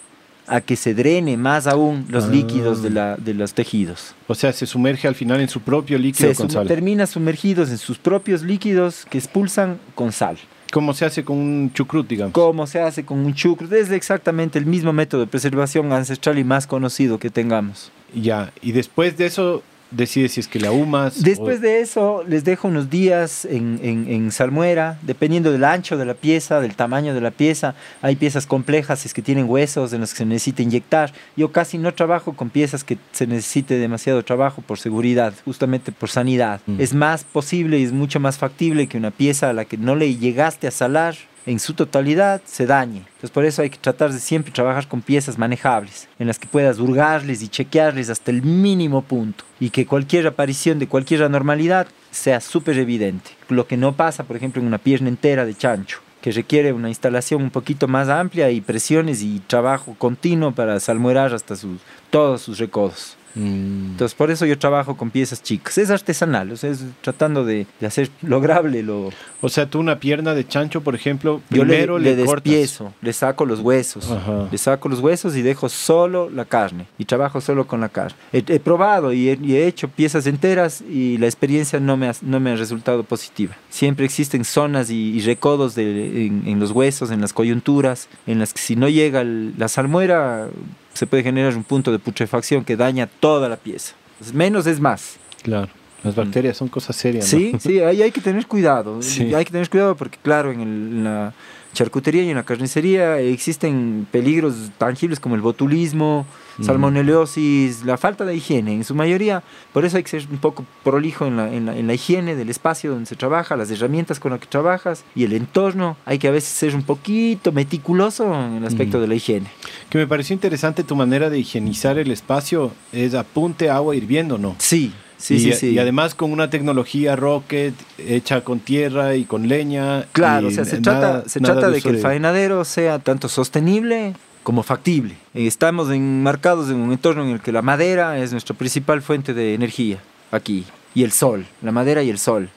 Speaker 2: a que se drene más aún los
Speaker 1: Ah.
Speaker 2: líquidos de, la, de los tejidos.
Speaker 1: O sea, se sumerge al final en su propio líquido
Speaker 2: Se
Speaker 1: con sal.
Speaker 2: termina sumergidos en sus propios líquidos que expulsan con sal.
Speaker 1: ¿Cómo se hace con un chucrut, digamos?
Speaker 2: Como se hace con un chucro, es exactamente el mismo método de preservación ancestral y más conocido que tengamos.
Speaker 1: Ya, y después de eso decides si es que la ahumas.
Speaker 2: Después
Speaker 1: o-
Speaker 2: de eso, les dejo unos días en, en- en salmuera, dependiendo del ancho de la pieza, del tamaño de la pieza. Hay piezas complejas, es que tienen huesos en los que se necesita inyectar. Yo casi no trabajo con piezas que se necesite demasiado trabajo por seguridad, justamente por sanidad.
Speaker 1: Mm.
Speaker 2: Es más posible y es mucho más factible que una pieza a la que no le llegaste a salar en su totalidad se dañe. Entonces por eso hay que tratar de siempre trabajar con piezas manejables, en las que puedas hurgarles y chequearles hasta el mínimo punto y que cualquier aparición de cualquier anormalidad sea súper evidente. Lo que no pasa, por ejemplo, en una pierna entera de chancho que requiere una instalación un poquito más amplia y presiones y trabajo continuo para salmuerar hasta sus, todos sus recodos.
Speaker 1: Mm.
Speaker 2: Entonces, por eso yo trabajo con piezas chicas. Es artesanal, o sea, es tratando de, de hacer lograble lo,
Speaker 1: O sea, tú una pierna de chancho, por ejemplo,
Speaker 2: yo le,
Speaker 1: primero
Speaker 2: le
Speaker 1: le, cortas.
Speaker 2: despiezo, le saco los huesos,
Speaker 1: Ajá.
Speaker 2: le saco los huesos y dejo solo la carne y trabajo solo con la carne. He, he probado y he, y he hecho piezas enteras y la experiencia no me ha, no me ha resultado positiva. Siempre existen zonas y, y recodos de- en, en los huesos, en las coyunturas, en las que si no llega el- la salmuera se puede generar un punto de putrefacción que daña toda la pieza. Entonces, menos es más.
Speaker 1: Claro. Las bacterias son cosas serias. ¿no?
Speaker 2: Sí, sí, ahí hay que tener cuidado.
Speaker 1: Sí.
Speaker 2: Hay que tener cuidado porque, claro, en, el- en la charcutería y en la carnicería existen peligros tangibles como el botulismo, Salmonellosis, la falta de higiene. En su mayoría, por eso hay que ser un poco prolijo en la, en la- en la higiene del espacio donde se trabaja, las herramientas con las que trabajas y el entorno. Hay que a veces ser un poquito meticuloso en el aspecto de la higiene.
Speaker 1: Que me pareció interesante tu manera de higienizar el espacio. Es apunte agua hirviendo, ¿no?
Speaker 2: Sí, sí,
Speaker 1: y,
Speaker 2: sí, sí.
Speaker 1: y además con una tecnología rocket hecha con tierra y con leña.
Speaker 2: Claro,
Speaker 1: y
Speaker 2: o sea, se
Speaker 1: nada-
Speaker 2: trata, se
Speaker 1: nada
Speaker 2: trata de
Speaker 1: uso
Speaker 2: que el faenadero sea tanto sostenible como factible. Eh, Estamos enmarcados en un entorno en el que la madera es nuestra principal fuente de energía, aquí, y el sol, la madera y el sol.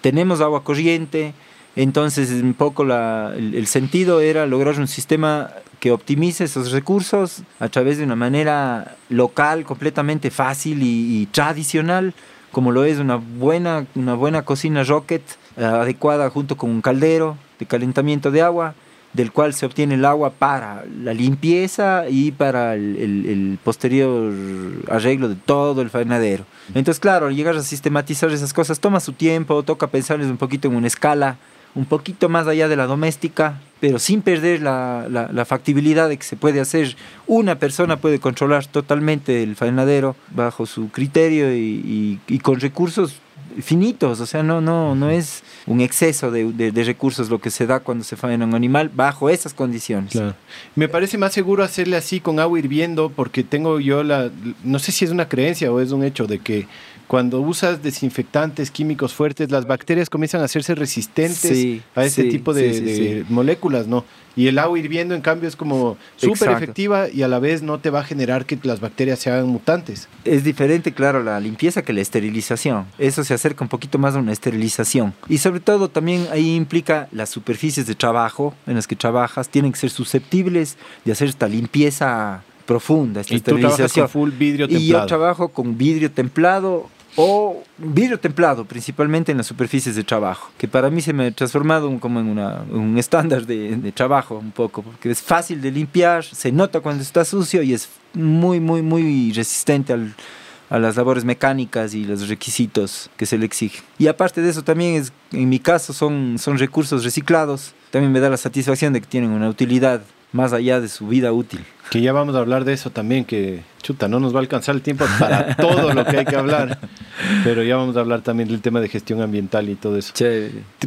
Speaker 2: Tenemos agua corriente, entonces un poco la- el, el sentido era lograr un sistema que optimice esos recursos a través de una manera local, completamente fácil y, y tradicional, como lo es una buena, una buena cocina rocket eh, adecuada junto con un caldero de calentamiento de agua, del cual se obtiene el agua para la limpieza y para el, posterior arreglo de todo el faenadero. Entonces, claro, llegar a sistematizar esas cosas toma su tiempo, toca pensarles un poquito en una escala un poquito más allá de la doméstica, pero sin perder la, factibilidad de que se puede hacer. Una persona puede controlar totalmente el faenadero bajo su criterio y con recursos finitos, o sea, no, no, no es un exceso de, de- de recursos lo que se da cuando se faena un animal bajo esas condiciones.
Speaker 1: Claro. Me parece más seguro hacerle así con agua hirviendo porque tengo yo la, no sé si es una creencia o es un hecho de que cuando usas desinfectantes químicos fuertes, las bacterias comienzan a hacerse resistentes
Speaker 2: Sí,
Speaker 1: a ese
Speaker 2: sí,
Speaker 1: tipo de,
Speaker 2: sí,
Speaker 1: moléculas, ¿no? Y el agua hirviendo, en cambio, es como súper efectiva y a la vez no te va a generar que las bacterias se hagan mutantes.
Speaker 2: Es diferente, claro, la limpieza que la esterilización. Eso se acerca un poquito más a una esterilización. Y sobre todo también ahí implica las superficies de trabajo en las que trabajas tienen que ser susceptibles de hacer esta limpieza profunda, esta
Speaker 1: Y tú trabajas
Speaker 2: esterilización.
Speaker 1: con full vidrio
Speaker 2: Y yo
Speaker 1: templado.
Speaker 2: trabajo con vidrio templado o vidrio templado, principalmente en las superficies de trabajo, que para mí se me ha transformado como en una- un estándar de, de trabajo un poco, porque es fácil de limpiar, se nota cuando está sucio y es muy, muy, muy resistente al- a las labores mecánicas y los requisitos que se le exigen. Y aparte de eso también es, en mi caso son, son recursos reciclados, también me da la satisfacción de que tienen una utilidad más allá de su vida útil.
Speaker 1: Que ya vamos a hablar de eso también, que chuta, no nos va a alcanzar el tiempo para todo lo que hay que hablar. Pero ya vamos a hablar también del tema de gestión ambiental y todo eso.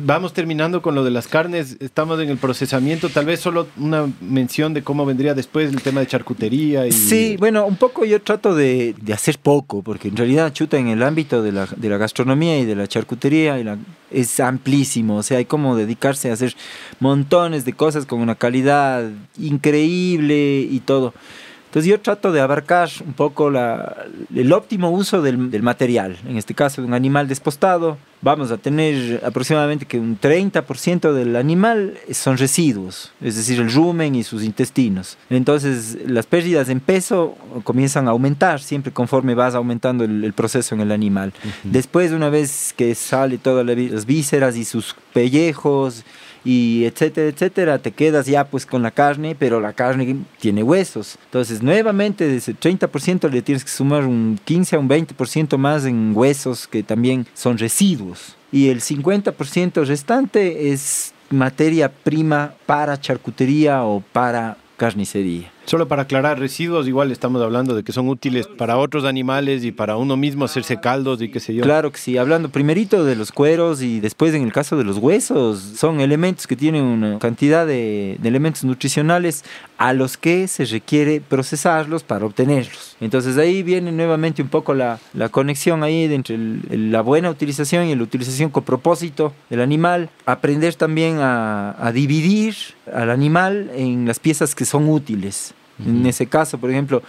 Speaker 1: Vamos terminando con lo de las carnes. Estamos en el procesamiento. Tal vez solo una mención de cómo vendría después el tema de charcutería. Y...
Speaker 2: Sí, bueno, un poco yo trato de, de hacer poco, porque en realidad chuta en el ámbito de la, de la gastronomía y de la charcutería y la- es amplísimo, o sea, hay como dedicarse a hacer montones de cosas con una calidad increíble y todo. Entonces yo trato de abarcar un poco la- el óptimo uso del, del material, en este caso de un animal despostado, vamos a tener aproximadamente que un 30% del animal son residuos, es decir, el rumen y sus intestinos. Entonces, las pérdidas en peso comienzan a aumentar siempre conforme vas aumentando el, proceso en el animal. Después, una vez que sale todas las vísceras y sus pellejos, y etcétera, etcétera, te quedas ya pues con la carne, pero la carne tiene huesos. Entonces, nuevamente, de ese 30% le tienes que sumar un 15 a un 20% más en huesos que también son residuos. Y el 50% restante es materia prima para charcutería o para carnicería.
Speaker 1: Solo para aclarar, residuos igual estamos hablando de que son útiles para otros animales y para uno mismo hacerse caldos y qué sé yo.
Speaker 2: Claro que sí, hablando primerito de los cueros y después en el caso de los huesos, son elementos que tienen una cantidad de, elementos nutricionales a los que se requiere procesarlos para obtenerlos. Entonces ahí viene nuevamente un poco la, conexión ahí entre la buena utilización y la utilización con propósito del animal, aprender también a, a dividir al animal en las piezas que son útiles. En ese caso, por ejemplo,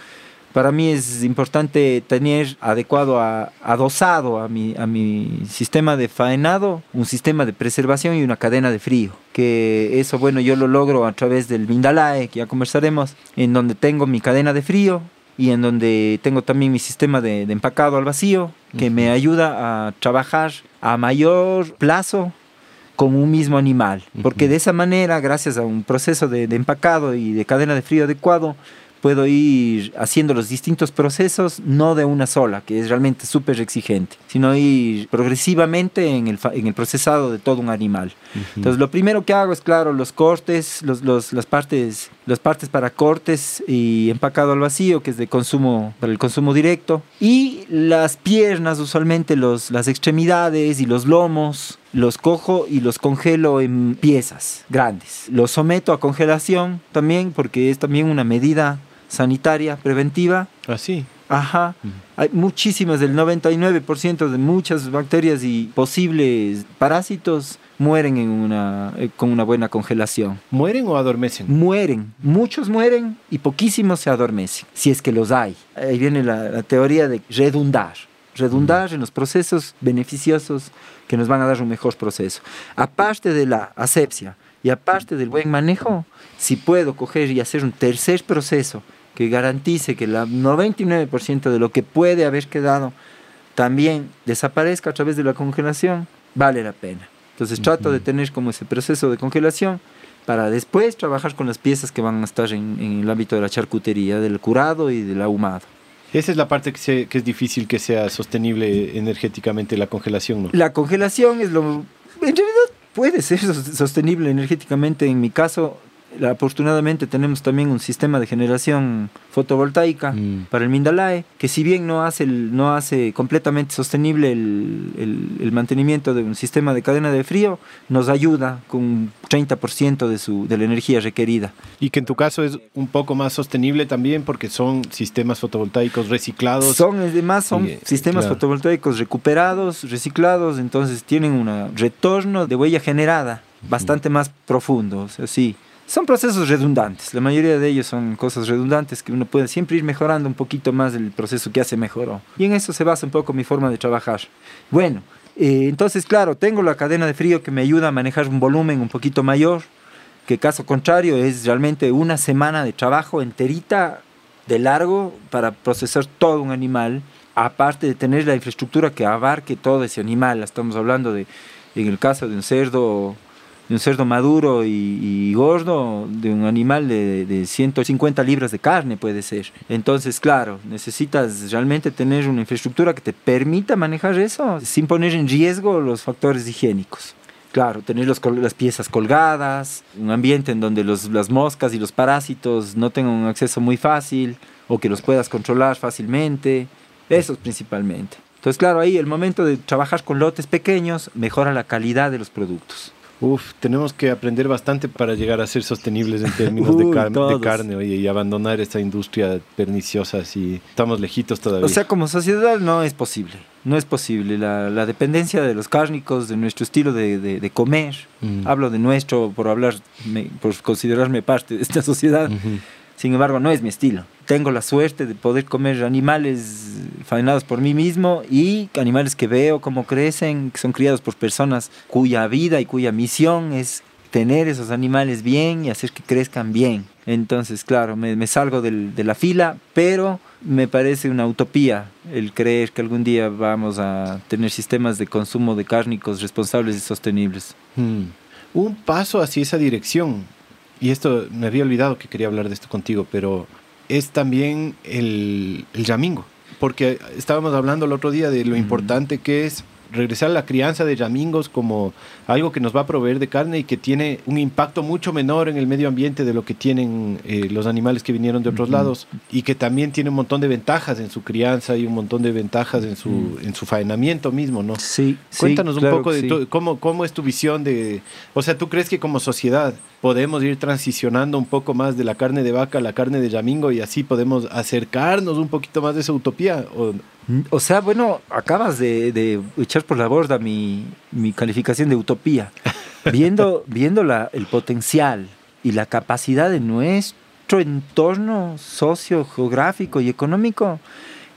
Speaker 2: para mí es importante tener adecuado, a, adosado a mi, a mi sistema de faenado, un sistema de preservación y una cadena de frío. Que eso, bueno, yo lo logro a través del Vindalae, que ya conversaremos, en donde tengo mi cadena de frío y en donde tengo también mi sistema de, empacado al vacío, que me ayuda a trabajar a mayor plazo con un mismo animal, porque de esa manera, gracias a un proceso de, de empacado y de cadena de frío adecuado, puedo ir haciendo los distintos procesos, no de una sola, que es realmente súper exigente, sino ir progresivamente en el, en el, procesado de todo un animal. Entonces, lo primero que hago es, claro, los cortes, los, los, las, partes, las partes para cortes y empacado al vacío, que es de consumo, para el consumo directo, y las piernas, usualmente los, las extremidades y los lomos, los cojo y los congelo en piezas grandes. Los someto a congelación también porque es también una medida sanitaria preventiva.
Speaker 1: Así.
Speaker 2: Ah, Ajá. Hay muchísimas, del 99% de muchas bacterias y posibles parásitos mueren en una, eh, con una buena congelación.
Speaker 1: ¿Mueren o adormecen?
Speaker 2: Mueren. Muchos mueren y poquísimos se adormecen, si es que los hay. Ahí viene la, teoría de redundar. Redundar en los procesos beneficiosos que nos van a dar un mejor proceso. Aparte de la asepsia y aparte del buen manejo, si puedo coger y hacer un tercer proceso que garantice que el 99% de lo que puede haber quedado también desaparezca a través de la congelación, vale la pena. Entonces trato de tener como ese proceso de congelación para después trabajar con las piezas que van a estar en, el ámbito de la charcutería, del curado y del ahumado.
Speaker 1: Esa es la parte que, que es difícil que sea sostenible energéticamente la congelación, ¿no?
Speaker 2: La congelación es lo... En realidad puede ser sostenible energéticamente. En mi caso, afortunadamente tenemos también un sistema de generación fotovoltaica mm. para el Mindalae, que si bien no hace, no hace completamente sostenible el, mantenimiento de un sistema de cadena de frío, nos ayuda con un 30% de, su, de la energía requerida.
Speaker 1: Y que en tu caso es un poco más sostenible también porque son sistemas fotovoltaicos reciclados.
Speaker 2: Son, además, son sistemas fotovoltaicos recuperados, reciclados, entonces tienen un retorno de huella generada bastante más profundo, o sea, sí. Son procesos redundantes, la mayoría de ellos son cosas redundantes que uno puede siempre ir mejorando un poquito más del proceso que hace mejor. Y en eso se basa un poco mi forma de trabajar. Bueno, eh, entonces claro, tengo la cadena de frío que me ayuda a manejar un volumen un poquito mayor, que caso contrario es realmente una semana de trabajo enterita de largo para procesar todo un animal, aparte de tener la infraestructura que abarque todo ese animal. Estamos hablando de, en el caso de un cerdo de un cerdo maduro y, gordo, de un animal de, de, 150 libras de carne puede ser. Entonces, claro, necesitas realmente tener una infraestructura que te permita manejar eso sin poner en riesgo los factores higiénicos. Claro, tener las piezas colgadas, un ambiente en donde los, las moscas y los parásitos no tengan un acceso muy fácil o que los puedas controlar fácilmente, eso principalmente. Entonces, claro, ahí el momento de trabajar con lotes pequeños mejora la calidad de los productos.
Speaker 1: Uf, tenemos que aprender bastante para llegar a ser sostenibles en términos de, de, carne oye, y abandonar esta industria perniciosa si estamos lejitos todavía.
Speaker 2: O sea, como sociedad no es posible, no es posible. La, la dependencia de los cárnicos, de nuestro estilo de, de, comer, mm. hablo de nuestro por hablar, por considerarme parte de esta sociedad Sin embargo, no es mi estilo. Tengo la suerte de poder comer animales faenados por mí mismo y animales que veo cómo crecen, que son criados por personas cuya vida y cuya misión es tener esos animales bien y hacer que crezcan bien. Entonces, claro, me, salgo de la fila, pero me parece una utopía el creer que algún día vamos a tener sistemas de consumo de cárnicos responsables y sostenibles.
Speaker 1: Hmm. Un paso hacia esa dirección, y esto me había olvidado que quería hablar de esto contigo, pero es también el, el yamingo, porque estábamos hablando el otro día de lo importante que es regresar a la crianza de yamingos como algo que nos va a proveer de carne y que tiene un impacto mucho menor en el medio ambiente de lo que tienen eh, los animales que vinieron de otros lados y que también tiene un montón de ventajas en su crianza y un montón de ventajas en su, en su faenamiento mismo, ¿no?
Speaker 2: Sí.
Speaker 1: Cuéntanos un poco de cómo, cómo es tu visión de, o sea, ¿tú crees que como sociedad podemos ir transicionando un poco más de la carne de vaca a la carne de yamingo y así podemos acercarnos un poquito más de esa utopía? ¿O,
Speaker 2: o sea, bueno, acabas de, echar por la borda mi, calificación de utopía. Viendo, viendo la, el potencial y la capacidad de nuestro entorno socio-geográfico y económico,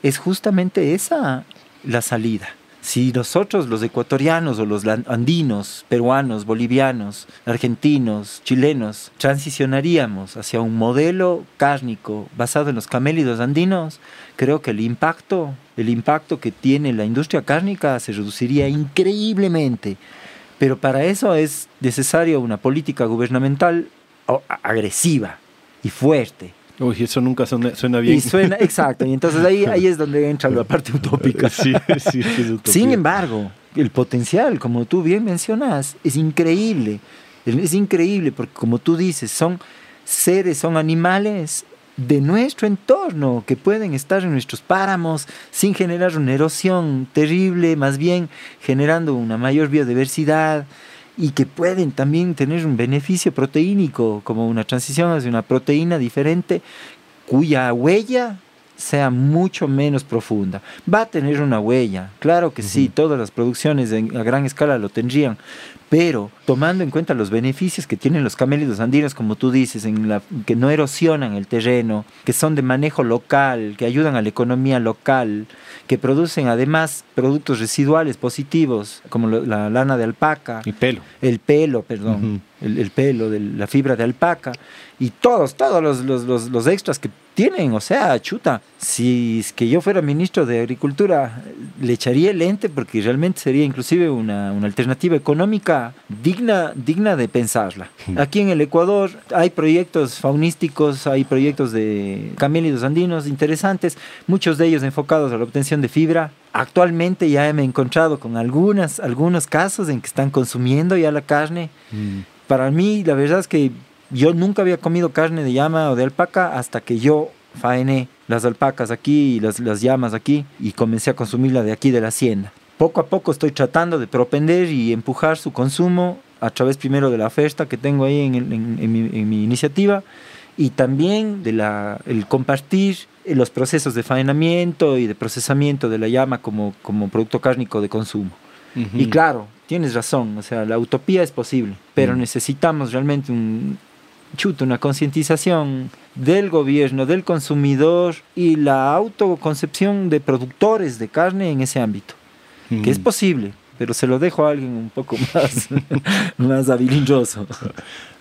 Speaker 2: es justamente esa la salida. Si nosotros, los ecuatorianos o los andinos, peruanos, bolivianos, argentinos, chilenos, transicionaríamos hacia un modelo cárnico basado en los camélidos andinos, creo que el impacto, el impacto que tiene la industria cárnica se reduciría increíblemente. Pero para eso es necesaria una política gubernamental agresiva y fuerte
Speaker 1: Uy, eso nunca suena, bien.
Speaker 2: Y suena, exacto. Y entonces ahí, ahí es donde entra la parte utópica.
Speaker 1: Sí, sí,
Speaker 2: es Sin embargo, el potencial, como tú bien mencionas, es increíble. Es increíble porque, como tú dices, son seres, son animales de nuestro entorno que pueden estar en nuestros páramos sin generar una erosión terrible, más bien generando una mayor biodiversidad y que pueden también tener un beneficio proteínico, como una transición hacia una proteína diferente cuya huella sea mucho menos profunda. Va a tener una huella, claro que sí, todas las producciones a gran escala lo tendrían, pero tomando en cuenta los beneficios que tienen los camélidos andinos, como tú dices, en la, que no erosionan el terreno, que son de manejo local, que ayudan a la economía local, que producen además productos residuales positivos, como la lana de alpaca.
Speaker 1: El pelo.
Speaker 2: El pelo, perdón. El, pelo, de la fibra de alpaca. Y todos, todos los, los, los extras que tienen, o sea, chuta, si es que yo fuera ministro de Agricultura, le echaría el ente porque realmente sería inclusive una, una alternativa económica digna, digna de pensarla. Aquí en el Ecuador hay proyectos faunísticos, hay proyectos de camélidos andinos interesantes, muchos de ellos enfocados a la obtención de fibra. Actualmente ya me he encontrado con algunas, algunos casos en que están consumiendo ya la carne. Mm. Para mí, la verdad es que yo nunca había comido carne de llama o de alpaca hasta que yo faené las alpacas aquí y las, las llamas aquí y comencé a consumirla de aquí de la hacienda. Poco a poco estoy tratando de propender y empujar su consumo a través primero de la oferta que tengo ahí en, en, mi, en mi, iniciativa y también de la, el compartir los procesos de faenamiento y de procesamiento de la llama como, como producto cárnico de consumo. Y claro, tienes razón, o sea, la utopía es posible, pero necesitamos realmente un, chuta, una concientización del gobierno, del consumidor y la autoconcepción de productores de carne en ese ámbito, que es posible, pero se lo dejo a alguien un poco más, más habilidoso.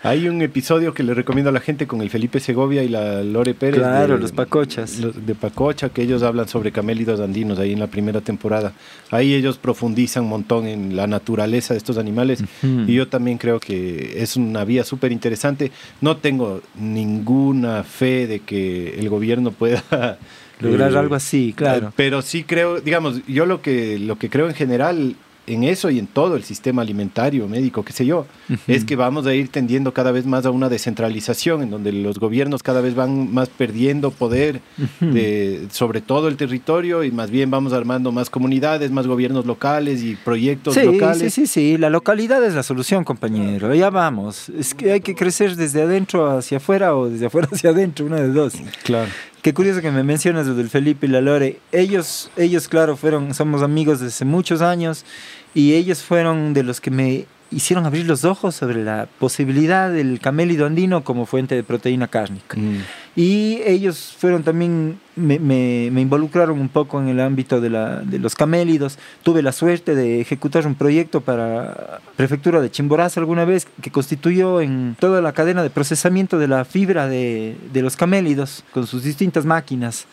Speaker 1: Hay un episodio que le recomiendo a la gente con el Felipe Segovia y la Lore Pérez.
Speaker 2: Claro, los Pacochas.
Speaker 1: de Pacocha, que ellos hablan sobre camélidos andinos ahí en la primera temporada. Ahí ellos profundizan un montón en la naturaleza de estos animales y yo también creo que es una vía súper interesante. No tengo ninguna fe de que el gobierno pueda
Speaker 2: lograr eh, algo así, claro.
Speaker 1: Pero sí creo, digamos, yo lo que, lo que creo en general en eso y en todo el sistema alimentario, médico, qué sé yo, es que vamos a ir tendiendo cada vez más a una descentralización, en donde los gobiernos cada vez van más perdiendo poder de, sobre todo el territorio y más bien vamos armando más comunidades, más gobiernos locales y proyectos locales.
Speaker 2: Sí, sí, sí, la localidad es la solución, compañero, ya vamos. Es que hay que crecer desde adentro hacia afuera o desde afuera hacia adentro, una de dos.
Speaker 1: Claro.
Speaker 2: Qué curioso que me mencionas del Felipe y la Lore. Ellos, ellos claro, fueron, somos amigos desde muchos años y ellos fueron de los que me hicieron abrir los ojos sobre la posibilidad del camélido andino como fuente de proteína cárnica. Mm. Y ellos fueron también, me, me, me involucraron un poco en el ámbito de, la, de, los camélidos. Tuve la suerte de ejecutar un proyecto para Prefectura de Chimborazo alguna vez que constituyó en toda la cadena de procesamiento de la fibra de, de los camélidos con sus distintas máquinas.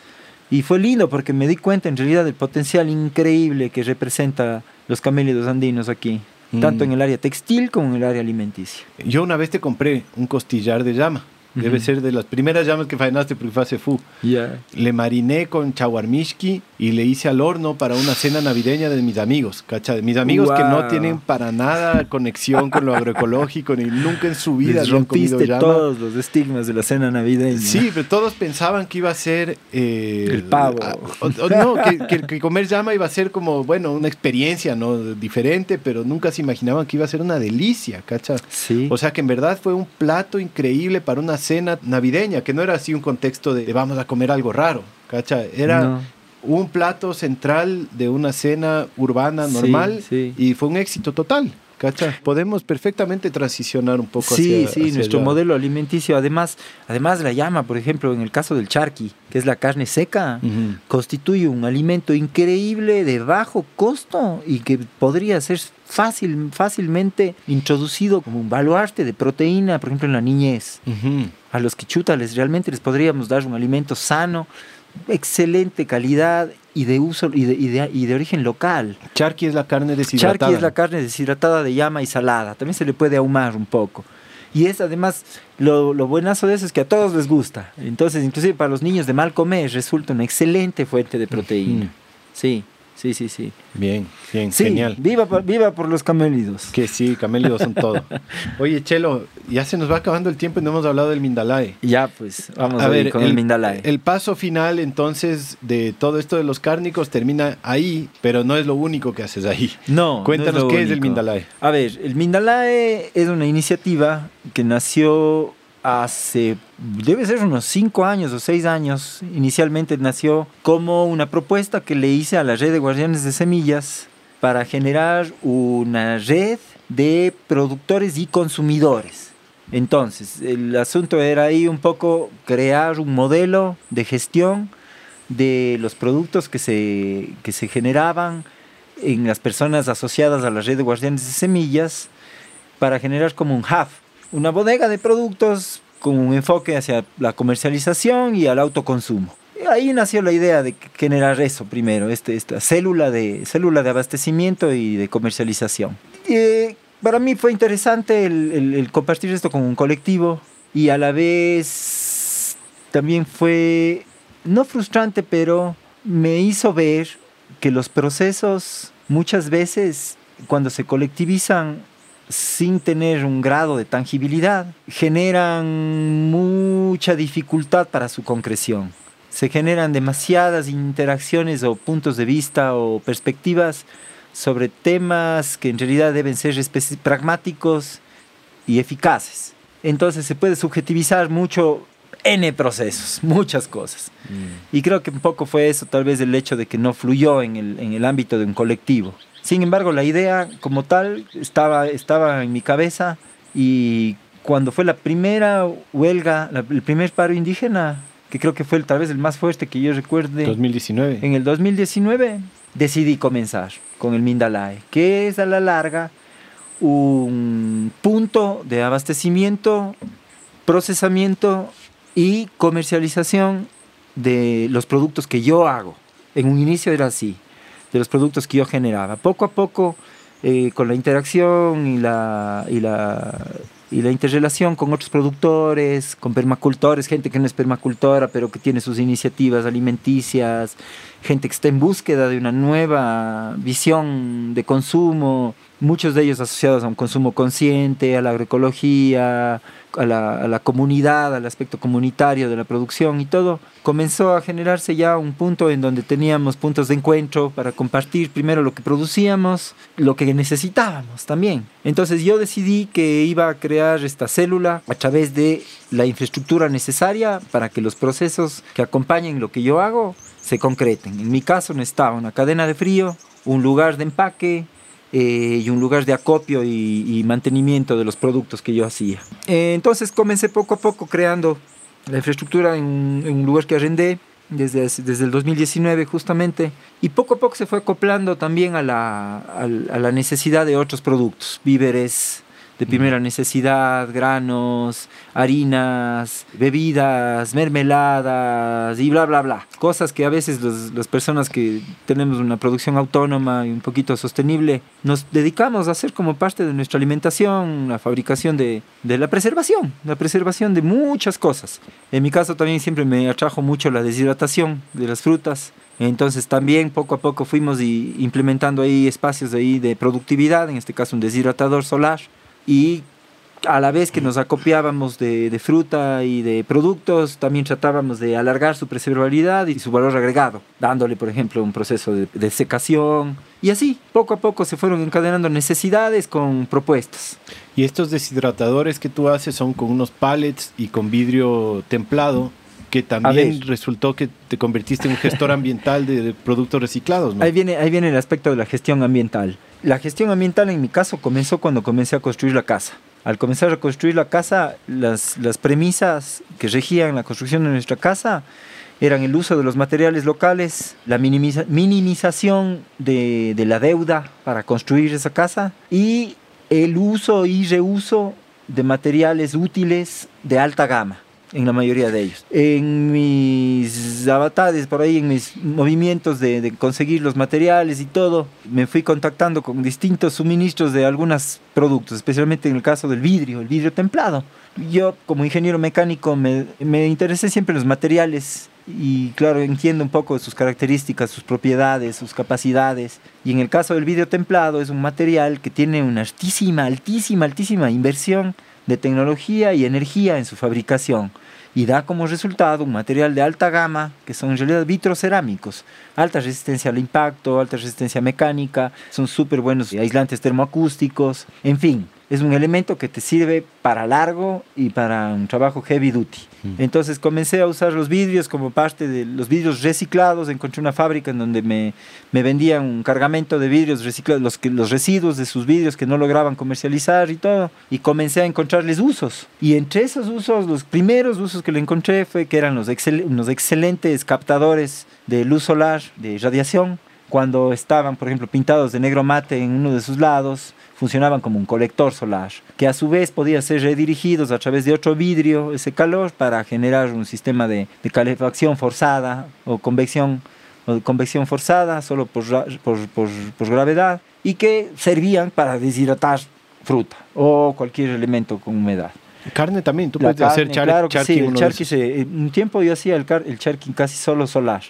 Speaker 2: Y fue lindo porque me di cuenta en realidad del potencial increíble que representa los camélidos andinos aquí, mm. tanto en el área textil como en el área alimenticia.
Speaker 1: Yo una vez te compré un costillar de llama. Debe ser de las primeras llamas que faenaste porque fue hace fu.
Speaker 2: Yeah.
Speaker 1: Le mariné con chaguarmishki y le hice al horno para una cena navideña de mis amigos, ¿cacha? De mis amigos
Speaker 2: Wow.
Speaker 1: que no tienen para nada conexión con lo agroecológico ni nunca en su vida
Speaker 2: Les
Speaker 1: habían comido llama.
Speaker 2: todos los estigmas de la cena navideña.
Speaker 1: Sí, pero todos pensaban que iba a ser... eh,
Speaker 2: El pavo.
Speaker 1: o- o no, que, que- que comer llama iba a ser como, bueno, una experiencia, ¿no? Diferente, pero nunca se imaginaban que iba a ser una delicia, ¿cacha?
Speaker 2: Sí.
Speaker 1: O sea que en verdad fue un plato increíble para una cena navideña, que no era así un contexto de, de vamos a comer algo raro, ¿cacha? Era
Speaker 2: No.
Speaker 1: un plato central de una cena urbana
Speaker 2: Sí,
Speaker 1: normal
Speaker 2: sí.
Speaker 1: y fue un éxito total, ¿cacha? Podemos perfectamente transicionar un poco
Speaker 2: Sí,
Speaker 1: hacia
Speaker 2: sí,
Speaker 1: hacia
Speaker 2: nuestro
Speaker 1: allá.
Speaker 2: modelo alimenticio, además, además la llama, por ejemplo, en el caso del charqui, que es la carne seca, constituye un alimento increíble de bajo costo y que podría ser fácil, fácilmente introducido como un baluarte de proteína, por ejemplo, en la niñez. A los quichutas les, realmente les podríamos dar un alimento sano, excelente calidad y de uso y de, y de- y de origen local.
Speaker 1: Charqui es la carne deshidratada.
Speaker 2: Charqui es la carne deshidratada de llama y salada. También se le puede ahumar un poco. Y es además, lo, lo buenazo de eso es que a todos les gusta. Entonces, inclusive para los niños de mal comer, resulta una excelente fuente de proteína. Sí, sí, sí, sí.
Speaker 1: Bien, bien,
Speaker 2: Sí,
Speaker 1: genial.
Speaker 2: Viva, por- viva por los camélidos.
Speaker 1: Que sí, camélidos son todo. Oye, Chelo, ya se nos va acabando el tiempo y no hemos hablado del Mindalae.
Speaker 2: Ya, pues, vamos a, ver con el, Mindalae.
Speaker 1: el paso final entonces de todo esto de los cárnicos termina ahí, pero no es lo único que haces ahí.
Speaker 2: no, no
Speaker 1: Cuéntanos
Speaker 2: lo
Speaker 1: qué es el. Mindalae.
Speaker 2: A ver, el Mindalae es una iniciativa que nació hace, debe ser unos cinco años o seis años. Inicialmente nació como una propuesta que le hice a la red de guardianes de semillas para generar una red de productores y consumidores. Entonces, el asunto era ahí un poco crear un modelo de gestión de los productos que se, que se generaban en las personas asociadas a la red de guardianes de semillas para generar como un hub, una bodega de productos con un enfoque hacia la comercialización y al autoconsumo. Ahí nació la idea de generar eso primero, este, esta célula de, célula de abastecimiento y de comercialización. Para mí fue interesante el compartir esto con un colectivo y a la vez también fue, no frustrante, pero me hizo ver que los procesos muchas veces cuando se colectivizan sin tener un grado de tangibilidad, generan mucha dificultad para su concreción. Se generan demasiadas interacciones o puntos de vista o perspectivas sobre temas que en realidad deben ser pragmáticos y eficaces. Entonces se puede subjetivizar mucho N procesos, muchas cosas. Y creo que un poco fue eso, tal vez el hecho de que no fluyó en el, en el ámbito de un colectivo. Sin embargo, la idea como tal estaba, estaba en mi cabeza y cuando fue la primera huelga, la- el primer paro indígena, que creo que fue el- tal vez el más fuerte que yo recuerde,
Speaker 1: 2019.
Speaker 2: en el 2019, decidí comenzar con el Mindalae, que es a la larga un punto de abastecimiento, procesamiento y comercialización de los productos que yo hago. En un inicio era así, de los productos que yo generaba. Poco a poco, eh, con la interacción y la, y, la, y la interrelación con otros productores, con permacultores, gente que no es permacultora, pero que tiene sus iniciativas alimenticias, gente que está en búsqueda de una nueva visión de consumo, muchos de ellos asociados a un consumo consciente, a la agroecología, a la, a la comunidad, al aspecto comunitario de la producción y todo, comenzó a generarse ya un punto en donde teníamos puntos de encuentro para compartir primero lo que producíamos, lo que necesitábamos también. Entonces yo decidí que iba a crear esta célula a través de la infraestructura necesaria para que los procesos que acompañen lo que yo hago se concreten. En mi caso necesitaba una cadena de frío, un lugar de empaque, eh, y un lugar de acopio y, mantenimiento de los productos que yo hacía. Eh, entonces comencé poco a poco creando la infraestructura en, un lugar que arrendé desde, desde el 2019 justamente, y poco a poco se fue acoplando también a la, a la necesidad de otros productos, víveres, de primera necesidad, granos, harinas, bebidas, mermeladas y bla, bla, bla. Cosas que a veces las personas que tenemos una producción autónoma y un poquito sostenible nos dedicamos a hacer como parte de nuestra alimentación, la fabricación de, de la preservación, la preservación de muchas cosas. En mi caso también siempre me atrajo mucho la deshidratación de las frutas. Entonces también poco a poco fuimos implementando ahí espacios ahí de productividad, en este caso un deshidratador solar y a la vez que nos acopiábamos de, fruta y de productos, también tratábamos de alargar su preservabilidad y su valor agregado, dándole, por ejemplo, un proceso de, de, secación. Y así, poco a poco se fueron encadenando necesidades con propuestas.
Speaker 1: Y estos deshidratadores que tú haces son con unos pallets y con vidrio templado que también resultó que te convertiste en un gestor ambiental de, productos reciclados.
Speaker 2: Ahí, viene, ahí viene el aspecto de la gestión ambiental. La gestión ambiental en mi caso comenzó cuando comencé a construir la casa. Al comenzar a construir la casa, las, las premisas que regían la construcción de nuestra casa eran el uso de los materiales locales, la minimización de, de la deuda para construir esa casa y el uso y reuso de materiales útiles de alta gama en la mayoría de ellos. En mis avatares, por ahí, en mis movimientos de, conseguir los materiales y todo, me fui contactando con distintos suministros de algunos productos, especialmente en el caso del vidrio, el vidrio templado. Yo, como ingeniero mecánico, me, me interesé siempre en los materiales y claro, entiendo un poco sus características, sus propiedades, sus capacidades. Y en el caso del vidrio templado es un material que tiene una altísima, altísima, altísima inversión de tecnología y energía en su fabricación y da como resultado un material de alta gama que son en realidad vitrocerámicos, alta resistencia al impacto, alta resistencia mecánica, son súper buenos aislantes termoacústicos, en fin, es un elemento que te sirve para largo y para un trabajo heavy duty. Entonces comencé a usar los vidrios como parte de los vidrios reciclados. Encontré una fábrica en donde me, me vendían un cargamento de vidrios reciclados, los, los residuos de sus vidrios que no lograban comercializar y todo. Y comencé a encontrarles usos. Y entre esos usos, los primeros usos que le encontré fue que eran unos excelentes captadores de luz solar, de radiación. Cuando estaban, por ejemplo, pintados de negro mate en uno de sus lados, funcionaban como un colector solar, que a su vez podía ser redirigidos a través de otro vidrio ese calor para generar un sistema de, calefacción forzada o convección, o convección forzada solo por, por, por, por gravedad y que servían para deshidratar fruta o cualquier elemento con humedad.
Speaker 1: Carne también, tú puedes hacer char
Speaker 2: claro sí, el charqui se, un tiempo yo hacía el, el charqui casi solo solar.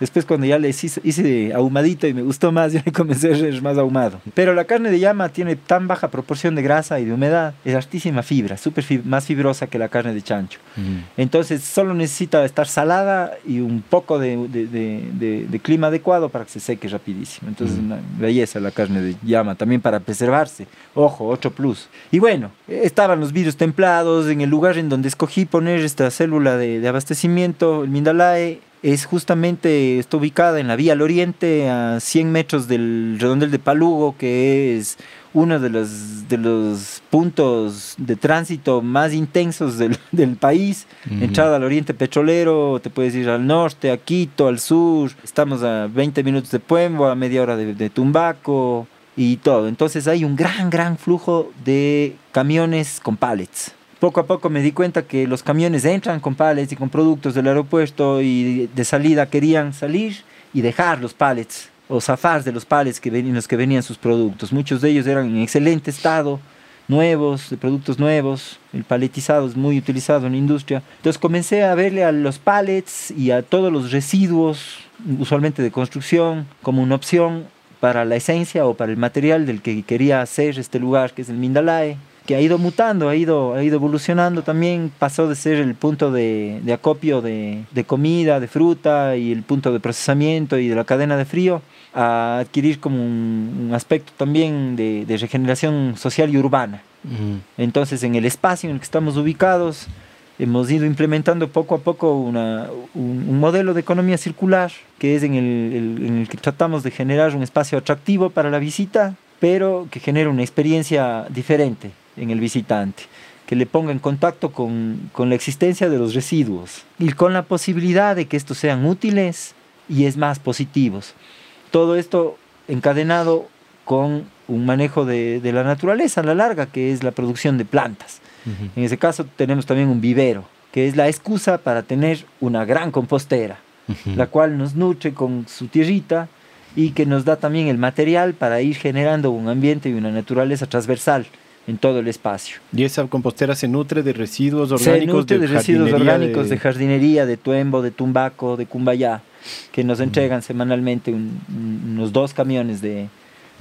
Speaker 2: Después cuando ya le hice, hice ahumadito y me gustó más, ya comencé a hacer más ahumado. Pero la carne de llama tiene tan baja proporción de grasa y de humedad, es altísima fibra, súper más fibrosa que la carne de chancho. Entonces solo necesita estar salada y un poco de, de, de, clima adecuado para que se seque rapidísimo. Entonces una belleza la carne de llama, también para preservarse. Ojo, otro plus. Y bueno, estaban los vidrios templados en el lugar en donde escogí poner esta célula de, abastecimiento, el Mindalae es justamente, está ubicada en la vía al oriente, a 100 metros del redondel de Palugo, que es uno de los, de los puntos de tránsito más intensos del, del país. Entrada al oriente petrolero, te puedes ir al norte, a Quito, al sur. Estamos a 20 minutos de Puembo, a media hora de, de Tumbaco y todo. Entonces hay un gran, gran flujo de camiones con pallets poco a poco me di cuenta que los camiones entran con pallets y con productos del aeropuerto y de salida querían salir y dejar los pallets o zafar de los pallets que en los que venían sus productos. Muchos de ellos eran en excelente estado, nuevos, de productos nuevos, el paletizado es muy utilizado en la industria. Entonces comencé a verle a los pallets y a todos los residuos, usualmente de construcción, como una opción para la esencia o para el material del que quería hacer este lugar, que es el Mindalae que ha ido mutando, ha ido, ha ido evolucionando también, pasó de ser el punto de, de acopio de, de, comida, de fruta y el punto de procesamiento y de la cadena de frío, a adquirir como un, aspecto también de, de, regeneración social y urbana. Entonces, en el espacio en el que estamos ubicados, hemos ido implementando poco a poco una, un, un, modelo de economía circular, que es en el, el, en el que tratamos de generar un espacio atractivo para la visita, pero que genere una experiencia diferente en el visitante, que le ponga en contacto con, con la existencia de los residuos y con la posibilidad de que estos sean útiles y es más positivos. Todo esto encadenado con un manejo de, de la naturaleza a la larga, que es la producción de plantas. En ese caso tenemos también un vivero, que es la excusa para tener una gran compostera, la cual nos nutre con su tierrita y que nos da también el material para ir generando un ambiente y una naturaleza transversal en todo el espacio.
Speaker 1: ¿Y esa compostera se nutre de residuos orgánicos?
Speaker 2: Se nutre de, residuos orgánicos de... jardinería, de tuembo, de tumbaco, de cumbayá, que nos entregan semanalmente unos dos camiones de,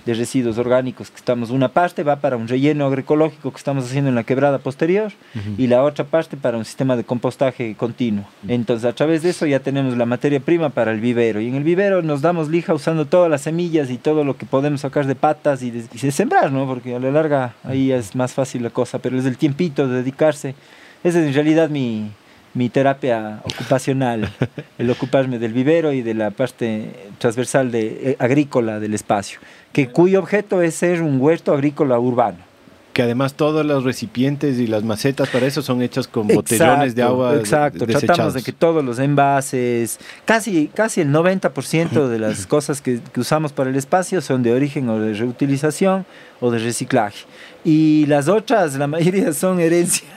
Speaker 2: de residuos orgánicos que estamos, una parte va para un relleno agroecológico que estamos haciendo en la quebrada posterior y la otra parte para un sistema de compostaje continuo. Entonces a través de eso ya tenemos la materia prima para el vivero y en el vivero nos damos lija usando todas las semillas y todo lo que podemos sacar de patas y de, sembrar, ¿no? porque a la larga ahí es más fácil la cosa, pero es el tiempito de dedicarse. Esa es en realidad mi, mi terapia ocupacional, el ocuparme del vivero y de la parte transversal de, eh, agrícola del espacio, que, cuyo objeto es ser un huerto agrícola urbano
Speaker 1: que además todos los recipientes y las macetas para eso son hechas con botellones de agua.
Speaker 2: Exacto, tratamos de que todos los envases, casi, casi el 90% de las cosas que, que, usamos para el espacio son de origen o de reutilización o de reciclaje. Y las otras, la mayoría son herencias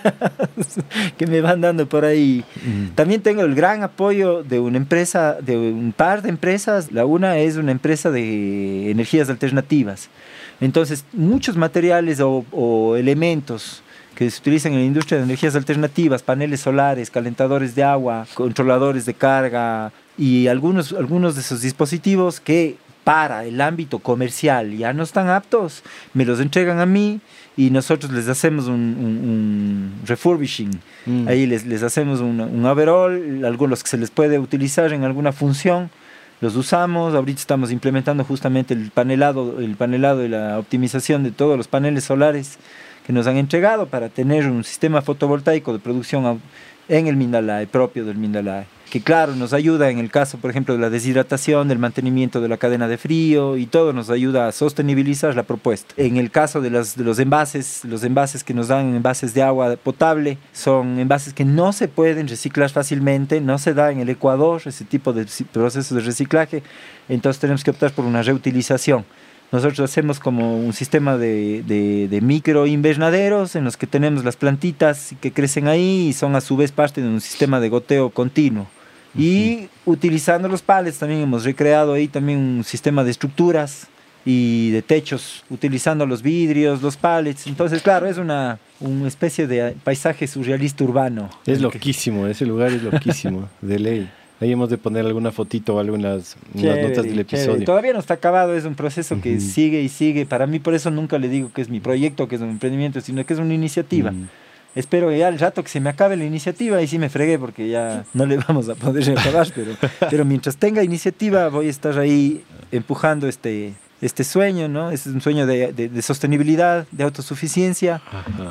Speaker 2: que me van dando por ahí. También tengo el gran apoyo de una empresa, de un par de empresas. La una es una empresa de energías alternativas entonces, muchos materiales o, elementos que se utilizan en la industria de energías alternativas, paneles solares, calentadores de agua, controladores de carga y algunos, algunos de esos dispositivos que para el ámbito comercial ya no están aptos, me los entregan a mí y nosotros les hacemos un, refurbishing. Mm. Ahí les, les hacemos un, un overall, algunos que se les puede utilizar en alguna función los usamos, ahorita estamos implementando justamente el panelado, el panelado y la optimización de todos los paneles solares que nos han entregado para tener un sistema fotovoltaico de producción en el Mindalae, propio del Mindalae que claro, nos ayuda en el caso, por ejemplo, de la deshidratación, del mantenimiento de la cadena de frío y todo nos ayuda a sostenibilizar la propuesta. En el caso de, de los envases, los envases que nos dan envases de agua potable son envases que no se pueden reciclar fácilmente, no se da en el Ecuador ese tipo de procesos de reciclaje, entonces tenemos que optar por una reutilización. Nosotros hacemos como un sistema de, de, de, micro invernaderos en los que tenemos las plantitas que crecen ahí y son a su vez parte de un sistema de goteo continuo. Y utilizando los palets también hemos recreado ahí también un sistema de estructuras y de techos, utilizando los vidrios, los palets. Entonces, claro, es una, una especie de paisaje surrealista urbano.
Speaker 1: Es loquísimo, ese lugar es loquísimo, de ley. Ahí hemos de poner alguna fotito o algo en las, notas del episodio.
Speaker 2: Todavía no está acabado, es un proceso que sigue y sigue. Para mí, por eso nunca le digo que es mi proyecto, que es un emprendimiento, sino que es una iniciativa espero que ya al rato que se me acabe la iniciativa, y sí me fregué porque ya no le vamos a poder acabar, pero, pero mientras tenga iniciativa voy a estar ahí empujando este, este sueño, ¿no? Es un sueño de, de, sostenibilidad, de autosuficiencia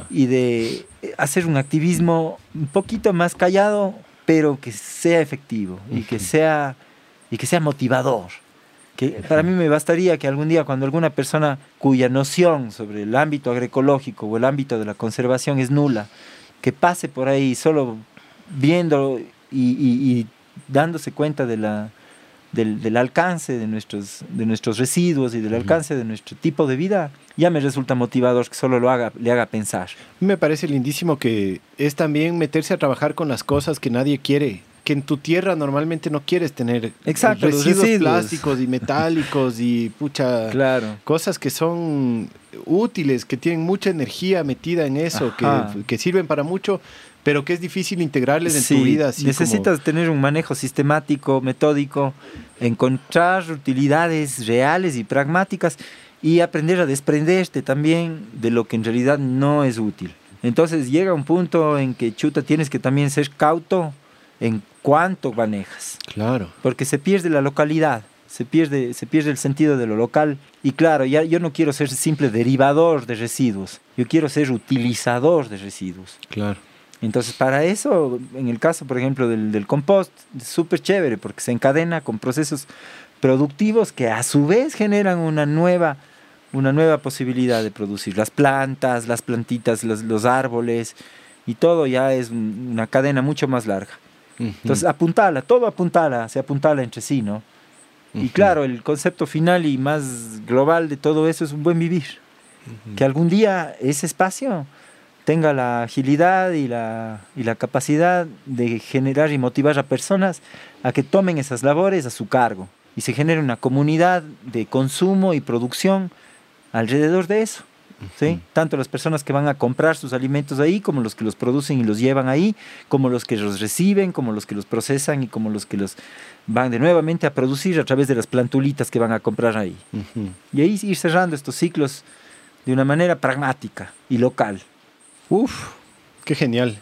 Speaker 2: y de hacer un activismo un poquito más callado, pero que sea efectivo y que sea, y que sea motivador que para mí me bastaría que algún día cuando alguna persona cuya noción sobre el ámbito agroecológico o el ámbito de la conservación es nula, que pase por ahí solo viendo y, dándose cuenta de la, del, alcance de nuestros, de nuestros residuos y del alcance de nuestro tipo de vida, ya me resulta motivador que solo lo haga, le haga pensar.
Speaker 1: Me parece lindísimo que es también meterse a trabajar con las cosas que nadie quiere que en tu tierra normalmente no quieres tener
Speaker 2: Exacto,
Speaker 1: residuos, plásticos y metálicos y pucha
Speaker 2: claro.
Speaker 1: cosas que son útiles, que tienen mucha energía metida en eso, que, que, sirven para mucho, pero que es difícil integrarles en tu vida. Así
Speaker 2: necesitas tener un manejo sistemático, metódico, encontrar utilidades reales y pragmáticas y aprender a desprenderte también de lo que en realidad no es útil. Entonces llega un punto en que chuta tienes que también ser cauto en cuánto manejas.
Speaker 1: Claro.
Speaker 2: Porque se pierde la localidad, se pierde, se pierde el sentido de lo local. Y claro, ya, yo no quiero ser simple derivador de residuos, yo quiero ser utilizador de residuos.
Speaker 1: Claro.
Speaker 2: Entonces, para eso, en el caso, por ejemplo, del, del compost, es súper chévere porque se encadena con procesos productivos que a su vez generan una nueva una nueva posibilidad de producir. Las plantas, las plantitas, los, los árboles y todo ya es una cadena mucho más larga. Entonces, apuntala, todo apuntala, se apuntala entre sí, ¿no? Y claro, el concepto final y más global de todo eso es un buen vivir. Que algún día ese espacio tenga la agilidad y la, y la capacidad de generar y motivar a personas a que tomen esas labores a su cargo y se genere una comunidad de consumo y producción alrededor de eso. ¿Sí? Tanto las personas que van a comprar sus alimentos ahí, como los que los producen y los llevan ahí, como los que los reciben, como los que los procesan y como los que los van de nuevamente a producir a través de las plantulitas que van a comprar ahí. Y ahí ir cerrando estos ciclos de una manera pragmática y local.
Speaker 1: Uf, qué genial.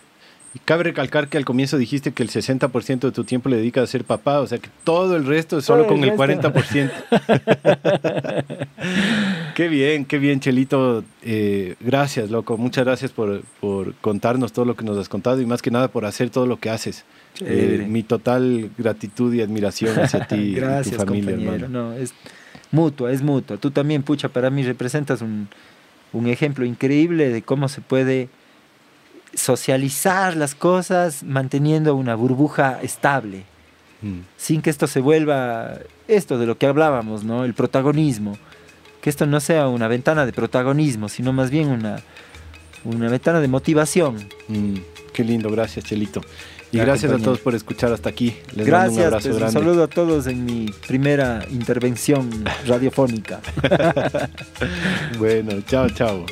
Speaker 1: Y cabe recalcar que al comienzo dijiste que el 60% de tu tiempo le dedicas a ser papá, o sea que todo el resto es solo con el 40%. qué bien, qué bien, Chelito. Eh, gracias, loco. Muchas gracias por, contarnos todo lo que nos has contado y más que nada por hacer todo lo que haces. Eh, mi total gratitud y admiración hacia ti y tu familia, hermano.
Speaker 2: No, es mutua, es mutua. Tú también, pucha, para mí representas un, un ejemplo increíble de cómo se puede socializar las cosas manteniendo una burbuja estable, mm. sin que esto se vuelva esto de lo que hablábamos, ¿no? El protagonismo. Que esto no sea una ventana de protagonismo, sino más bien una, una ventana de motivación.
Speaker 1: Mm, qué lindo, gracias Chelito. Y gracias a todos por escuchar hasta aquí.
Speaker 2: Les gracias, mando un abrazo pues, Un saludo a todos en mi primera intervención radiofónica.
Speaker 1: bueno, chao, chao.